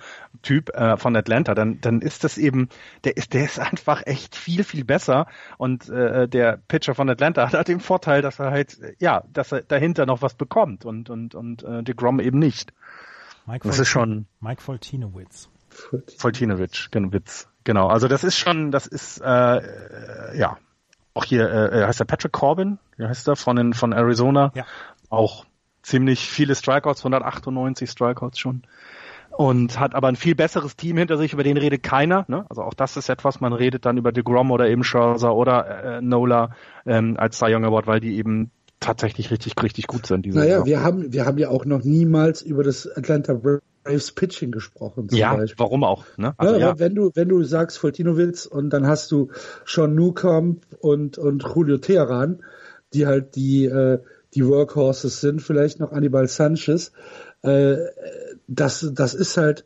Typ äh, von Atlanta, dann, dann ist das eben, der ist, der ist einfach echt viel, viel besser. Und äh, der Pitcher von Atlanta hat, hat den Vorteil, dass er halt, ja, dass er dahinter noch was bekommt und, und, und äh, DeGrom eben nicht. Mike das ist schon. Mike Voltinowitz. Voltinowitsch, genau, Witz. Genau. Also das ist schon, das ist äh, äh ja auch hier äh, äh, heißt er Patrick Corbin, wie heißt er von den, von Arizona, ja. auch ziemlich viele Strikeouts, 198 Strikeouts schon und hat aber ein viel besseres Team hinter sich, über den redet keiner. Ne? Also auch das ist etwas, man redet dann über DeGrom oder eben Scherzer oder äh, Nola ähm, als Cy Young Award, weil die eben tatsächlich richtig, richtig gut sind. Diese naja, Saison. wir haben, wir haben ja auch noch niemals über das Atlanta Braves Pitching gesprochen. ja, Beispiel. warum auch? Ne? Also, ja, ja. Wenn du, wenn du sagst Voltinowitz und dann hast du Sean Newcomb und, und Julio Teheran, die halt die, äh, die Workhorses sind, vielleicht noch Anibal Sanchez, äh, das, das ist halt,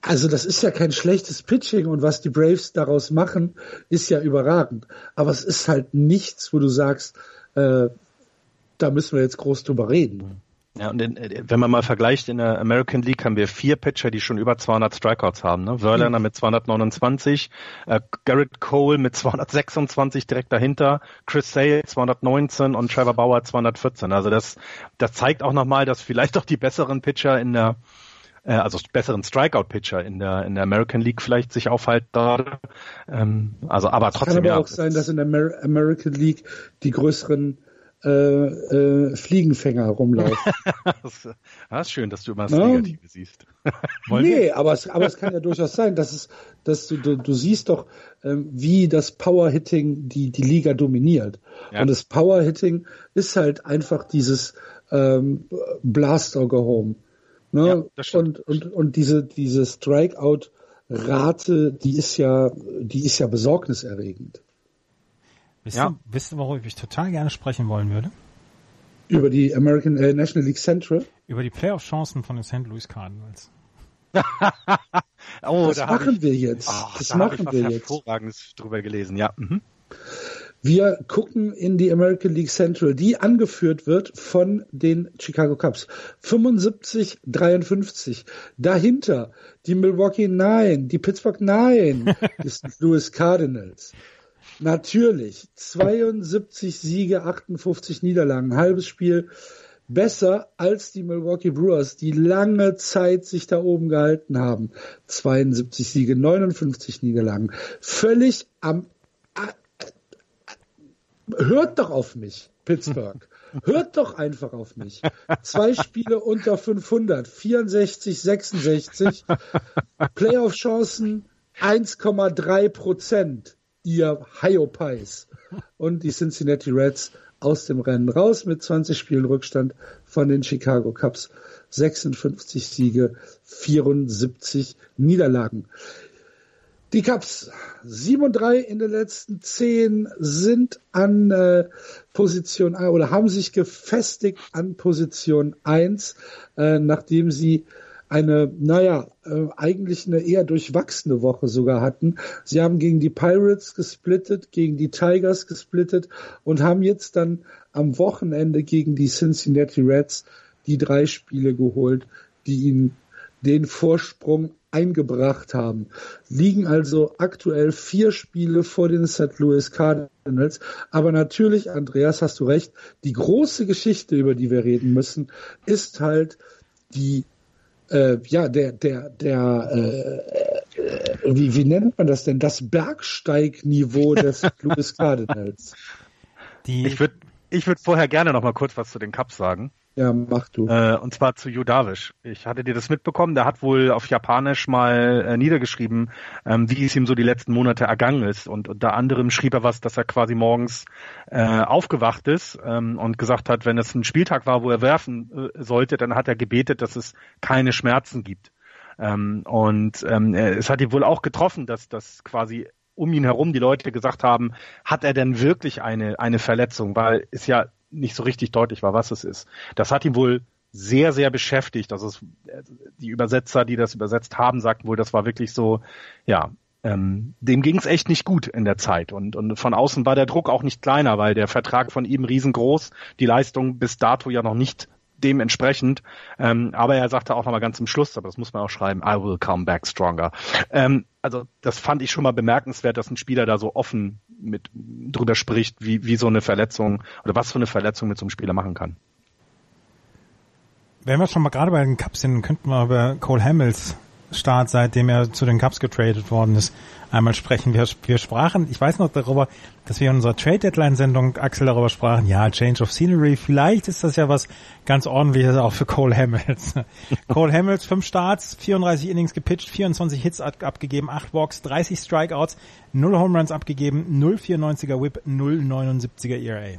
also das ist ja kein schlechtes Pitching und was die Braves daraus machen, ist ja überragend. Aber es ist halt nichts, wo du sagst, äh, da müssen wir jetzt groß drüber reden. Ja, und in, äh, wenn man mal vergleicht, in der American League haben wir vier Pitcher, die schon über 200 Strikeouts haben. Ne? Verlander mhm. mit 229, äh, Garrett Cole mit 226 direkt dahinter, Chris Sale 219 und Trevor Bauer 214. Also das, das zeigt auch nochmal, dass vielleicht auch die besseren Pitcher in der äh, also besseren Strikeout-Pitcher in der in der American League vielleicht sich aufhalten. Ähm, also aber trotzdem. Kann aber ja, auch sein, dass in der Amer American League die größeren äh, äh, Fliegenfänger rumlaufen. das, ist schön, dass du immer das ja? Negative siehst. nee, aber es, aber es kann ja durchaus sein, dass es, dass du, du, du siehst doch, ähm, wie das Power-Hitting die, die Liga dominiert. Ja. Und das Power-Hitting ist halt einfach dieses ähm, Blast-Home. Ne? Ja, und, und, und diese, diese Strikeout-Rate, die ist ja, die ist ja besorgniserregend. Wisst, ja. ihr, wisst ihr, worüber ich total gerne sprechen wollen würde? Über die American äh, National League Central? Über die Playoff-Chancen von den St. Louis Cardinals. oh, das da machen ich, wir jetzt. Oh, das da machen wir jetzt. Hervorragendes drüber gelesen, ja. Mhm. Wir gucken in die American League Central, die angeführt wird von den Chicago Cubs. 75, 53. Dahinter die Milwaukee Nine, die Pittsburgh Nine, die St. Louis Cardinals. Natürlich. 72 Siege, 58 Niederlagen. Ein halbes Spiel besser als die Milwaukee Brewers, die lange Zeit sich da oben gehalten haben. 72 Siege, 59 Niederlagen. Völlig am... Hört doch auf mich, Pittsburgh. hört doch einfach auf mich. Zwei Spiele unter 500, 64, 66, Playoff-Chancen 1,3 Prozent, ihr Hyopies. Und die Cincinnati Reds aus dem Rennen raus mit 20 Spielen Rückstand von den Chicago Cubs. 56 Siege, 74 Niederlagen. Die Cubs 7 und 3 in den letzten 10 sind an äh, Position oder haben sich gefestigt an Position 1, äh, nachdem sie eine, naja, äh, eigentlich eine eher durchwachsene Woche sogar hatten. Sie haben gegen die Pirates gesplittet, gegen die Tigers gesplittet und haben jetzt dann am Wochenende gegen die Cincinnati Reds die drei Spiele geholt, die ihnen den Vorsprung eingebracht haben. Liegen also aktuell vier Spiele vor den St. Louis Cardinals. Aber natürlich, Andreas, hast du recht, die große Geschichte, über die wir reden müssen, ist halt die, äh, ja, der, der, der, äh, äh wie, wie nennt man das denn? Das Bergsteigniveau des. Louis Cardinals. Die ich würde ich würd vorher gerne noch mal kurz was zu den Cups sagen. Ja, mach du. Äh, und zwar zu Judavish. Ich hatte dir das mitbekommen, der hat wohl auf Japanisch mal äh, niedergeschrieben, ähm, wie es ihm so die letzten Monate ergangen ist. Und unter anderem schrieb er was, dass er quasi morgens äh, aufgewacht ist ähm, und gesagt hat, wenn es ein Spieltag war, wo er werfen äh, sollte, dann hat er gebetet, dass es keine Schmerzen gibt. Ähm, und ähm, es hat ihn wohl auch getroffen, dass das quasi um ihn herum die Leute gesagt haben, hat er denn wirklich eine, eine Verletzung? Weil es ja nicht so richtig deutlich war, was es ist. Das hat ihn wohl sehr, sehr beschäftigt. Also es, die Übersetzer, die das übersetzt haben, sagten wohl, das war wirklich so, ja, ähm, dem ging es echt nicht gut in der Zeit. Und, und von außen war der Druck auch nicht kleiner, weil der Vertrag von ihm riesengroß, die Leistung bis dato ja noch nicht dementsprechend. Ähm, aber er sagte auch nochmal ganz zum Schluss, aber das muss man auch schreiben, I will come back stronger. Ähm, also das fand ich schon mal bemerkenswert, dass ein Spieler da so offen mit drüber spricht, wie, wie so eine Verletzung oder was so eine Verletzung mit so einem Spieler machen kann. Wenn wir schon mal gerade bei den Cups sind, könnten wir über Cole Hamels Start, seitdem er zu den Cups getradet worden ist, einmal sprechen. Wir, wir sprachen, ich weiß noch darüber, dass wir in unserer Trade Deadline Sendung Axel darüber sprachen, ja, Change of Scenery, vielleicht ist das ja was ganz ordentliches auch für Cole Hamels. Cole Hamels, fünf Starts, 34 Innings gepitcht, 24 Hits abgegeben, 8 Walks, 30 Strikeouts, 0 Home Runs abgegeben, 0,94er Whip, 0,79er ERA.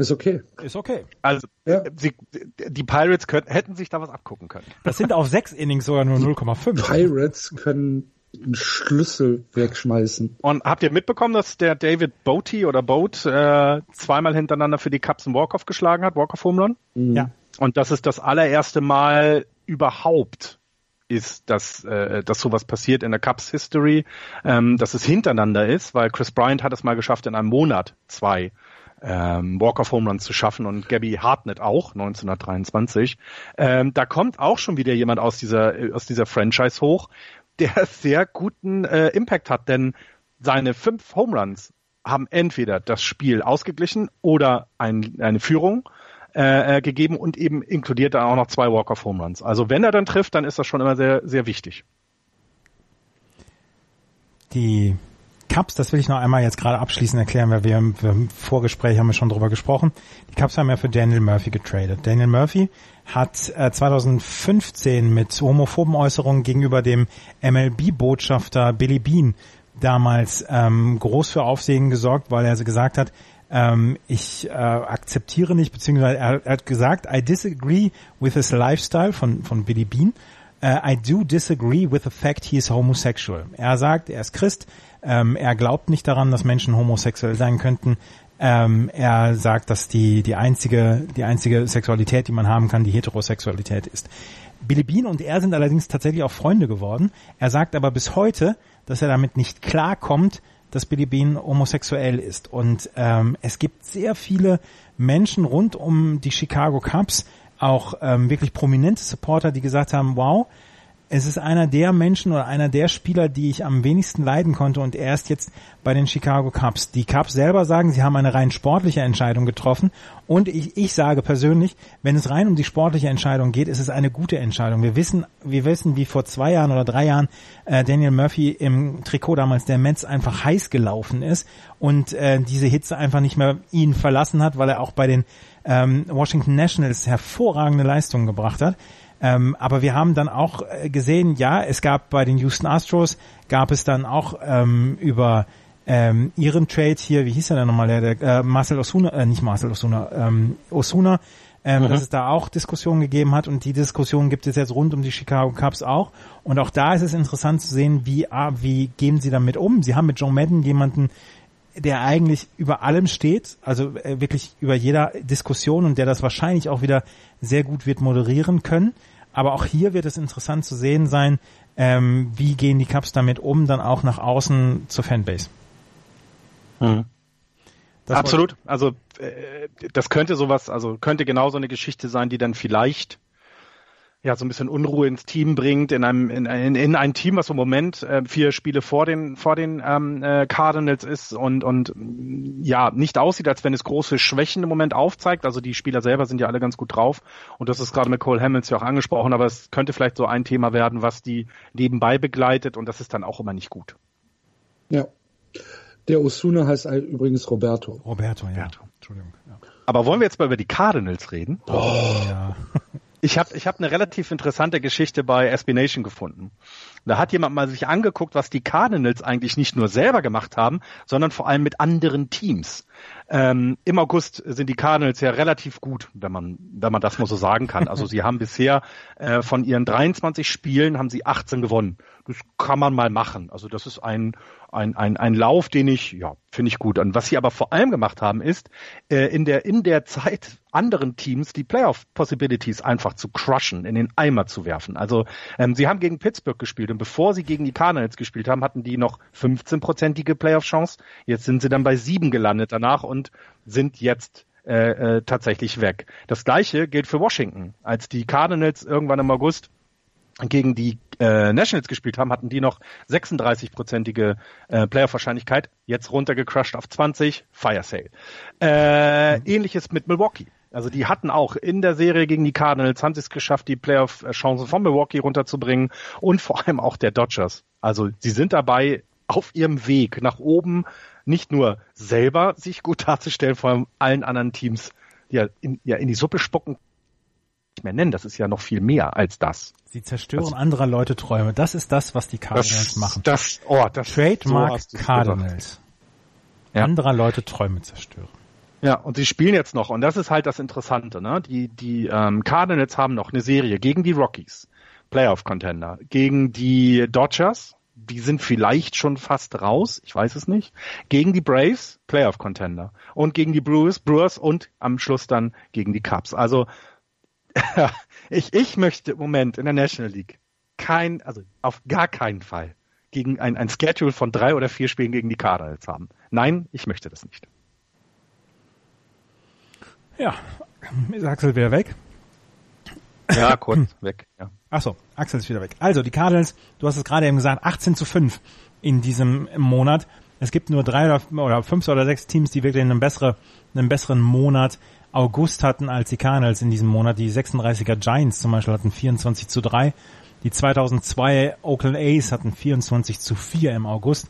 Ist okay. Ist okay. Also ja. sie, die Pirates können, hätten sich da was abgucken können. Das sind auf sechs Innings sogar nur 0,5. Pirates können einen Schlüssel wegschmeißen. Und habt ihr mitbekommen, dass der David Boaty oder Boat äh, zweimal hintereinander für die Cubs einen Walk-Off geschlagen hat, Walk-Off Home Run? Mhm. Ja. Und das ist das allererste Mal überhaupt ist, dass, äh, dass sowas passiert in der Cubs History, ähm, dass es hintereinander ist, weil Chris Bryant hat es mal geschafft, in einem Monat zwei ähm, Walk of Home Runs zu schaffen und Gabby Hartnett auch 1923. Ähm, da kommt auch schon wieder jemand aus dieser aus dieser Franchise hoch, der sehr guten äh, Impact hat, denn seine fünf Home Runs haben entweder das Spiel ausgeglichen oder ein, eine Führung äh, äh gegeben und eben inkludiert dann auch noch zwei Walk of Home Runs. Also wenn er dann trifft, dann ist das schon immer sehr sehr wichtig. Die Cups, das will ich noch einmal jetzt gerade abschließend erklären, weil wir, wir im Vorgespräch haben wir schon drüber gesprochen. Die Cups haben ja für Daniel Murphy getradet. Daniel Murphy hat äh, 2015 mit homophoben Äußerungen gegenüber dem MLB-Botschafter Billy Bean damals ähm, groß für Aufsehen gesorgt, weil er gesagt hat, ähm, ich äh, akzeptiere nicht, beziehungsweise er, er, hat gesagt, I disagree with his lifestyle von, von Billy Bean. Uh, I do disagree with the fact he is homosexual. Er sagt, er ist Christ, ähm, er glaubt nicht daran, dass Menschen homosexuell sein könnten. Ähm, er sagt, dass die, die einzige, die einzige Sexualität, die man haben kann, die Heterosexualität ist. Billy Bean und er sind allerdings tatsächlich auch Freunde geworden. Er sagt aber bis heute, dass er damit nicht klarkommt, dass Billy Bean homosexuell ist. Und ähm, es gibt sehr viele Menschen rund um die Chicago Cubs, auch ähm, wirklich prominente Supporter, die gesagt haben, wow, es ist einer der Menschen oder einer der Spieler, die ich am wenigsten leiden konnte und er ist jetzt bei den Chicago Cubs. Die Cubs selber sagen, sie haben eine rein sportliche Entscheidung getroffen und ich, ich sage persönlich, wenn es rein um die sportliche Entscheidung geht, ist es eine gute Entscheidung. Wir wissen, wir wissen, wie vor zwei Jahren oder drei Jahren äh, Daniel Murphy im Trikot damals der Mets einfach heiß gelaufen ist und äh, diese Hitze einfach nicht mehr ihn verlassen hat, weil er auch bei den ähm, Washington Nationals hervorragende Leistungen gebracht hat. Ähm, aber wir haben dann auch äh, gesehen, ja, es gab bei den Houston Astros, gab es dann auch ähm, über ähm, ihren Trade hier, wie hieß er denn nochmal, der, der äh, Marcel Osuna, äh, nicht Marcel Osuna, ähm, Osuna, ähm, mhm. dass es da auch Diskussionen gegeben hat und die Diskussion gibt es jetzt rund um die Chicago Cubs auch. Und auch da ist es interessant zu sehen, wie, ah, wie gehen sie damit um. Sie haben mit Joe Madden jemanden, der eigentlich über allem steht, also äh, wirklich über jeder Diskussion und der das wahrscheinlich auch wieder sehr gut wird moderieren können. Aber auch hier wird es interessant zu sehen sein, ähm, wie gehen die Cups damit um, dann auch nach außen zur Fanbase. Mhm. Absolut. Also äh, das könnte sowas, also könnte genauso eine Geschichte sein, die dann vielleicht ja so ein bisschen Unruhe ins Team bringt, in einem in, in, in ein Team, was im Moment äh, vier Spiele vor den vor den ähm, äh, Cardinals ist und und ja nicht aussieht, als wenn es große Schwächen im Moment aufzeigt. Also die Spieler selber sind ja alle ganz gut drauf und das ist gerade mit Cole Hamilton ja auch angesprochen, aber es könnte vielleicht so ein Thema werden, was die nebenbei begleitet und das ist dann auch immer nicht gut. Ja. Der Osuna heißt übrigens Roberto. Roberto, ja. Roberto. Entschuldigung. Ja. Aber wollen wir jetzt mal über die Cardinals reden? Oh, ja. Ich habe ich hab eine relativ interessante Geschichte bei SB Nation gefunden. Da hat jemand mal sich angeguckt, was die Cardinals eigentlich nicht nur selber gemacht haben, sondern vor allem mit anderen Teams. Ähm, Im August sind die Cardinals ja relativ gut, wenn man, wenn man das mal so sagen kann. Also sie haben bisher äh, von ihren 23 Spielen haben sie 18 gewonnen. Das kann man mal machen. Also das ist ein ein, ein, ein Lauf, den ich, ja, finde ich gut. Und was sie aber vor allem gemacht haben, ist, äh, in der, in der Zeit anderen Teams die Playoff-Possibilities einfach zu crushen, in den Eimer zu werfen. Also ähm, sie haben gegen Pittsburgh gespielt und bevor sie gegen die Cardinals gespielt haben, hatten die noch 15-prozentige Playoff-Chance. Jetzt sind sie dann bei sieben gelandet danach und sind jetzt äh, äh, tatsächlich weg. Das gleiche gilt für Washington. Als die Cardinals irgendwann im August gegen die äh, Nationals gespielt haben, hatten die noch 36-prozentige äh, Playoff-Wahrscheinlichkeit, jetzt runtergecrushed auf 20, Fire Sale. Äh, mhm. Ähnliches mit Milwaukee. Also die hatten auch in der Serie gegen die Cardinals, haben sie es geschafft, die Playoff-Chancen von Milwaukee runterzubringen und vor allem auch der Dodgers. Also sie sind dabei auf ihrem Weg nach oben, nicht nur selber sich gut darzustellen, vor allem allen anderen Teams ja in, ja in die Suppe spucken mehr nennen. Das ist ja noch viel mehr als das. Sie zerstören also, anderer Leute Träume. Das ist das, was die Cardinals das, machen. Das, oh, das Trademark so Cardinals. Ja. Anderer Leute Träume zerstören. Ja, und sie spielen jetzt noch, und das ist halt das Interessante, ne? Die, die ähm, Cardinals haben noch eine Serie gegen die Rockies, Playoff-Contender, gegen die Dodgers, die sind vielleicht schon fast raus, ich weiß es nicht, gegen die Braves, Playoff-Contender, und gegen die Brewers, Brewers und am Schluss dann gegen die Cubs. Also ich, ich möchte im Moment in der National League kein, also auf gar keinen Fall gegen ein, ein Schedule von drei oder vier Spielen gegen die Cardinals haben. Nein, ich möchte das nicht. Ja, ist Axel wieder weg? Ja, kurz weg, ja. Achso, Axel ist wieder weg. Also, die Cardinals, du hast es gerade eben gesagt, 18 zu 5 in diesem Monat. Es gibt nur drei oder, oder fünf oder sechs Teams, die wirklich einen, bessere, einen besseren Monat August hatten als die Cardinals in diesem Monat. Die 36er Giants zum Beispiel hatten 24 zu 3. Die 2002 Oakland A's hatten 24 zu 4 im August.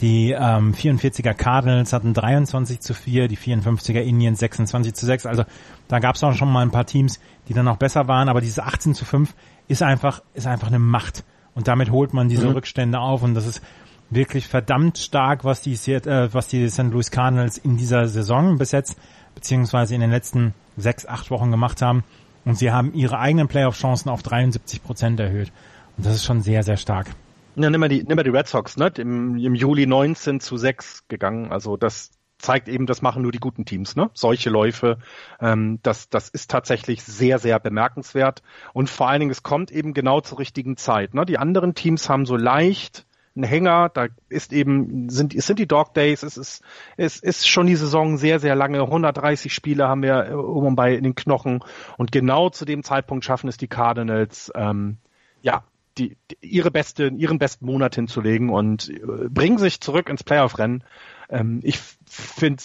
Die ähm, 44er Cardinals hatten 23 zu 4, die 54er Indians 26 zu 6. Also da gab es auch schon mal ein paar Teams, die dann noch besser waren, aber diese 18 zu 5 ist einfach, ist einfach eine Macht. Und damit holt man diese mhm. Rückstände auf und das ist wirklich verdammt stark, was die, äh, was die St. Louis Cardinals in dieser Saison bis jetzt beziehungsweise in den letzten sechs, acht Wochen gemacht haben. Und sie haben ihre eigenen Playoff-Chancen auf 73 Prozent erhöht. Und das ist schon sehr, sehr stark. Ja, nimm mal die, nimm mal die Red Sox, ne? Im, Im Juli 19 zu 6 gegangen. Also das zeigt eben, das machen nur die guten Teams, ne? Solche Läufe, ähm, das, das ist tatsächlich sehr, sehr bemerkenswert. Und vor allen Dingen, es kommt eben genau zur richtigen Zeit. Ne? Die anderen Teams haben so leicht ein Hänger, da ist eben, sind, sind die Dog Days, es ist, es ist schon die Saison sehr, sehr lange, 130 Spiele haben wir um und bei in den Knochen und genau zu dem Zeitpunkt schaffen es die Cardinals, ähm, ja, die, die, ihre beste, ihren besten Monat hinzulegen und äh, bringen sich zurück ins Playoff-Rennen. Ähm, ich finde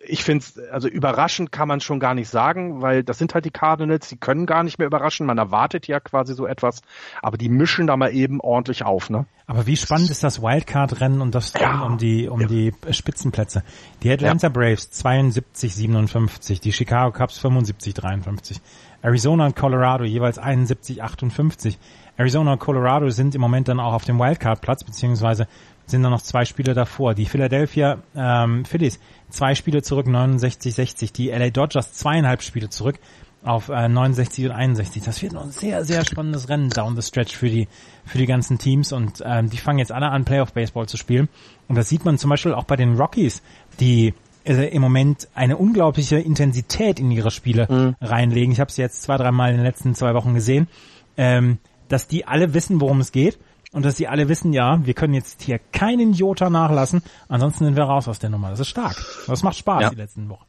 ich finde es, also überraschend kann man schon gar nicht sagen, weil das sind halt die Cardinals, die können gar nicht mehr überraschen. Man erwartet ja quasi so etwas, aber die mischen da mal eben ordentlich auf, ne? Aber wie spannend ist das Wildcard-Rennen und das ja, um die um ja. die Spitzenplätze? Die Atlanta ja. Braves 72 57, die Chicago Cubs 75 53, Arizona und Colorado jeweils 71 58. Arizona und Colorado sind im Moment dann auch auf dem Wildcard-Platz beziehungsweise sind dann noch zwei Spiele davor. Die Philadelphia ähm, Phillies zwei Spiele zurück, 69-60. Die LA Dodgers zweieinhalb Spiele zurück auf äh, 69 und 61. Das wird noch ein sehr, sehr spannendes Rennen down the stretch für die, für die ganzen Teams und ähm, die fangen jetzt alle an, Playoff Baseball zu spielen. Und das sieht man zum Beispiel auch bei den Rockies, die äh, im Moment eine unglaubliche Intensität in ihre Spiele mhm. reinlegen. Ich habe es jetzt zwei, dreimal in den letzten zwei Wochen gesehen, ähm, dass die alle wissen, worum es geht und dass sie alle wissen, ja, wir können jetzt hier keinen Jota nachlassen, ansonsten sind wir raus aus der Nummer. Das ist stark. Das macht Spaß ja. die letzten Wochen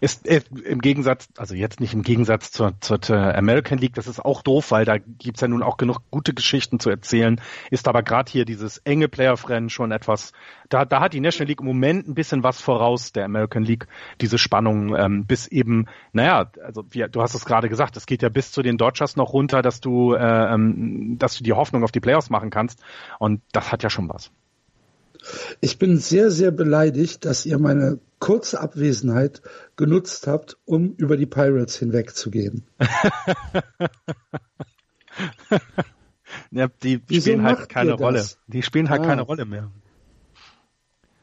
ist, ist im Gegensatz, also jetzt nicht im Gegensatz zur, zur, zur American League, das ist auch doof, weil da gibt's ja nun auch genug gute Geschichten zu erzählen, ist aber gerade hier dieses enge Playoff-Rennen schon etwas, da, da hat die National League im Moment ein bisschen was voraus, der American League, diese Spannung, ähm, bis eben, naja, also wie, du hast es gerade gesagt, es geht ja bis zu den Dodgers noch runter, dass du, äh, ähm, dass du die Hoffnung auf die Playoffs machen kannst und das hat ja schon was. Ich bin sehr, sehr beleidigt, dass ihr meine kurze Abwesenheit genutzt habt, um über die Pirates hinwegzugehen. ja, die Wieso spielen halt keine Rolle. Die spielen halt ah. keine Rolle mehr.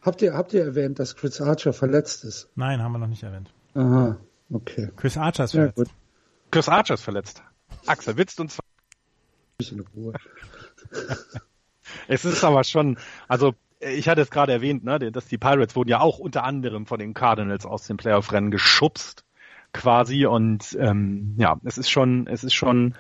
Habt ihr, habt ihr erwähnt, dass Chris Archer verletzt ist? Nein, haben wir noch nicht erwähnt. Aha, okay. Chris Archer ist verletzt. Ja, Chris Archer ist verletzt. Axel, willst du uns... In Ruhe. es ist aber schon, also ich hatte es gerade erwähnt, ne, dass die Pirates wurden ja auch unter anderem von den Cardinals aus dem Playoff-Rennen geschubst, quasi. Und ähm, ja, es ist schon, es ist schon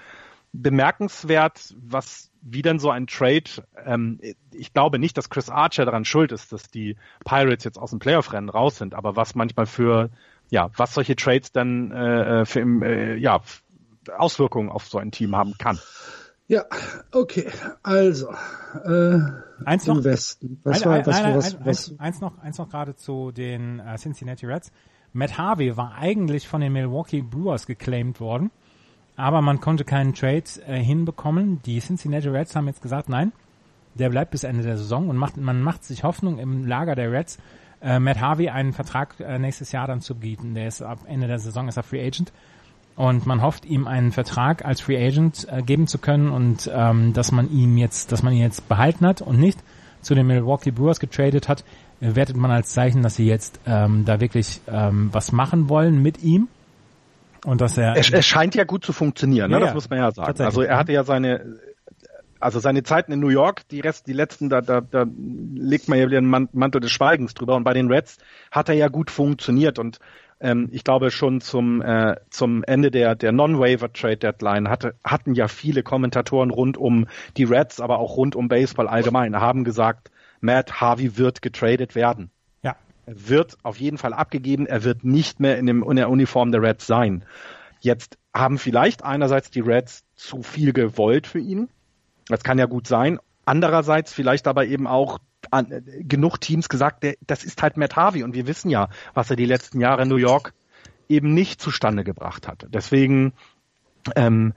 bemerkenswert, was wie denn so ein Trade. Ähm, ich glaube nicht, dass Chris Archer daran schuld ist, dass die Pirates jetzt aus dem Playoff-Rennen raus sind, aber was manchmal für ja, was solche Trades dann äh, äh für äh, ja Auswirkungen auf so ein Team haben kann. Ja, okay. Also, äh, eins noch, Westen. Was ein, war, was, nein, was, ein, was, eins, eins noch, eins noch gerade zu den äh, Cincinnati Reds. Matt Harvey war eigentlich von den Milwaukee Brewers geclaimed worden, aber man konnte keinen Trade äh, hinbekommen. Die Cincinnati Reds haben jetzt gesagt, nein, der bleibt bis Ende der Saison und macht, man macht sich Hoffnung im Lager der Reds, äh, Matt Harvey einen Vertrag äh, nächstes Jahr dann zu bieten. Der ist ab Ende der Saison ist er Free Agent und man hofft ihm einen Vertrag als Free Agent äh, geben zu können und ähm, dass man ihm jetzt, dass man ihn jetzt behalten hat und nicht zu den Milwaukee Brewers getradet hat, wertet man als Zeichen, dass sie jetzt ähm, da wirklich ähm, was machen wollen mit ihm und dass er es, es scheint ja gut zu funktionieren, ne? Ja, das muss man ja sagen. Also er hatte ja seine also seine Zeiten in New York, die Rest, die letzten, da, da, da legt man ja wieder einen Mantel des Schweigens drüber. Und bei den Reds hat er ja gut funktioniert. Und ähm, ich glaube schon zum, äh, zum Ende der, der Non-Waiver Trade Deadline hatte, hatten ja viele Kommentatoren rund um die Reds, aber auch rund um Baseball allgemein, haben gesagt, Matt Harvey wird getradet werden. Ja. Er wird auf jeden Fall abgegeben, er wird nicht mehr in, dem, in der Uniform der Reds sein. Jetzt haben vielleicht einerseits die Reds zu viel gewollt für ihn. Das kann ja gut sein. Andererseits vielleicht aber eben auch an, äh, genug Teams gesagt, der, das ist halt Harvey und wir wissen ja, was er die letzten Jahre in New York eben nicht zustande gebracht hat. Deswegen ähm,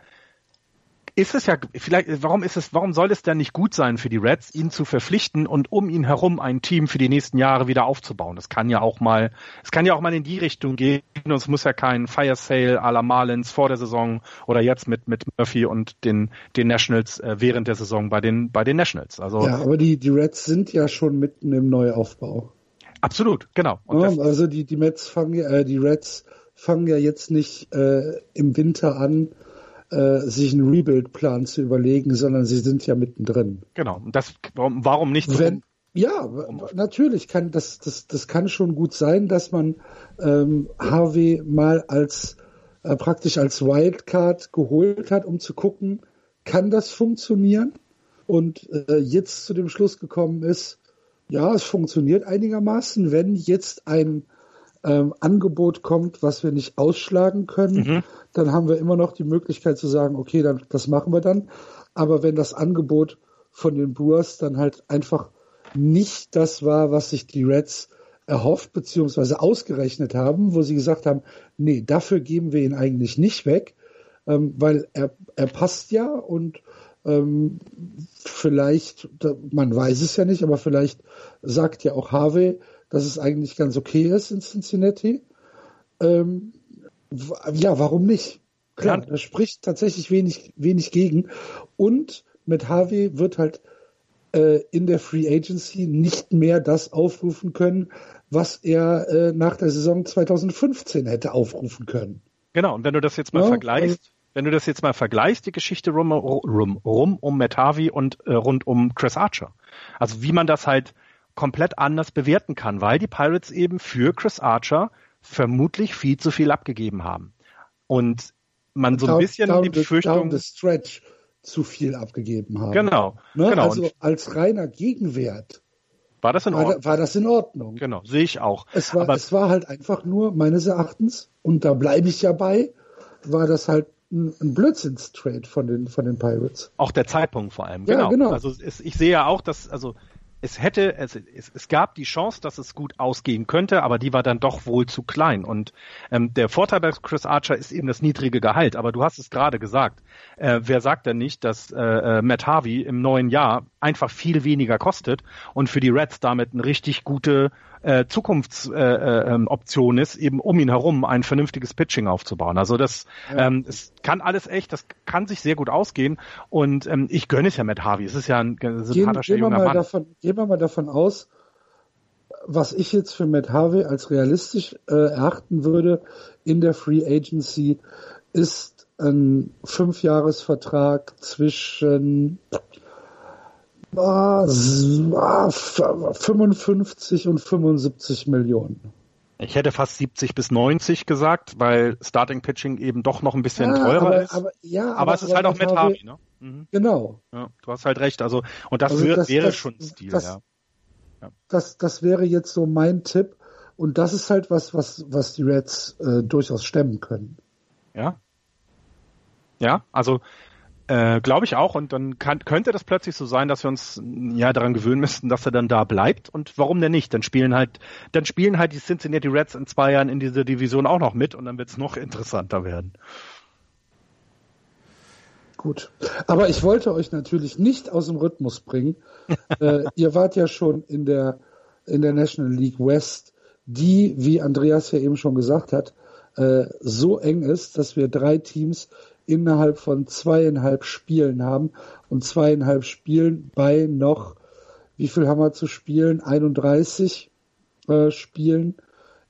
ist es ja vielleicht, warum ist es, warum soll es denn nicht gut sein für die Reds, ihn zu verpflichten und um ihn herum ein Team für die nächsten Jahre wieder aufzubauen? Das kann ja auch mal, es kann ja auch mal in die Richtung gehen und es muss ja kein Fire Sale à la Marlins vor der Saison oder jetzt mit, mit Murphy und den, den Nationals äh, während der Saison bei den, bei den Nationals. Also. Ja, aber die, die Reds sind ja schon mitten im Neuaufbau. Absolut, genau. Ja, also die, die Mets fangen, äh, die Reds fangen ja jetzt nicht äh, im Winter an, äh, sich einen Rebuild-Plan zu überlegen, sondern sie sind ja mittendrin. Genau. Und das, warum, warum nicht so? Wenn, ja, natürlich kann das, das, das kann schon gut sein, dass man ähm, Harvey mal als äh, praktisch als Wildcard geholt hat, um zu gucken, kann das funktionieren? Und äh, jetzt zu dem Schluss gekommen ist, ja, es funktioniert einigermaßen, wenn jetzt ein ähm, Angebot kommt, was wir nicht ausschlagen können, mhm. dann haben wir immer noch die Möglichkeit zu sagen, okay, dann, das machen wir dann. aber wenn das Angebot von den Brewers dann halt einfach nicht das war, was sich die Reds erhofft bzw. ausgerechnet haben, wo sie gesagt haben, nee, dafür geben wir ihn eigentlich nicht weg, ähm, weil er, er passt ja und ähm, vielleicht, man weiß es ja nicht, aber vielleicht sagt ja auch Harvey, dass es eigentlich ganz okay ist in Cincinnati. Ähm, ja, warum nicht? Klar, da spricht tatsächlich wenig, wenig gegen. Und mit Harvey wird halt äh, in der Free Agency nicht mehr das aufrufen können, was er äh, nach der Saison 2015 hätte aufrufen können. Genau, und wenn du das jetzt mal ja, vergleichst, wenn du das jetzt mal vergleichst, die Geschichte rum, rum, rum um Matt Harvey und äh, rund um Chris Archer. Also wie man das halt komplett anders bewerten kann, weil die Pirates eben für Chris Archer vermutlich viel zu viel abgegeben haben. Und man so ein bisschen down, die Befürchtung... Down stretch zu viel abgegeben haben. Genau. Ne? genau. Also als reiner Gegenwert war das in Ordnung? War, war das in Ordnung? Genau, sehe ich auch. Es war, Aber es war halt einfach nur, meines Erachtens, und da bleibe ich ja bei, war das halt ein, ein Blödsinnstrade von den, von den Pirates. Auch der Zeitpunkt vor allem. Ja, genau. genau. Also es, ich sehe ja auch, dass, also es hätte, es, es, es gab die Chance, dass es gut ausgehen könnte, aber die war dann doch wohl zu klein. Und ähm, der Vorteil bei Chris Archer ist eben das niedrige Gehalt. Aber du hast es gerade gesagt. Äh, wer sagt denn nicht, dass äh, äh Matt Harvey im neuen Jahr einfach viel weniger kostet und für die Reds damit eine richtig gute äh, Zukunftsoption äh, äh, ist, eben um ihn herum ein vernünftiges Pitching aufzubauen. Also das ja. ähm, es kann alles echt, das kann sich sehr gut ausgehen und ähm, ich gönne es ja mit Harvey. Es ist ja ein sympathischer gehen, junger Mann. Davon, gehen wir mal davon aus, was ich jetzt für Matt Harvey als realistisch äh, erachten würde in der Free Agency, ist ein Fünfjahresvertrag zwischen 55 und 75 Millionen. Ich hätte fast 70 bis 90 gesagt, weil Starting Pitching eben doch noch ein bisschen ja, teurer aber, ist. Aber, ja, aber, aber es ist halt auch mit Harvey, ne? Mhm. Genau. Ja, du hast halt recht. Also und das, also das wäre das, schon Stil. Das, ja. ja. das, das wäre jetzt so mein Tipp. Und das ist halt was, was, was die Reds äh, durchaus stemmen können. Ja. Ja, also äh, Glaube ich auch. Und dann kann, könnte das plötzlich so sein, dass wir uns ja daran gewöhnen müssten, dass er dann da bleibt. Und warum denn nicht? Dann spielen halt, dann spielen halt die Cincinnati Reds in zwei Jahren in dieser Division auch noch mit und dann wird es noch interessanter werden. Gut. Aber ich wollte euch natürlich nicht aus dem Rhythmus bringen. äh, ihr wart ja schon in der, in der National League West, die, wie Andreas ja eben schon gesagt hat, äh, so eng ist, dass wir drei Teams innerhalb von zweieinhalb Spielen haben und zweieinhalb Spielen bei noch, wie viel haben wir zu spielen? 31 äh, Spielen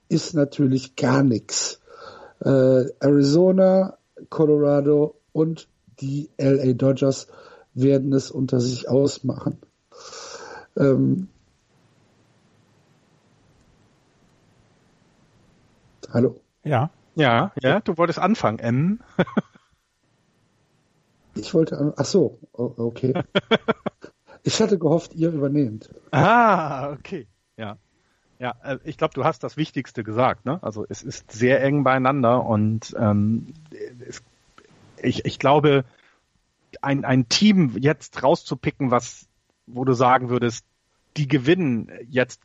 ist natürlich gar nichts. Äh, Arizona, Colorado und die LA Dodgers werden es unter sich ausmachen. Ähm, hallo? Ja. Ja, ja, du wolltest anfangen, M. Ich wollte, ach so, okay. ich hatte gehofft, ihr übernehmt. Ah, okay. Ja. Ja, äh, ich glaube, du hast das Wichtigste gesagt. Ne? Also es ist sehr eng beieinander und ähm, es, ich, ich glaube, ein, ein Team jetzt rauszupicken, was, wo du sagen würdest, die gewinnen jetzt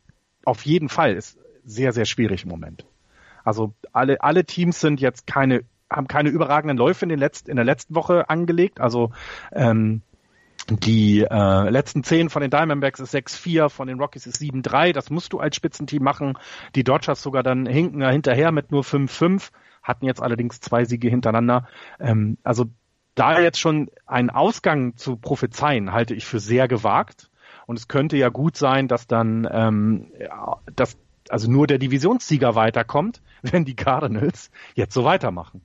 auf jeden Fall, ist sehr, sehr schwierig im Moment. Also alle, alle Teams sind jetzt keine haben keine überragenden Läufe in, den letzten, in der letzten Woche angelegt. Also ähm, die äh, letzten zehn von den Diamondbacks ist 6-4, von den Rockies ist 7-3. Das musst du als Spitzenteam machen. Die Dodgers sogar dann hinken hinterher mit nur 5-5, hatten jetzt allerdings zwei Siege hintereinander. Ähm, also da jetzt schon einen Ausgang zu prophezeien, halte ich für sehr gewagt. Und es könnte ja gut sein, dass dann ähm, dass also nur der Divisionssieger weiterkommt, wenn die Cardinals jetzt so weitermachen.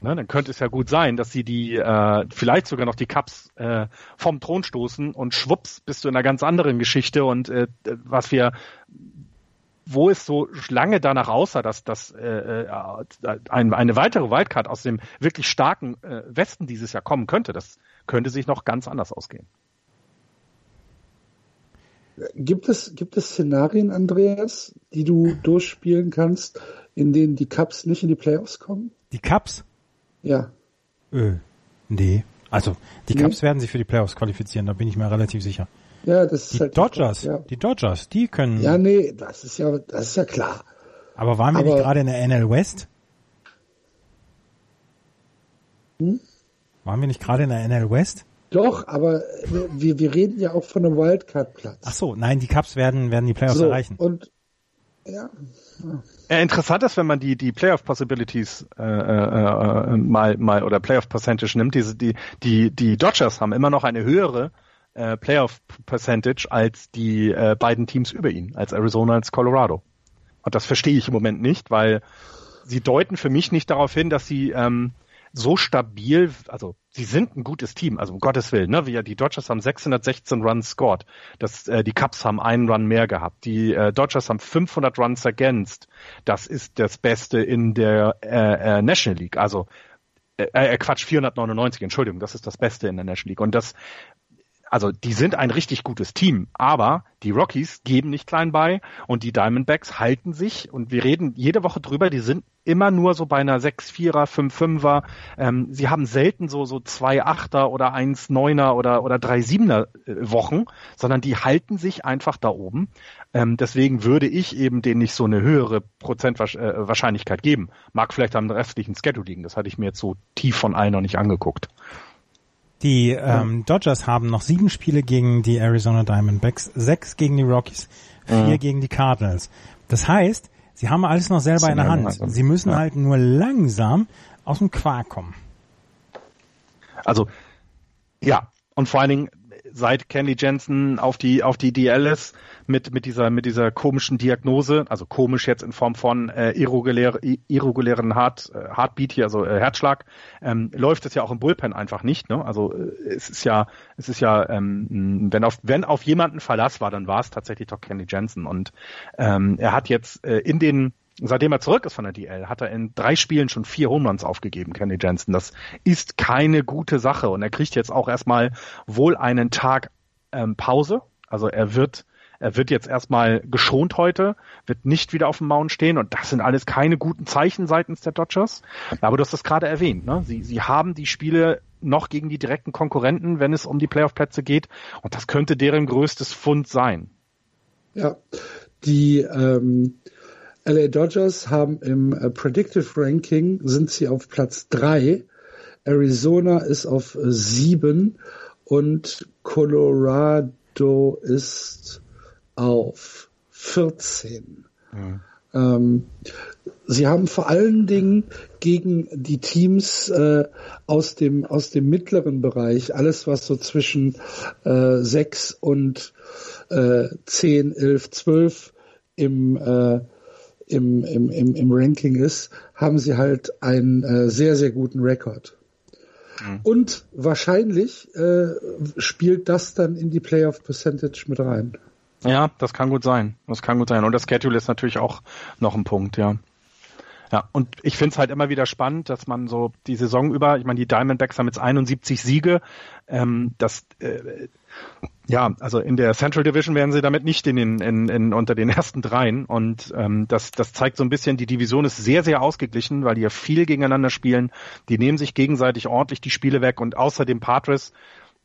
Ne, dann könnte es ja gut sein, dass sie die äh, vielleicht sogar noch die Cups äh, vom Thron stoßen und schwupps bist du in einer ganz anderen Geschichte und äh, was wir wo es so lange danach aussah, dass, dass äh, äh, ein, eine weitere Wildcard aus dem wirklich starken äh, Westen dieses Jahr kommen könnte, das könnte sich noch ganz anders ausgehen. Gibt es, gibt es Szenarien, Andreas, die du durchspielen kannst, in denen die Cups nicht in die Playoffs kommen? Die Cups? Ja. Äh, nee. Also, die Cubs werden sich für die Playoffs qualifizieren, da bin ich mir relativ sicher. Ja, das ist die halt Dodgers, ja. die Dodgers, die können. Ja, nee, das ist ja, das ist ja klar. Aber waren wir Aber, nicht gerade in der NL West? Hm? Waren wir nicht gerade in der NL West? Doch, aber wir, wir reden ja auch von einem Wildcard-Platz. Ach so, nein, die Cubs werden, werden die Playoffs so, erreichen. Und ja. Ja. Interessant ist, wenn man die die Playoff Possibilities äh, äh, äh, mal mal oder Playoff Percentage nimmt. Diese die die die Dodgers haben immer noch eine höhere äh, Playoff Percentage als die äh, beiden Teams über ihnen, als Arizona als Colorado. Und das verstehe ich im Moment nicht, weil sie deuten für mich nicht darauf hin, dass sie ähm, so stabil, also sie sind ein gutes Team, also um Gottes Willen, ne? Wir, die Dodgers haben 616 Runs scored, das, äh, die Cubs haben einen Run mehr gehabt, die äh, Dodgers haben 500 Runs against, das ist das Beste in der äh, äh, National League, also äh, äh, Quatsch, 499, Entschuldigung, das ist das Beste in der National League. Und das also die sind ein richtig gutes Team, aber die Rockies geben nicht klein bei und die Diamondbacks halten sich und wir reden jede Woche drüber, die sind immer nur so bei einer 6-4er, 5-5er. Ähm, sie haben selten so, so zwei Achter oder 1-9er oder, oder 3-7er äh, Wochen, sondern die halten sich einfach da oben. Ähm, deswegen würde ich eben denen nicht so eine höhere Prozentwahrscheinlichkeit äh, geben. Mag vielleicht am restlichen Schedule liegen, das hatte ich mir jetzt so tief von allen noch nicht angeguckt. Die ähm, Dodgers haben noch sieben Spiele gegen die Arizona Diamondbacks, sechs gegen die Rockies, vier mhm. gegen die Cardinals. Das heißt, sie haben alles noch selber in der Hand. Sie müssen ja. halt nur langsam aus dem Quark kommen. Also, ja. Und vor allen Dingen, seit Candy Jensen auf die auf die DL ist mit mit dieser mit dieser komischen Diagnose, also komisch jetzt in Form von äh, irregulär, irregulären Heart, äh, Heartbeat hier, also äh, Herzschlag, ähm, läuft es ja auch im Bullpen einfach nicht. Ne? Also äh, es ist ja es ist ja ähm, wenn auf wenn auf jemanden Verlass war, dann war es tatsächlich doch Candy Jensen und ähm, er hat jetzt äh, in den Seitdem er zurück ist von der DL, hat er in drei Spielen schon vier Home Runs aufgegeben, Kenny Jensen. Das ist keine gute Sache und er kriegt jetzt auch erstmal wohl einen Tag ähm, Pause. Also er wird er wird jetzt erstmal geschont heute, wird nicht wieder auf dem Mount stehen und das sind alles keine guten Zeichen seitens der Dodgers. Aber du hast das gerade erwähnt, ne? Sie, sie haben die Spiele noch gegen die direkten Konkurrenten, wenn es um die Playoff-Plätze geht und das könnte deren größtes Fund sein. Ja, die ähm, LA Dodgers haben im äh, Predictive Ranking sind sie auf Platz drei. Arizona ist auf äh, sieben und Colorado ist auf 14. Mhm. Ähm, sie haben vor allen Dingen gegen die Teams äh, aus dem aus dem mittleren Bereich, alles was so zwischen äh, 6 und äh, 10, 11, 12 im äh, im, im, im, im Ranking ist, haben sie halt einen äh, sehr, sehr guten Rekord. Mhm. Und wahrscheinlich äh, spielt das dann in die Playoff Percentage mit rein. Ja, das kann gut sein. Das kann gut sein. Und das Schedule ist natürlich auch noch ein Punkt, ja. Ja, und ich finde es halt immer wieder spannend, dass man so die Saison über, ich meine, die Diamondbacks haben jetzt 71 Siege, ähm, das äh, ja, also in der Central Division wären sie damit nicht in den, in, in, unter den ersten dreien. Und ähm, das, das zeigt so ein bisschen, die Division ist sehr, sehr ausgeglichen, weil die ja viel gegeneinander spielen. Die nehmen sich gegenseitig ordentlich die Spiele weg und außer dem Padres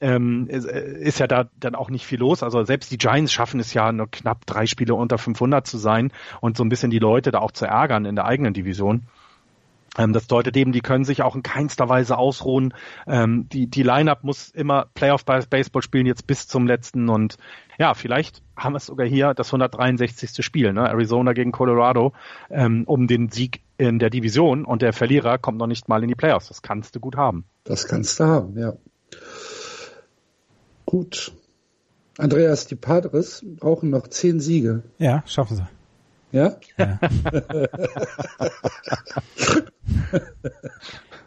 ähm, ist, ist ja da dann auch nicht viel los. Also selbst die Giants schaffen es ja nur knapp drei Spiele unter 500 zu sein und so ein bisschen die Leute da auch zu ärgern in der eigenen Division. Ähm, das deutet eben, die können sich auch in keinster Weise ausruhen. Ähm, die die Lineup muss immer Playoff Baseball spielen jetzt bis zum letzten und ja, vielleicht haben wir es sogar hier das 163. Spiel, ne? Arizona gegen Colorado, ähm, um den Sieg in der Division und der Verlierer kommt noch nicht mal in die Playoffs. Das kannst du gut haben. Das kannst du haben, ja. Gut. Andreas, die Padres brauchen noch zehn Siege. Ja, schaffen sie. Ja? ja.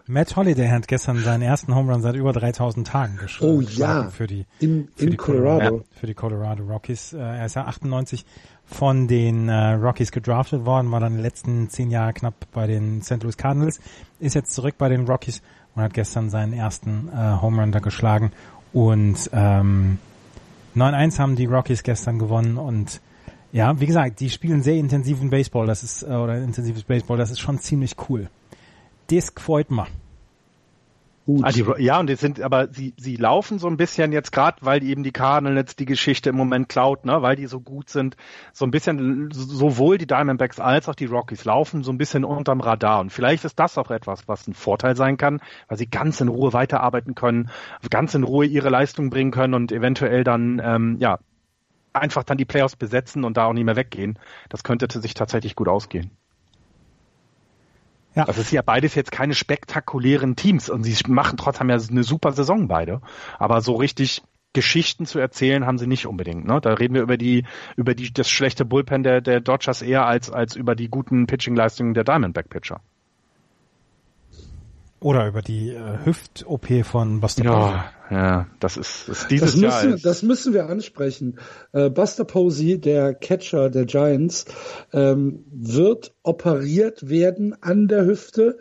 Matt Holiday hat gestern seinen ersten Home Run seit über 3000 Tagen geschlagen. Oh ja. Für die, in, für in die Colorado. Colorado. Für die Colorado Rockies. Äh, er ist ja 98 von den äh, Rockies gedraftet worden, war dann die letzten zehn Jahre knapp bei den St. Louis Cardinals, ist jetzt zurück bei den Rockies und hat gestern seinen ersten äh, Home Run da geschlagen. Und ähm, 9-1 haben die Rockies gestern gewonnen und ja, wie gesagt, die spielen sehr intensiven Baseball, das ist, äh, oder intensives Baseball, das ist schon ziemlich cool. Das gefällt mir. gut. Ah, die, ja, und die sind, aber sie, sie laufen so ein bisschen jetzt gerade, weil eben die Cardinals die Geschichte im Moment klaut, ne, weil die so gut sind, so ein bisschen sowohl die Diamondbacks als auch die Rockies laufen so ein bisschen unterm Radar. Und vielleicht ist das auch etwas, was ein Vorteil sein kann, weil sie ganz in Ruhe weiterarbeiten können, ganz in Ruhe ihre Leistung bringen können und eventuell dann, ähm, ja, einfach dann die Playoffs besetzen und da auch nicht mehr weggehen. Das könnte sich tatsächlich gut ausgehen. Ja. Das ist ja beides jetzt keine spektakulären Teams und sie machen trotzdem ja eine super Saison beide. Aber so richtig Geschichten zu erzählen haben sie nicht unbedingt. Ne? Da reden wir über die über die das schlechte Bullpen der der Dodgers eher als als über die guten Pitching-Leistungen der Diamondback Pitcher. Oder über die äh, Hüft-OP von Buster ja, Posey. Ja, das ist, ist dieses das Jahr. Müssen, das müssen wir ansprechen. Äh, Buster Posey, der Catcher der Giants, ähm, wird operiert werden an der Hüfte.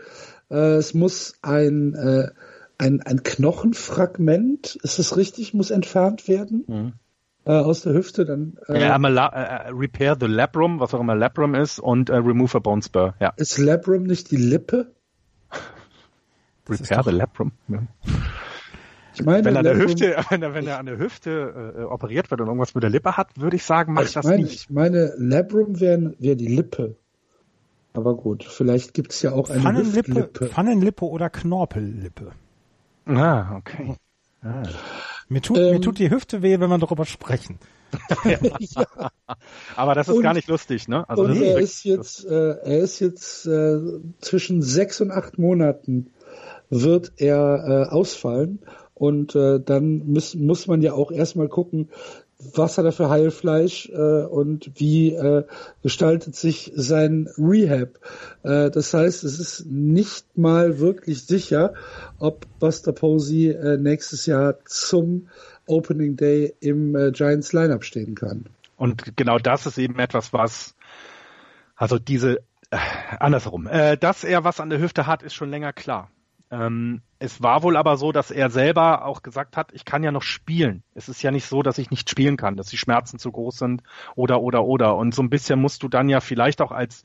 Äh, es muss ein, äh, ein, ein Knochenfragment, ist es richtig, muss entfernt werden. Mhm. Äh, aus der Hüfte dann. Äh, ja, la äh, repair the labrum, was auch immer labrum ist, und äh, remove a bone spur. Ja. Ist labrum nicht die Lippe? Repair the labrum. Ja. Ich meine, wenn er, der Hüfte, wenn er, wenn er an der Hüfte äh, operiert wird und irgendwas mit der Lippe hat, würde ich sagen, mach ich das meine, nicht. Ich meine, Labrum wäre wär die Lippe. Aber gut, vielleicht gibt es ja auch eine Pfannenlippe, Hüftlippe. Pfannenlippe oder Knorpellippe. Ah, okay. Ah. Mir, tut, ähm, mir tut die Hüfte weh, wenn wir darüber sprechen. ja. Aber das ist und, gar nicht lustig, ne? Also und er, ist jetzt, äh, er ist jetzt äh, zwischen sechs und acht Monaten wird er äh, ausfallen. Und äh, dann muss, muss man ja auch erstmal gucken, was hat er für Heilfleisch äh, und wie äh, gestaltet sich sein Rehab. Äh, das heißt, es ist nicht mal wirklich sicher, ob Buster Posey äh, nächstes Jahr zum Opening Day im äh, Giants Lineup stehen kann. Und genau das ist eben etwas, was also diese äh, andersherum, äh, dass er was an der Hüfte hat, ist schon länger klar. Ähm, es war wohl aber so, dass er selber auch gesagt hat, ich kann ja noch spielen. Es ist ja nicht so, dass ich nicht spielen kann, dass die Schmerzen zu groß sind oder oder oder. Und so ein bisschen musst du dann ja vielleicht auch als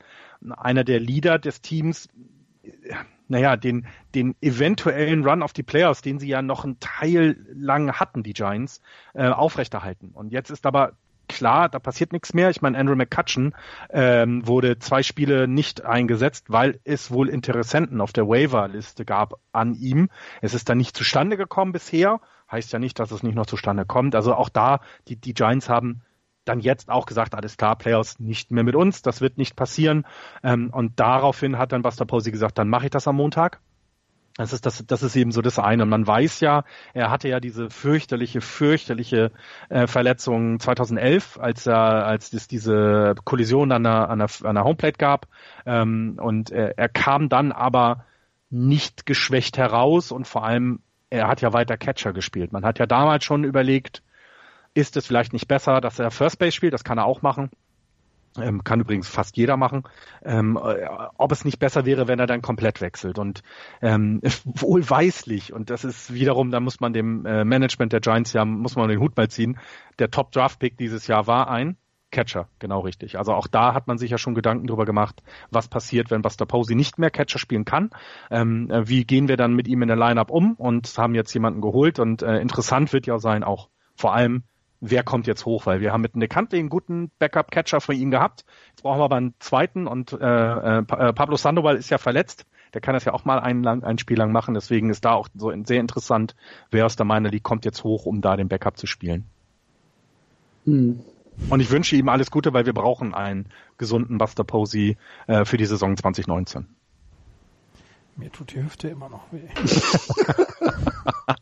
einer der Leader des Teams naja, den, den eventuellen Run auf die Playoffs, den sie ja noch einen Teil lang hatten, die Giants, äh, aufrechterhalten. Und jetzt ist aber klar, da passiert nichts mehr. Ich meine, Andrew McCutcheon ähm, wurde zwei Spiele nicht eingesetzt, weil es wohl Interessenten auf der Waiver-Liste gab an ihm. Es ist dann nicht zustande gekommen bisher. Heißt ja nicht, dass es nicht noch zustande kommt. Also auch da, die, die Giants haben dann jetzt auch gesagt, alles klar, Playoffs nicht mehr mit uns, das wird nicht passieren. Ähm, und daraufhin hat dann Buster Posey gesagt, dann mache ich das am Montag. Das ist, das, das ist eben so das eine. Und man weiß ja, er hatte ja diese fürchterliche, fürchterliche äh, Verletzung 2011, als er, als es diese Kollision an der, an der, an der Homeplate gab. Ähm, und er, er kam dann aber nicht geschwächt heraus und vor allem, er hat ja weiter Catcher gespielt. Man hat ja damals schon überlegt, ist es vielleicht nicht besser, dass er First Base spielt? Das kann er auch machen. Ähm, kann übrigens fast jeder machen. Ähm, äh, ob es nicht besser wäre, wenn er dann komplett wechselt. Und ähm, wohlweislich, und das ist wiederum, da muss man dem äh, Management der Giants ja, muss man den Hut mal ziehen, der Top Draft Pick dieses Jahr war ein Catcher, genau richtig. Also auch da hat man sich ja schon Gedanken drüber gemacht, was passiert, wenn Buster Posey nicht mehr Catcher spielen kann. Ähm, äh, wie gehen wir dann mit ihm in der Lineup um und haben jetzt jemanden geholt und äh, interessant wird ja sein auch vor allem wer kommt jetzt hoch, weil wir haben mit Huntley einen guten Backup-Catcher von ihm gehabt. Jetzt brauchen wir aber einen zweiten und äh, äh, äh, Pablo Sandoval ist ja verletzt. Der kann das ja auch mal ein, lang, ein Spiel lang machen. Deswegen ist da auch so sehr interessant, wer aus der Minor League kommt jetzt hoch, um da den Backup zu spielen. Hm. Und ich wünsche ihm alles Gute, weil wir brauchen einen gesunden Buster Posey äh, für die Saison 2019. Mir tut die Hüfte immer noch weh.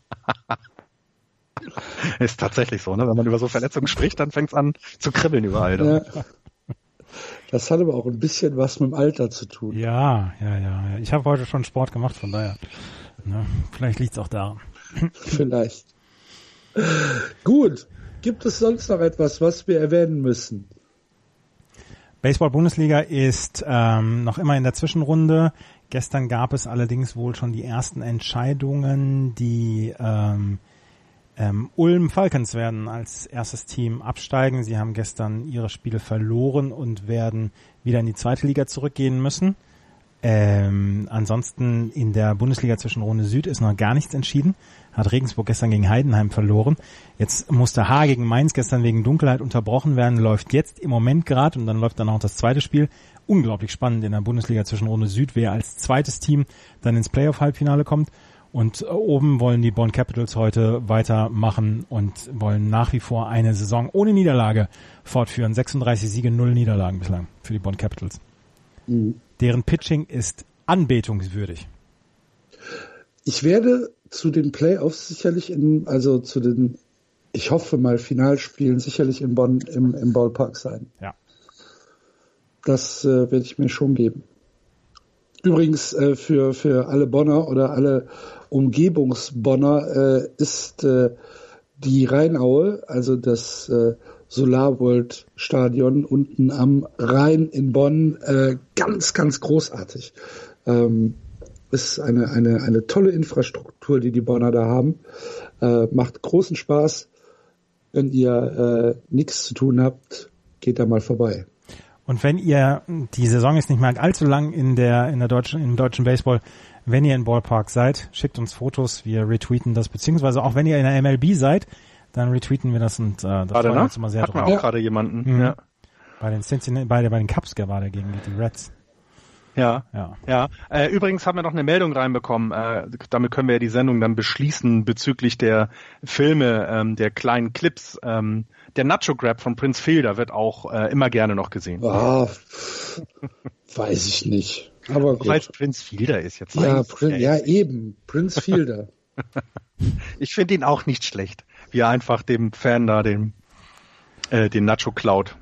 Ist tatsächlich so, ne? Wenn man über so Verletzungen spricht, dann fängt es an zu kribbeln überall. Ja. Das hat aber auch ein bisschen was mit dem Alter zu tun. Ja, ja, ja. Ich habe heute schon Sport gemacht, von daher. Ne, vielleicht liegt es auch daran. Vielleicht. Gut. Gibt es sonst noch etwas, was wir erwähnen müssen? Baseball-Bundesliga ist ähm, noch immer in der Zwischenrunde. Gestern gab es allerdings wohl schon die ersten Entscheidungen, die ähm, ähm, Ulm Falcons werden als erstes Team absteigen. Sie haben gestern ihre Spiele verloren und werden wieder in die zweite Liga zurückgehen müssen. Ähm, ansonsten in der Bundesliga zwischen Rhone Süd ist noch gar nichts entschieden. Hat Regensburg gestern gegen Heidenheim verloren. Jetzt musste H gegen Mainz gestern wegen Dunkelheit unterbrochen werden. Läuft jetzt im Moment gerade und dann läuft dann auch das zweite Spiel. Unglaublich spannend in der Bundesliga zwischen Rhone Süd, wer als zweites Team dann ins Playoff-Halbfinale kommt. Und oben wollen die Bonn Capitals heute weitermachen und wollen nach wie vor eine Saison ohne Niederlage fortführen. 36 Siege, 0 Niederlagen bislang für die Bonn Capitals. Mhm. Deren Pitching ist anbetungswürdig. Ich werde zu den Playoffs sicherlich in, also zu den, ich hoffe mal, Finalspielen sicherlich in Bonn im, im Ballpark sein. Ja. Das äh, werde ich mir schon geben. Übrigens äh, für, für alle Bonner oder alle Umgebungsbonner äh, ist äh, die Rheinaue, also das äh, Solarworld Stadion unten am Rhein in Bonn, äh, ganz, ganz großartig. Ähm, ist eine, eine, eine tolle Infrastruktur, die die Bonner da haben. Äh, macht großen Spaß. Wenn ihr äh, nichts zu tun habt, geht da mal vorbei. Und wenn ihr, die Saison ist nicht mehr allzu lang in der, in der deutschen, im deutschen Baseball, wenn ihr in Ballpark seid, schickt uns Fotos, wir retweeten das, beziehungsweise auch wenn ihr in der MLB seid, dann retweeten wir das und äh, das gerade, freuen ne? uns immer sehr Hat drauf. auch ja. gerade jemanden. Mhm. Ja. Bei den Cincinnati, bei, bei den Cubs war der gegen die Reds. Ja, ja. ja. Äh, übrigens haben wir noch eine Meldung reinbekommen. Äh, damit können wir ja die Sendung dann beschließen bezüglich der Filme, ähm, der kleinen Clips. Ähm, der Nacho Grab von Prince Fielder wird auch äh, immer gerne noch gesehen. Ah, weiß ich nicht. Aber. Weil es Prince Fielder ist jetzt. Ja, Prin ja, eben. Prince Fielder. ich finde ihn auch nicht schlecht, wie er einfach dem Fan da den, äh, den Nacho klaut.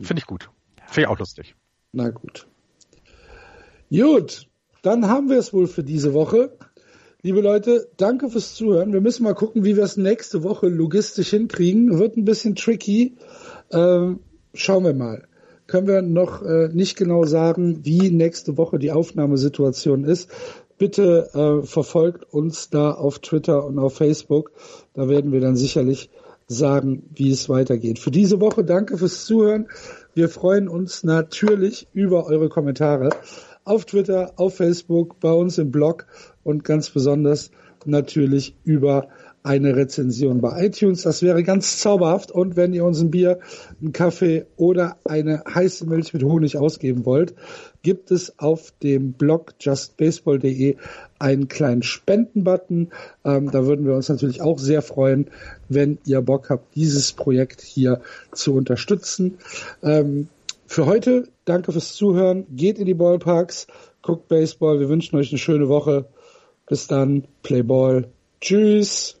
Finde ich gut. Finde ich auch lustig. Na gut. Gut, dann haben wir es wohl für diese Woche. Liebe Leute, danke fürs Zuhören. Wir müssen mal gucken, wie wir es nächste Woche logistisch hinkriegen. Wird ein bisschen tricky. Ähm, schauen wir mal. Können wir noch äh, nicht genau sagen, wie nächste Woche die Aufnahmesituation ist. Bitte äh, verfolgt uns da auf Twitter und auf Facebook. Da werden wir dann sicherlich sagen, wie es weitergeht. Für diese Woche danke fürs Zuhören. Wir freuen uns natürlich über eure Kommentare auf Twitter, auf Facebook, bei uns im Blog und ganz besonders natürlich über eine Rezension bei iTunes. Das wäre ganz zauberhaft. Und wenn ihr uns ein Bier, einen Kaffee oder eine heiße Milch mit Honig ausgeben wollt, gibt es auf dem Blog justbaseball.de einen kleinen Spendenbutton. Ähm, da würden wir uns natürlich auch sehr freuen, wenn ihr Bock habt, dieses Projekt hier zu unterstützen. Ähm, für heute danke fürs Zuhören. Geht in die Ballparks, guckt Baseball. Wir wünschen euch eine schöne Woche. Bis dann. Play Ball. Tschüss.